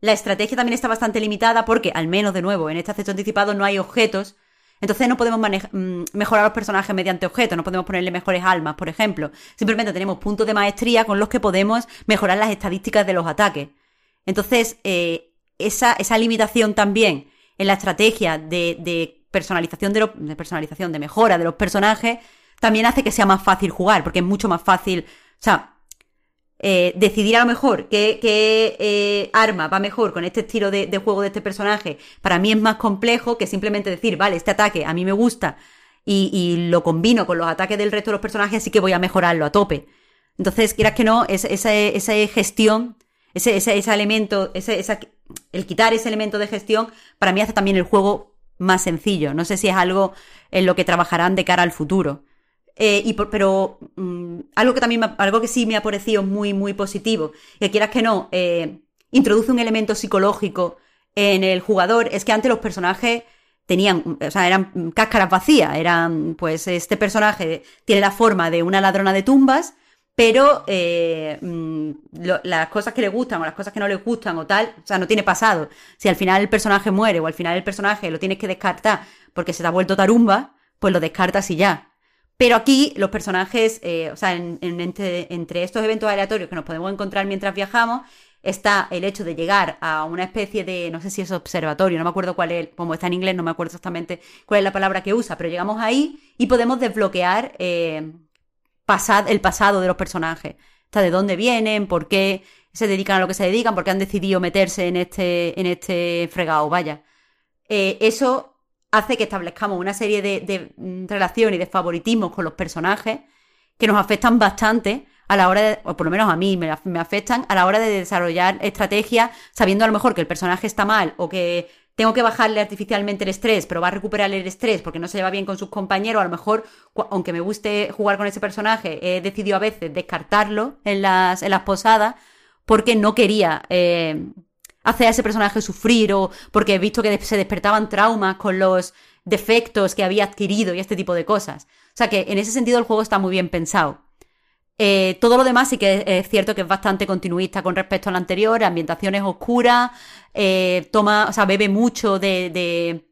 la estrategia también está bastante limitada porque, al menos de nuevo, en este acceso anticipado no hay objetos entonces no podemos mm, mejorar los personajes mediante objetos, no podemos ponerle mejores almas, por ejemplo. Simplemente tenemos puntos de maestría con los que podemos mejorar las estadísticas de los ataques. Entonces, eh, esa, esa, limitación también en la estrategia de, personalización de, de personalización, de mejora de los personajes, también hace que sea más fácil jugar, porque es mucho más fácil. O sea, eh, decidir a lo mejor qué, eh, arma va mejor con este estilo de, juego de este personaje, para mí es más complejo que simplemente decir, vale, este ataque a mí me gusta y, lo combino con los ataques del resto de los personajes, así que voy a mejorarlo a tope. Entonces, quieras que no, esa, esa, gestión, ese, ese, ese elemento, ese, el quitar ese elemento de gestión, para mí hace también el juego más sencillo. No sé si es algo en lo que trabajarán de cara al futuro. Eh, y pero mm, algo que también algo que sí me ha parecido muy muy positivo que quieras que no eh, introduce un elemento psicológico en el jugador es que antes los personajes tenían o sea eran cáscaras vacías eran pues este personaje tiene la forma de una ladrona de tumbas pero eh, mm, las cosas que le gustan o las cosas que no le gustan o tal, o sea, no tiene pasado. Si al final el personaje muere o al final el personaje lo tienes que descartar porque se te ha vuelto tarumba, pues lo descartas y ya. Pero aquí los personajes, eh, o sea, en, entre, estos eventos aleatorios que nos podemos encontrar mientras viajamos, está el hecho de llegar a una especie de, no sé si es observatorio, no me acuerdo cuál es, como está en inglés, no me acuerdo exactamente cuál es la palabra que usa, pero llegamos ahí y podemos desbloquear eh, el pasado de los personajes. O de dónde vienen, por qué se dedican a lo que se dedican, por qué han decidido meterse en este, en este fregado, vaya. Eh, eso hace que establezcamos una serie de, mm, relaciones y de favoritismos con los personajes que nos afectan bastante a la hora de, o por lo menos a mí me, afectan a la hora de desarrollar estrategias sabiendo a lo mejor que el personaje está mal o que tengo que bajarle artificialmente el estrés, pero va a recuperar el estrés porque no se lleva bien con sus compañeros. A lo mejor, aunque me guste jugar con ese personaje, he decidido a veces descartarlo en las, en las posadas porque no quería eh, hacer a ese personaje sufrir o porque he visto que se despertaban traumas con los defectos que había adquirido y este tipo de cosas. O sea que en ese sentido el juego está muy bien pensado. Eh, todo lo demás sí que es, cierto que es bastante continuista con respecto al anterior, ambientaciones oscuras, eh, toma, o sea, bebe mucho de, de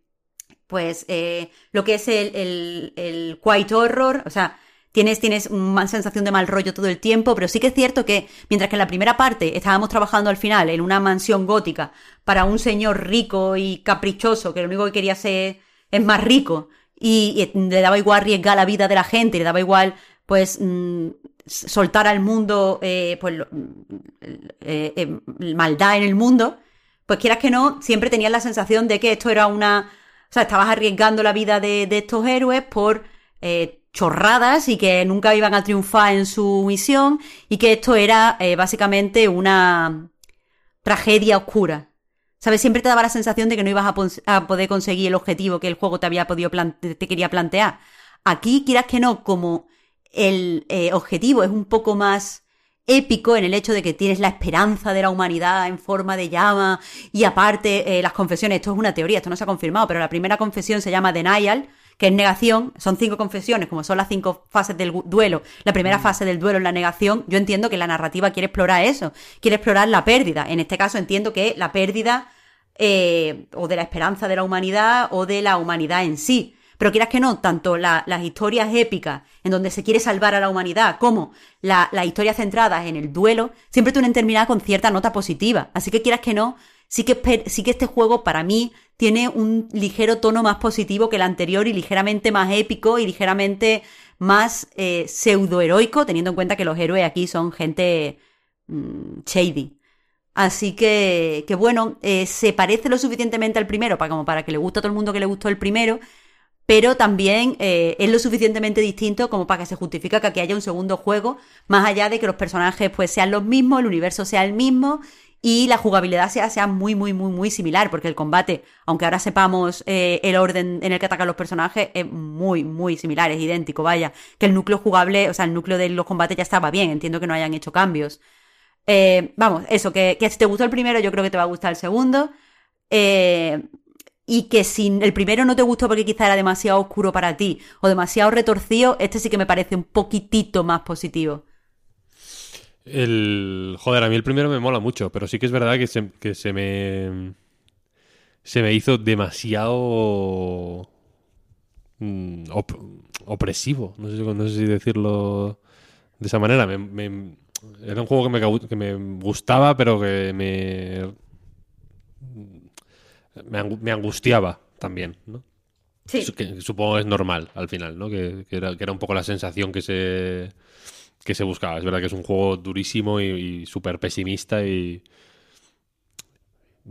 pues, eh, lo que es el, el, el quiet horror, o sea, tienes, tienes una sensación de mal rollo todo el tiempo, pero sí que es cierto que mientras que en la primera parte estábamos trabajando al final en una mansión gótica para un señor rico y caprichoso que lo único que quería ser es más rico y, le daba igual arriesgar la vida de la gente, le daba igual pues mm, soltar al mundo eh, pues eh, eh, maldad en el mundo, pues quieras que no, siempre tenías la sensación de que esto era una... O sea, estabas arriesgando la vida de, de estos héroes por chorradas y que nunca iban a triunfar en su misión y que esto era eh, básicamente una tragedia oscura. ¿Sabes? Siempre te daba la sensación de que no ibas a, poder conseguir el objetivo que el juego te había podido te quería plantear. Aquí, quieras que no, como el eh, objetivo es un poco más épico en el hecho de que tienes la esperanza de la humanidad en forma de llama y aparte eh, las confesiones, esto es una teoría, esto no se ha confirmado, pero la primera confesión se llama Denial, que es negación, son cinco confesiones, como son las cinco fases del duelo. La primera mm. fase del duelo es la negación. Yo entiendo que la narrativa quiere explorar eso, quiere explorar la pérdida. En este caso entiendo que la pérdida eh, o de la esperanza de la humanidad o de la humanidad en sí. Pero quieras que no, tanto las historias épicas en donde se quiere salvar a la humanidad como las historias centradas en el duelo, siempre tienen terminado con cierta nota positiva. Así que quieras que no, sí que, sí que este juego para mí tiene un ligero tono más positivo que el anterior y ligeramente más épico y ligeramente más eh, pseudo-heroico, teniendo en cuenta que los héroes aquí son gente mm, shady. Así que, que bueno, eh, se parece lo suficientemente al primero para, como para que le guste a todo el mundo que le gustó el primero, pero también eh, es lo suficientemente distinto como para que se justifique que aquí haya un segundo juego, más allá de que los personajes pues sean los mismos, el universo sea el mismo y la jugabilidad sea, sea muy, muy, muy, muy similar, porque el combate, aunque ahora sepamos eh, el orden en el que atacan los personajes, es muy, muy similar, es idéntico, vaya, que el núcleo jugable, o sea, el núcleo de los combates ya estaba bien, entiendo que no hayan hecho cambios. Eh, vamos, eso, que, que, si te gustó el primero, yo creo que te va a gustar el segundo. Eh, y que si el primero no te gustó porque quizá era demasiado oscuro para ti o demasiado retorcido, este sí que me parece un poquitito más positivo. El. Joder, a mí el primero me mola mucho, pero sí que es verdad que se, que se me. Se me hizo demasiado. Mm, opresivo. No sé, no sé, si decirlo de esa manera. me, era un juego que me, que me gustaba, pero que me, me, angustiaba también, ¿no? Sí. Que, supongo es normal al final, ¿no? Que, era, que, era, un poco la sensación que se, que se buscaba. Es verdad que es un juego durísimo y, súper pesimista y,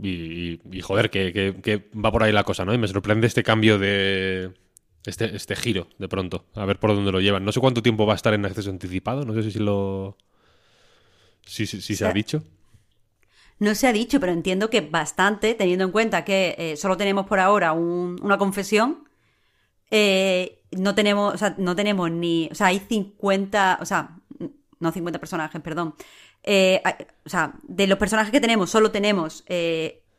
y, joder, que, que, va por ahí la cosa, ¿no? Y me sorprende este cambio de... Este, este giro, de pronto. A ver por dónde lo llevan. No sé cuánto tiempo va a estar en acceso anticipado. No sé si lo... Sí, sí, sí se ha dicho. No se ha dicho, pero entiendo que bastante, teniendo en cuenta que eh, solo tenemos por ahora una confesión. Eh, no tenemos, o sea, no tenemos ni, o sea, hay 50, o sea, no 50 personajes, perdón. Eh, o sea, de los personajes que tenemos, solo tenemos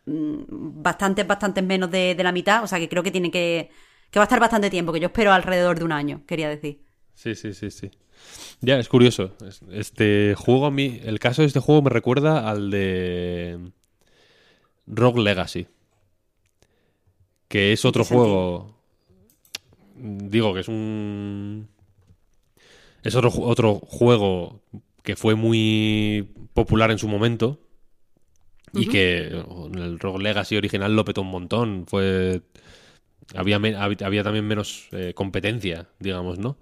bastantes, bastantes menos de, de, la mitad, o sea, que creo que tiene que, que va a estar bastante tiempo, que yo espero alrededor de un año, quería decir. Sí, sí, sí, sí. Ya, es curioso. Este juego a mí, el caso de este juego me recuerda al de Rogue Legacy. Que es otro juego. Digo que es un. Es otro, otro juego que fue muy popular en su momento. Y que el Rogue Legacy original lo petó un montón. Fue. Había, había también menos eh, competencia, digamos, ¿no?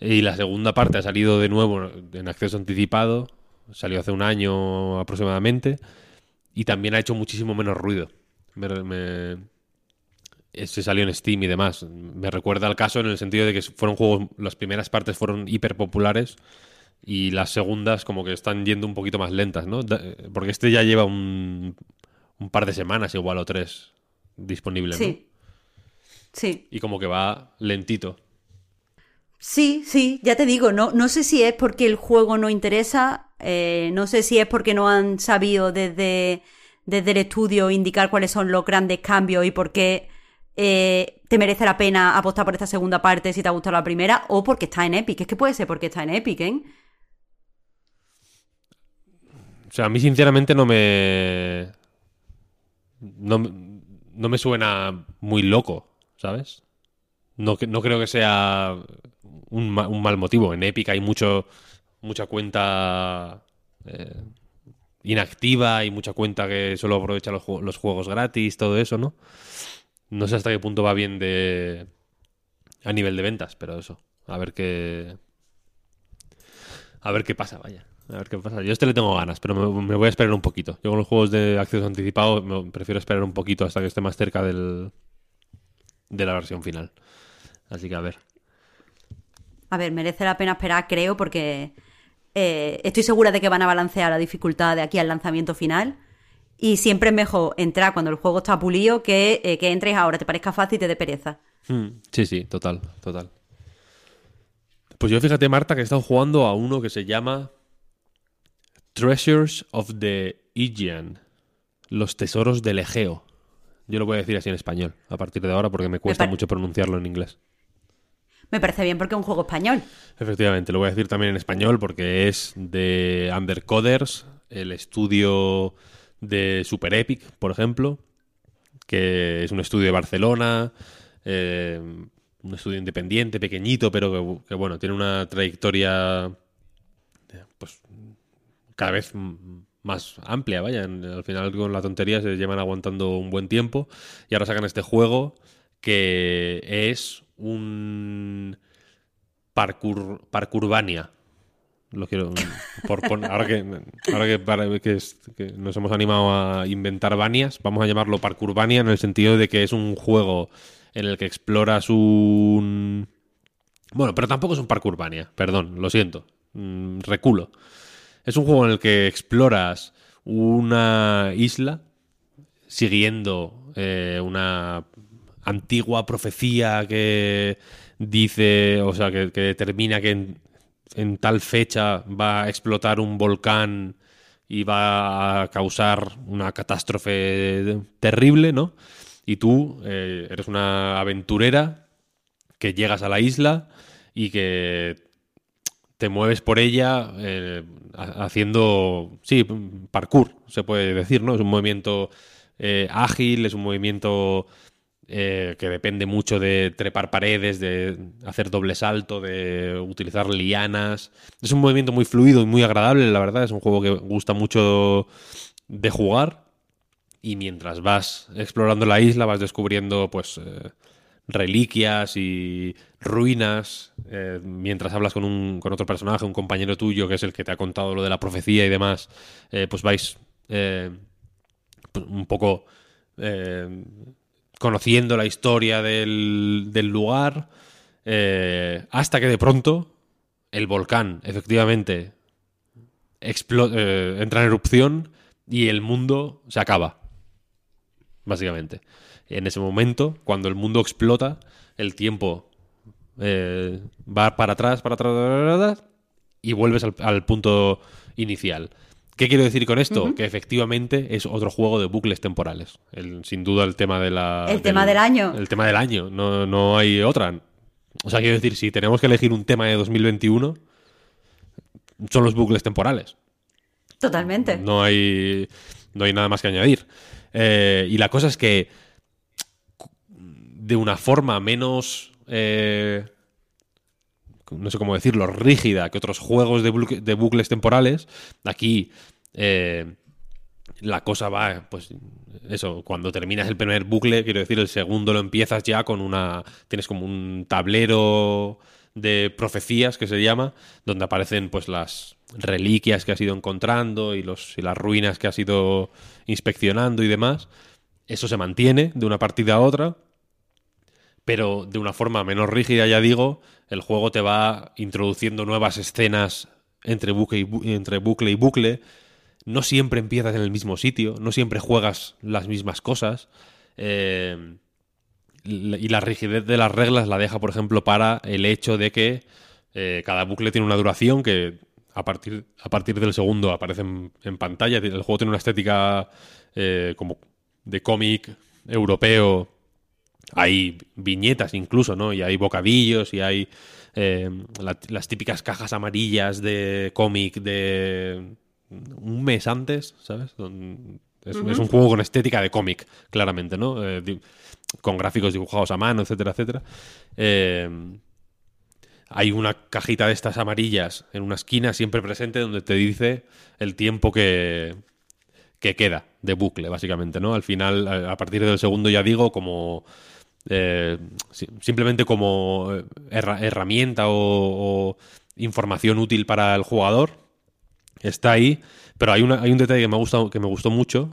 Y la segunda parte ha salido de nuevo en acceso anticipado, salió hace un año aproximadamente, y también ha hecho muchísimo menos ruido. Me, se salió en Steam y demás. Me recuerda al caso en el sentido de que fueron juegos, las primeras partes fueron hiper populares y las segundas como que están yendo un poquito más lentas, ¿no? Porque este ya lleva un, un par de semanas igual o tres disponible, sí. Sí. Y como que va lentito. Sí, sí, ya te digo, no, no sé si es porque el juego no interesa, eh, no sé si es porque no han sabido desde, desde el estudio indicar cuáles son los grandes cambios y por qué eh, te merece la pena apostar por esta segunda parte si te ha gustado la primera, o porque está en Epic. Es que puede ser porque está en Epic, ¿eh? O sea, a mí sinceramente no me... No, no me suena muy loco, ¿sabes? No, no creo que sea un, mal motivo. En Epic hay mucho, mucha cuenta eh, inactiva y mucha cuenta que solo aprovecha los, los, juegos gratis, todo eso, ¿no? No sé hasta qué punto va bien de a nivel de ventas, pero eso. A ver qué. A ver qué pasa, vaya. A ver qué pasa. Yo este le tengo ganas, pero me, voy a esperar un poquito. Yo con los juegos de acceso anticipado me prefiero esperar un poquito hasta que esté más cerca del, de la versión final. Así que a ver. A ver, merece la pena esperar, creo, porque eh, estoy segura de que van a balancear la dificultad de aquí al lanzamiento final. Y siempre es mejor entrar cuando el juego está pulido que, eh, que entres ahora, te parezca fácil y te dé pereza. Hmm, sí, sí, total, total. Pues yo fíjate, Marta, que he estado jugando a uno que se llama Treasures of the Aegean. Los tesoros del Egeo. Yo lo voy a decir así en español a partir de ahora porque me cuesta mucho pronunciarlo en inglés. me parece bien porque es un juego español. Efectivamente, lo voy a decir también en español porque es de Undercoders, el estudio de Super Epic, por ejemplo, que es un estudio de Barcelona, eh, un estudio independiente, pequeñito, pero que, bueno, tiene una trayectoria pues cada vez más amplia, vaya. Al final con la tontería se llevan aguantando un buen tiempo y ahora sacan este juego que es un parkour, parkourbania. Lo quiero por, por, ahora que ahora que, para, que, nos hemos animado a inventar vanias, vamos a llamarlo parkourbania en el sentido de que es un juego en el que exploras un bueno, pero tampoco es un parkourbania, perdón, lo siento. Mm, reculo. Es un juego en el que exploras una isla siguiendo eh, una antigua profecía que dice, o sea, que, que determina que en, en, tal fecha va a explotar un volcán y va a causar una catástrofe terrible, ¿no? Y tú eh, eres una aventurera que llegas a la isla y que te mueves por ella eh, haciendo, sí, parkour, se puede decir, ¿no? Es un movimiento eh, ágil, es un movimiento eh, que depende mucho de trepar paredes, de hacer doble salto, de utilizar lianas. Es un movimiento muy fluido y muy agradable, la verdad. Es un juego que gusta mucho de jugar. Y mientras vas explorando la isla, vas descubriendo, pues, eh, reliquias y ruinas. Eh, mientras hablas con, un, con otro personaje, un compañero tuyo, que es el que te ha contado lo de la profecía y demás, pues vais pues un poco conociendo la historia del, del lugar, eh, hasta que de pronto el volcán efectivamente eh, entra en erupción y el mundo se acaba, básicamente. En ese momento, cuando el mundo explota, el tiempo eh, va para atrás, para atrás, y vuelves al punto inicial. ¿Qué quiero decir con esto? Uh -huh. Que efectivamente es otro juego de bucles temporales. El, sin duda el tema de la... El del, tema del año. El tema del año. No, no hay otra. O sea, quiero decir, si tenemos que elegir un tema de 2021, son los bucles temporales. Totalmente. No hay, no hay nada más que añadir. Eh, y la cosa es que de una forma menos... Eh, no sé cómo decirlo, rígida que otros juegos de, bucle, de bucles temporales. Aquí eh, la cosa va, pues eso, cuando terminas el primer bucle, quiero decir, el segundo lo empiezas ya con una... Tienes como un tablero de profecías que se llama, donde aparecen pues las reliquias que has ido encontrando y, los, y las ruinas que has ido inspeccionando y demás. Eso se mantiene de una partida a otra, pero de una forma menos rígida, ya digo, el juego te va introduciendo nuevas escenas entre bucle y, bu entre bucle, y bucle. No siempre empiezas en el mismo sitio, no siempre juegas las mismas cosas. Eh, y la rigidez de las reglas la deja, por ejemplo, para el hecho de que eh, cada bucle tiene una duración que a partir, a partir del segundo aparece en, pantalla. El juego tiene una estética eh, como de cómic europeo hay viñetas incluso, ¿no? Y hay bocadillos y hay eh, la, las típicas cajas amarillas de cómic de un mes antes, ¿sabes? Es, uh -huh. es, un juego con estética de cómic, claramente, ¿no? Eh, con gráficos dibujados a mano, etcétera, etcétera. Eh, hay una cajita de estas amarillas en una esquina siempre presente donde te dice el tiempo que, que queda de bucle, básicamente, ¿no? Al final, a partir del segundo, ya digo, como eh, simplemente como herra herramienta o, información útil para el jugador. Está ahí, pero hay, hay un detalle que me, ha gustado, que me gustó mucho,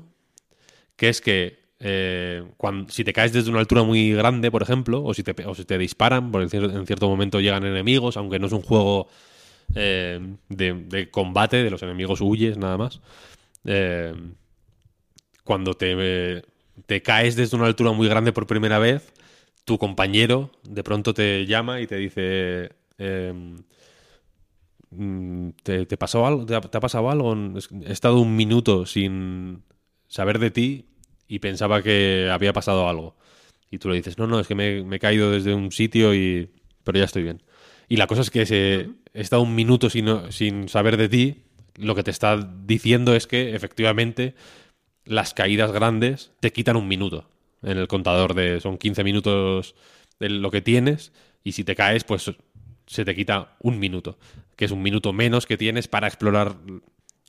que es que eh, cuando, si te caes desde una altura muy grande, por ejemplo, o si te, o si te disparan, porque en cierto momento llegan enemigos, aunque no es un juego eh, de, de, combate, de los enemigos huyes nada más. Eh, cuando te, te caes desde una altura muy grande por primera vez, tu compañero de pronto te llama y te dice... Eh, ¿te, ¿te, pasó algo? ¿Te ha, ¿Te ha, pasado algo? He estado un minuto sin saber de ti y pensaba que había pasado algo. Y tú le dices, no, no, es que me, me he caído desde un sitio y... pero ya estoy bien. Y la cosa es que se, he estado un minuto sin, sin saber de ti, lo que te está diciendo es que efectivamente las caídas grandes te quitan un minuto en el contador de son 15 minutos de lo que tienes y si te caes pues se te quita un minuto, que es un minuto menos que tienes para explorar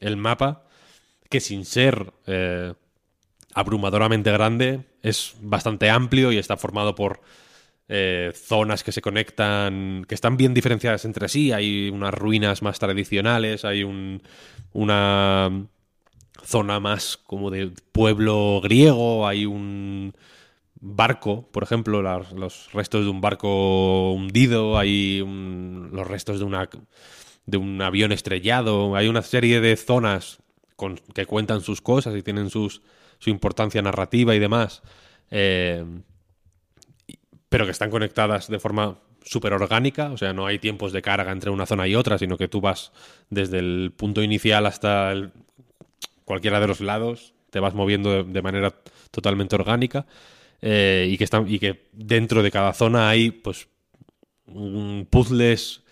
el mapa, que sin ser eh, abrumadoramente grande es bastante amplio y está formado por eh, zonas que se conectan, que están bien diferenciadas entre sí. Hay unas ruinas más tradicionales, hay un, una zona más como de pueblo griego, hay un barco, por ejemplo, los restos de un barco hundido, hay los restos de una de un avión estrellado, hay una serie de zonas que cuentan sus cosas y tienen sus, su importancia narrativa y demás, eh, pero que están conectadas de forma súper orgánica, o sea, no hay tiempos de carga entre una zona y otra, sino que tú vas desde el punto inicial hasta cualquiera de los lados, te vas moviendo de manera totalmente orgánica. Eh, y, que están, y que dentro de cada zona hay pues puzzles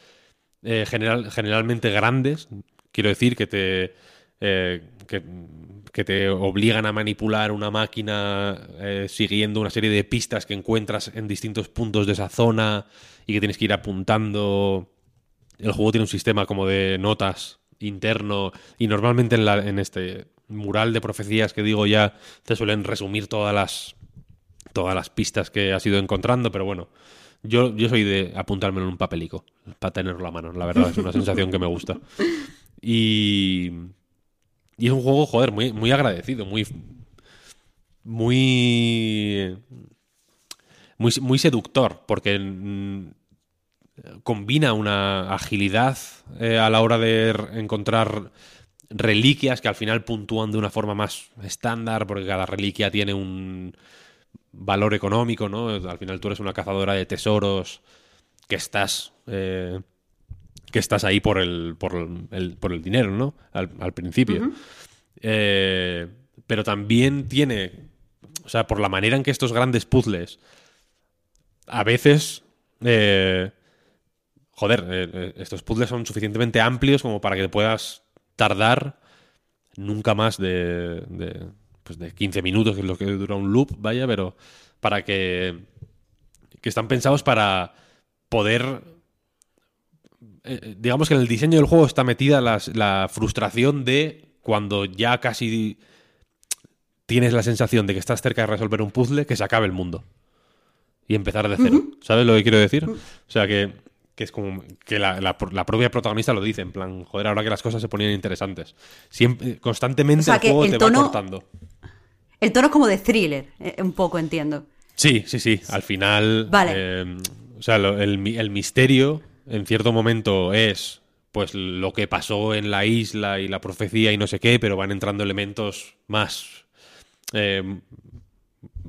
eh, general, generalmente grandes, quiero decir que te, eh, que, te obligan a manipular una máquina siguiendo una serie de pistas que encuentras en distintos puntos de esa zona y que tienes que ir apuntando. El juego tiene un sistema como de notas interno y normalmente en, la, en este mural de profecías que digo ya te suelen resumir todas las todas las pistas que has ido encontrando, pero bueno, yo, yo soy de apuntármelo en un papelico para tenerlo a mano, la verdad, es una sensación que me gusta. Y, y es un juego, joder, muy, muy agradecido, muy, muy, muy, muy seductor, porque combina una agilidad eh, a la hora de encontrar reliquias que al final puntúan de una forma más estándar, porque cada reliquia tiene un valor económico, ¿no? Al final tú eres una cazadora de tesoros que estás. Eh, que estás ahí por el, por el, por el dinero, ¿no? Al, principio. Eh, pero también tiene. O sea, por la manera en que estos grandes puzzles. A veces. Eh, joder, estos puzzles son suficientemente amplios como para que puedas tardar nunca más de pues de 15 minutos, que es lo que dura un loop, vaya, pero para que, que están pensados para poder... Eh, digamos que en el diseño del juego está metida la frustración de cuando ya casi tienes la sensación de que estás cerca de resolver un puzzle, que se acabe el mundo. Y empezar de cero. ¿Sabes lo que quiero decir? O sea que que es como que la, propia protagonista lo dice, en plan, joder, ahora que las cosas se ponían interesantes. Siempre, constantemente el juego te va cortando. El tono es como de thriller, eh, un poco entiendo. Sí, sí, sí. Al final. Vale. Eh, o sea, el, misterio, en cierto momento, es pues lo que pasó en la isla y la profecía y no sé qué, pero van entrando elementos más. Eh,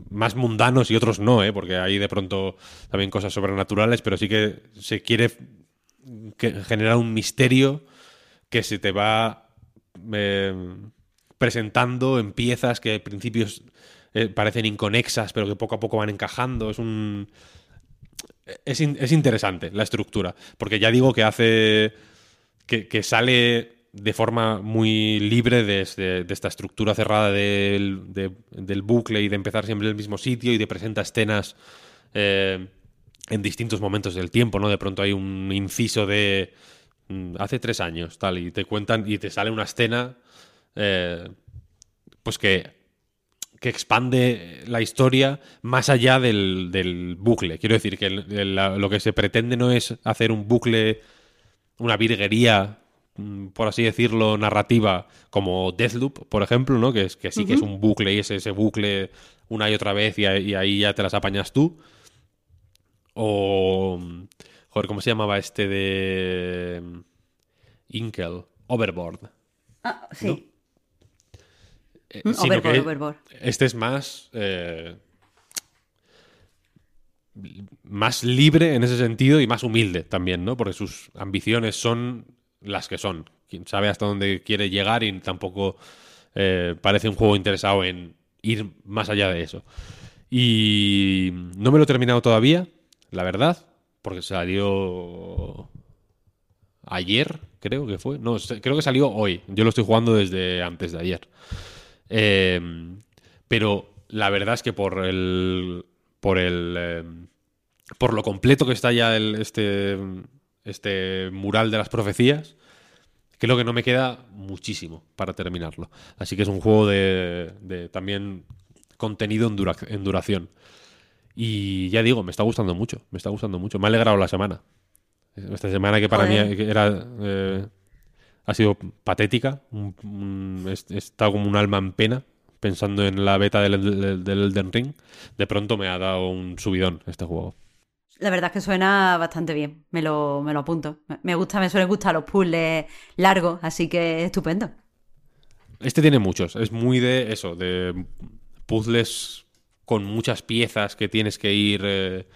más mundanos y otros no, ¿eh? porque hay de pronto también cosas sobrenaturales, pero sí que se quiere generar un misterio que se te va eh, presentando en piezas que al principio eh, parecen inconexas, pero que poco a poco van encajando. Es un. Es, es interesante la estructura, porque ya digo que hace. que, que sale de forma muy libre de, esta estructura cerrada del, bucle y de empezar siempre en el mismo sitio y de presenta escenas eh, en distintos momentos del tiempo, ¿no? De pronto hay un inciso de mm, hace tres años, tal, y te cuentan y te sale una escena eh, pues que, que expande la historia más allá del, bucle. Quiero decir que lo que se pretende no es hacer un bucle, una virguería por así decirlo, narrativa como Deathloop, por ejemplo, ¿no? Que, es, que sí que es un bucle y es ese bucle una y otra vez y, ahí ya te las apañas tú. O... Joder, ¿cómo se llamaba este de... Inkel? Overboard. Ah, sí. Eh, mm, overboard, overboard. Este es más... Eh, más libre en ese sentido y más humilde también, ¿no? Porque sus ambiciones son las que son. Quién sabe hasta dónde quiere llegar y tampoco eh, parece un juego interesado en ir más allá de eso. Y no me lo he terminado todavía, la verdad, porque salió ayer, creo que fue. No, creo que salió hoy. Yo lo estoy jugando desde antes de ayer. Eh, pero la verdad es que por el. Por el. Eh, por lo completo que está ya el, este. Este mural de las profecías. Creo que no me queda muchísimo para terminarlo. Así que es un juego de, de también contenido en, en duración. Y ya digo, me está gustando mucho. Me está gustando mucho. Me ha alegrado la semana. Esta semana que para mí era eh, ha sido patética. he estado como un alma en pena pensando en la beta del, del, Elden Ring. De pronto me ha dado un subidón este juego. La verdad es que suena bastante bien. Me lo, me lo apunto. Me gusta, me suelen gustar los puzzles largos, así que estupendo. Este tiene muchos. Es muy de eso, de puzzles con muchas piezas que tienes que ir. Eh,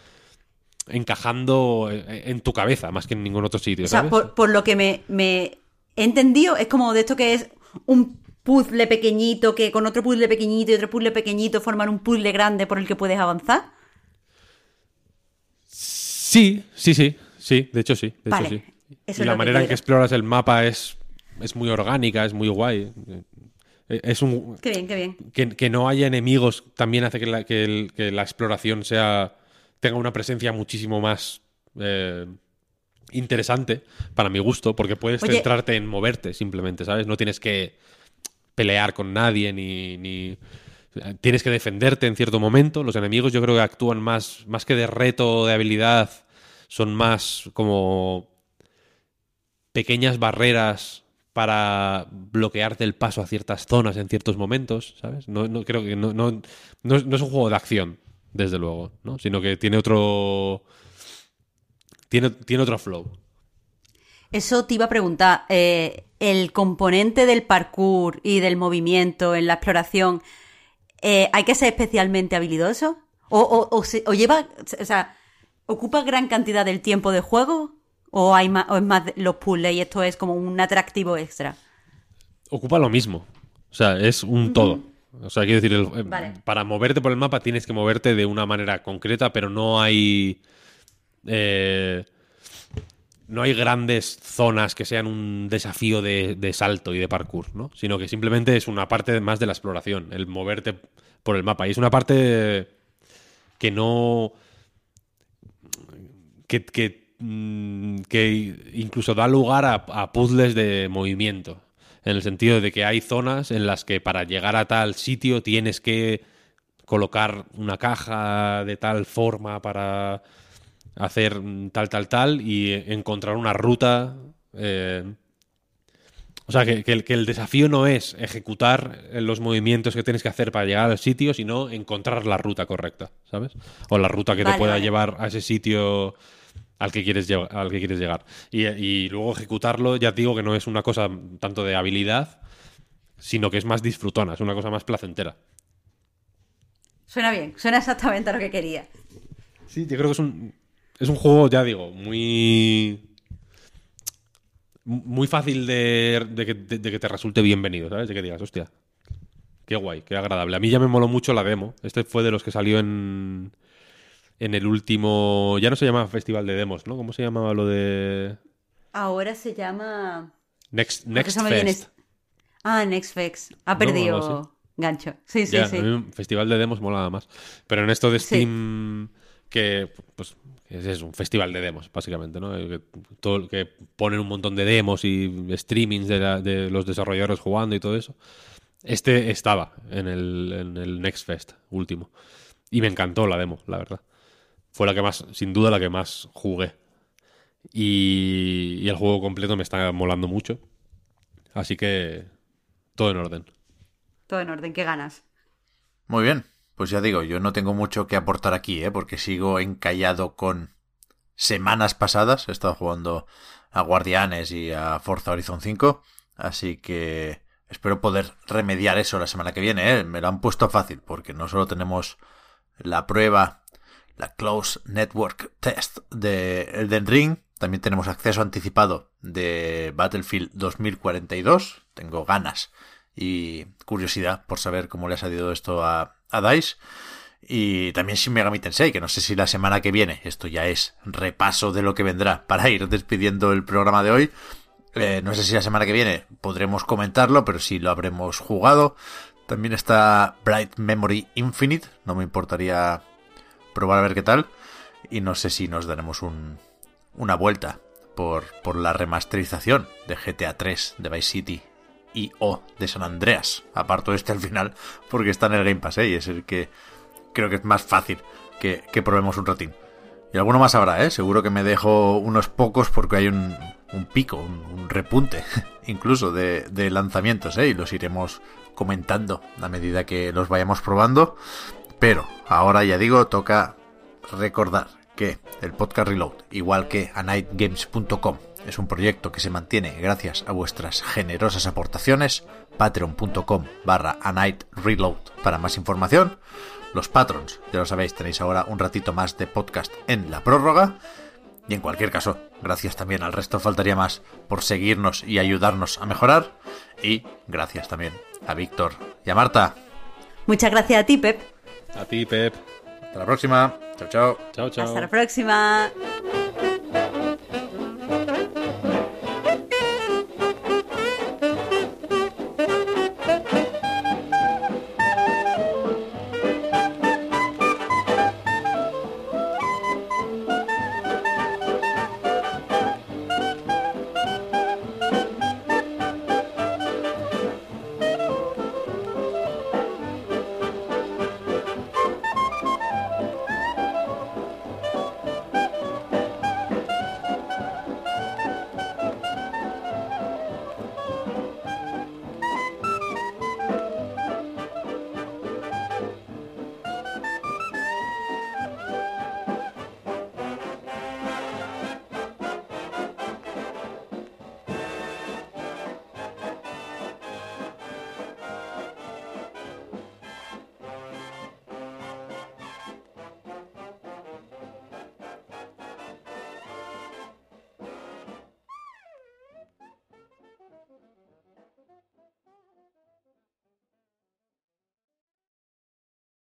encajando en tu cabeza más que en ningún otro sitio. O sea, por, lo que me, me, he entendido, es como de esto que es un puzzle pequeñito que con otro puzzle pequeñito y otro puzzle pequeñito forman un puzzle grande por el que puedes avanzar. Sí, sí, sí, sí, de hecho sí. De hecho, sí. y la manera en que exploras el mapa es, es muy orgánica, es muy guay. Es un. Qué bien, qué bien. Que, que no haya enemigos también hace que la, que la exploración sea tenga una presencia muchísimo más eh, interesante para mi gusto, porque puedes centrarte en moverte simplemente, ¿sabes? No tienes que pelear con nadie ni, tienes que defenderte en cierto momento. Los enemigos yo creo que actúan más, más que de reto, de habilidad, son más como pequeñas barreras para bloquearte el paso a ciertas zonas en ciertos momentos, ¿sabes? No, creo que no, no, no, es un juego de acción desde luego, ¿no? Sino que tiene otro. Tiene, tiene otro flow. Eso te iba a preguntar. Eh, ¿El componente del parkour y del movimiento en la exploración eh, hay que ser especialmente habilidoso? ¿O, o, lleva. O sea, ¿ocupa gran cantidad del tiempo de juego? ¿O, hay más, o es más los puzzles y esto es como un atractivo extra? Ocupa lo mismo. O sea, es un todo. O sea, quiero decir, eh, para moverte por el mapa tienes que moverte de una manera concreta, pero no hay. Eh, no hay grandes zonas que sean un desafío de, salto y de parkour, ¿no? Sino que simplemente es una parte más de la exploración, el moverte por el mapa. Y es una parte que no. que, que, mm, incluso da lugar a puzzles de movimiento en el sentido de que hay zonas en las que para llegar a tal sitio tienes que colocar una caja de tal forma para hacer tal, tal, tal y encontrar una ruta. Eh, o sea, que, el, desafío no es ejecutar los movimientos que tienes que hacer para llegar al sitio, sino encontrar la ruta correcta, ¿sabes? O la ruta que te pueda llevar a ese sitio al que quieres, al que quieres llegar. Y, luego ejecutarlo, ya digo que no es una cosa tanto de habilidad, sino que es más disfrutona, es una cosa más placentera. Suena bien, suena exactamente a lo que quería. Sí, yo creo que es un, es un juego, ya digo, muy muy fácil de, que, de, que, te resulte bienvenido, ¿sabes? De que digas, hostia, qué guay, qué agradable. A mí ya me moló mucho la demo. Este fue de los que salió en, en el último. Ya no se llama Festival de Demos, ¿no? ¿Cómo se llamaba lo de.? Ahora se llama. Next, Next Fest. Ah, Next Fest. Ha perdido gancho. Sí, sí, sí. Festival de Demos mola más. Pero en esto de Steam, que pues es un festival de demos, básicamente, ¿no? Que, todo, que ponen un montón de demos y streamings de, de, los desarrolladores jugando y todo eso. Este estaba en el, en el Next Fest último. Y me encantó la demo, la verdad fue la que más, sin duda, la que más jugué. Y, el juego completo me está molando mucho. Así que todo en orden. Todo en orden, qué ganas. Muy bien, pues ya digo, yo no tengo mucho que aportar aquí, ¿eh? porque sigo encallado con semanas pasadas. He estado jugando a Guardianes y a Forza Horizon 5, así que espero poder remediar eso la semana que viene. ¿eh? Me lo han puesto fácil, porque no solo tenemos la prueba la Close Network Test de Elden Ring. También tenemos acceso anticipado de Battlefield 2042. Tengo ganas y curiosidad por saber cómo le ha salido esto a, a DICE. Y también Shin Megami Tensei, que no sé si la semana que viene, esto ya es repaso de lo que vendrá para ir despidiendo el programa de hoy. Eh, no sé si la semana que viene podremos comentarlo, pero sí lo habremos jugado. También está Bright Memory Infinite, no me importaría probar a ver qué tal. Y no sé si nos daremos un, una vuelta por, por la remasterización de GTA 3 de Vice City y o de San Andreas. Aparto este al final porque está en el Game Pass ¿eh? y es el que creo que es más fácil que, probemos un ratín. Y alguno más habrá, ¿eh? Seguro que me dejo unos pocos porque hay un, un pico, un, un repunte incluso de, lanzamientos, ¿eh? Y los iremos comentando a medida que los vayamos probando. Pero ahora ya digo, toca recordar que el podcast Reload, igual que anightgames.com, es un proyecto que se mantiene gracias a vuestras generosas aportaciones. Patreon.com barra Reload para más información. Los patrons, ya lo sabéis, tenéis ahora un ratito más de podcast en la prórroga. Y en cualquier caso, gracias también al resto, faltaría más, por seguirnos y ayudarnos a mejorar. Y gracias también a Víctor y a Marta. Muchas gracias a ti, Pep. A ti, Pep. Hasta la próxima. Chao, chao. Chao, chao. Hasta la próxima.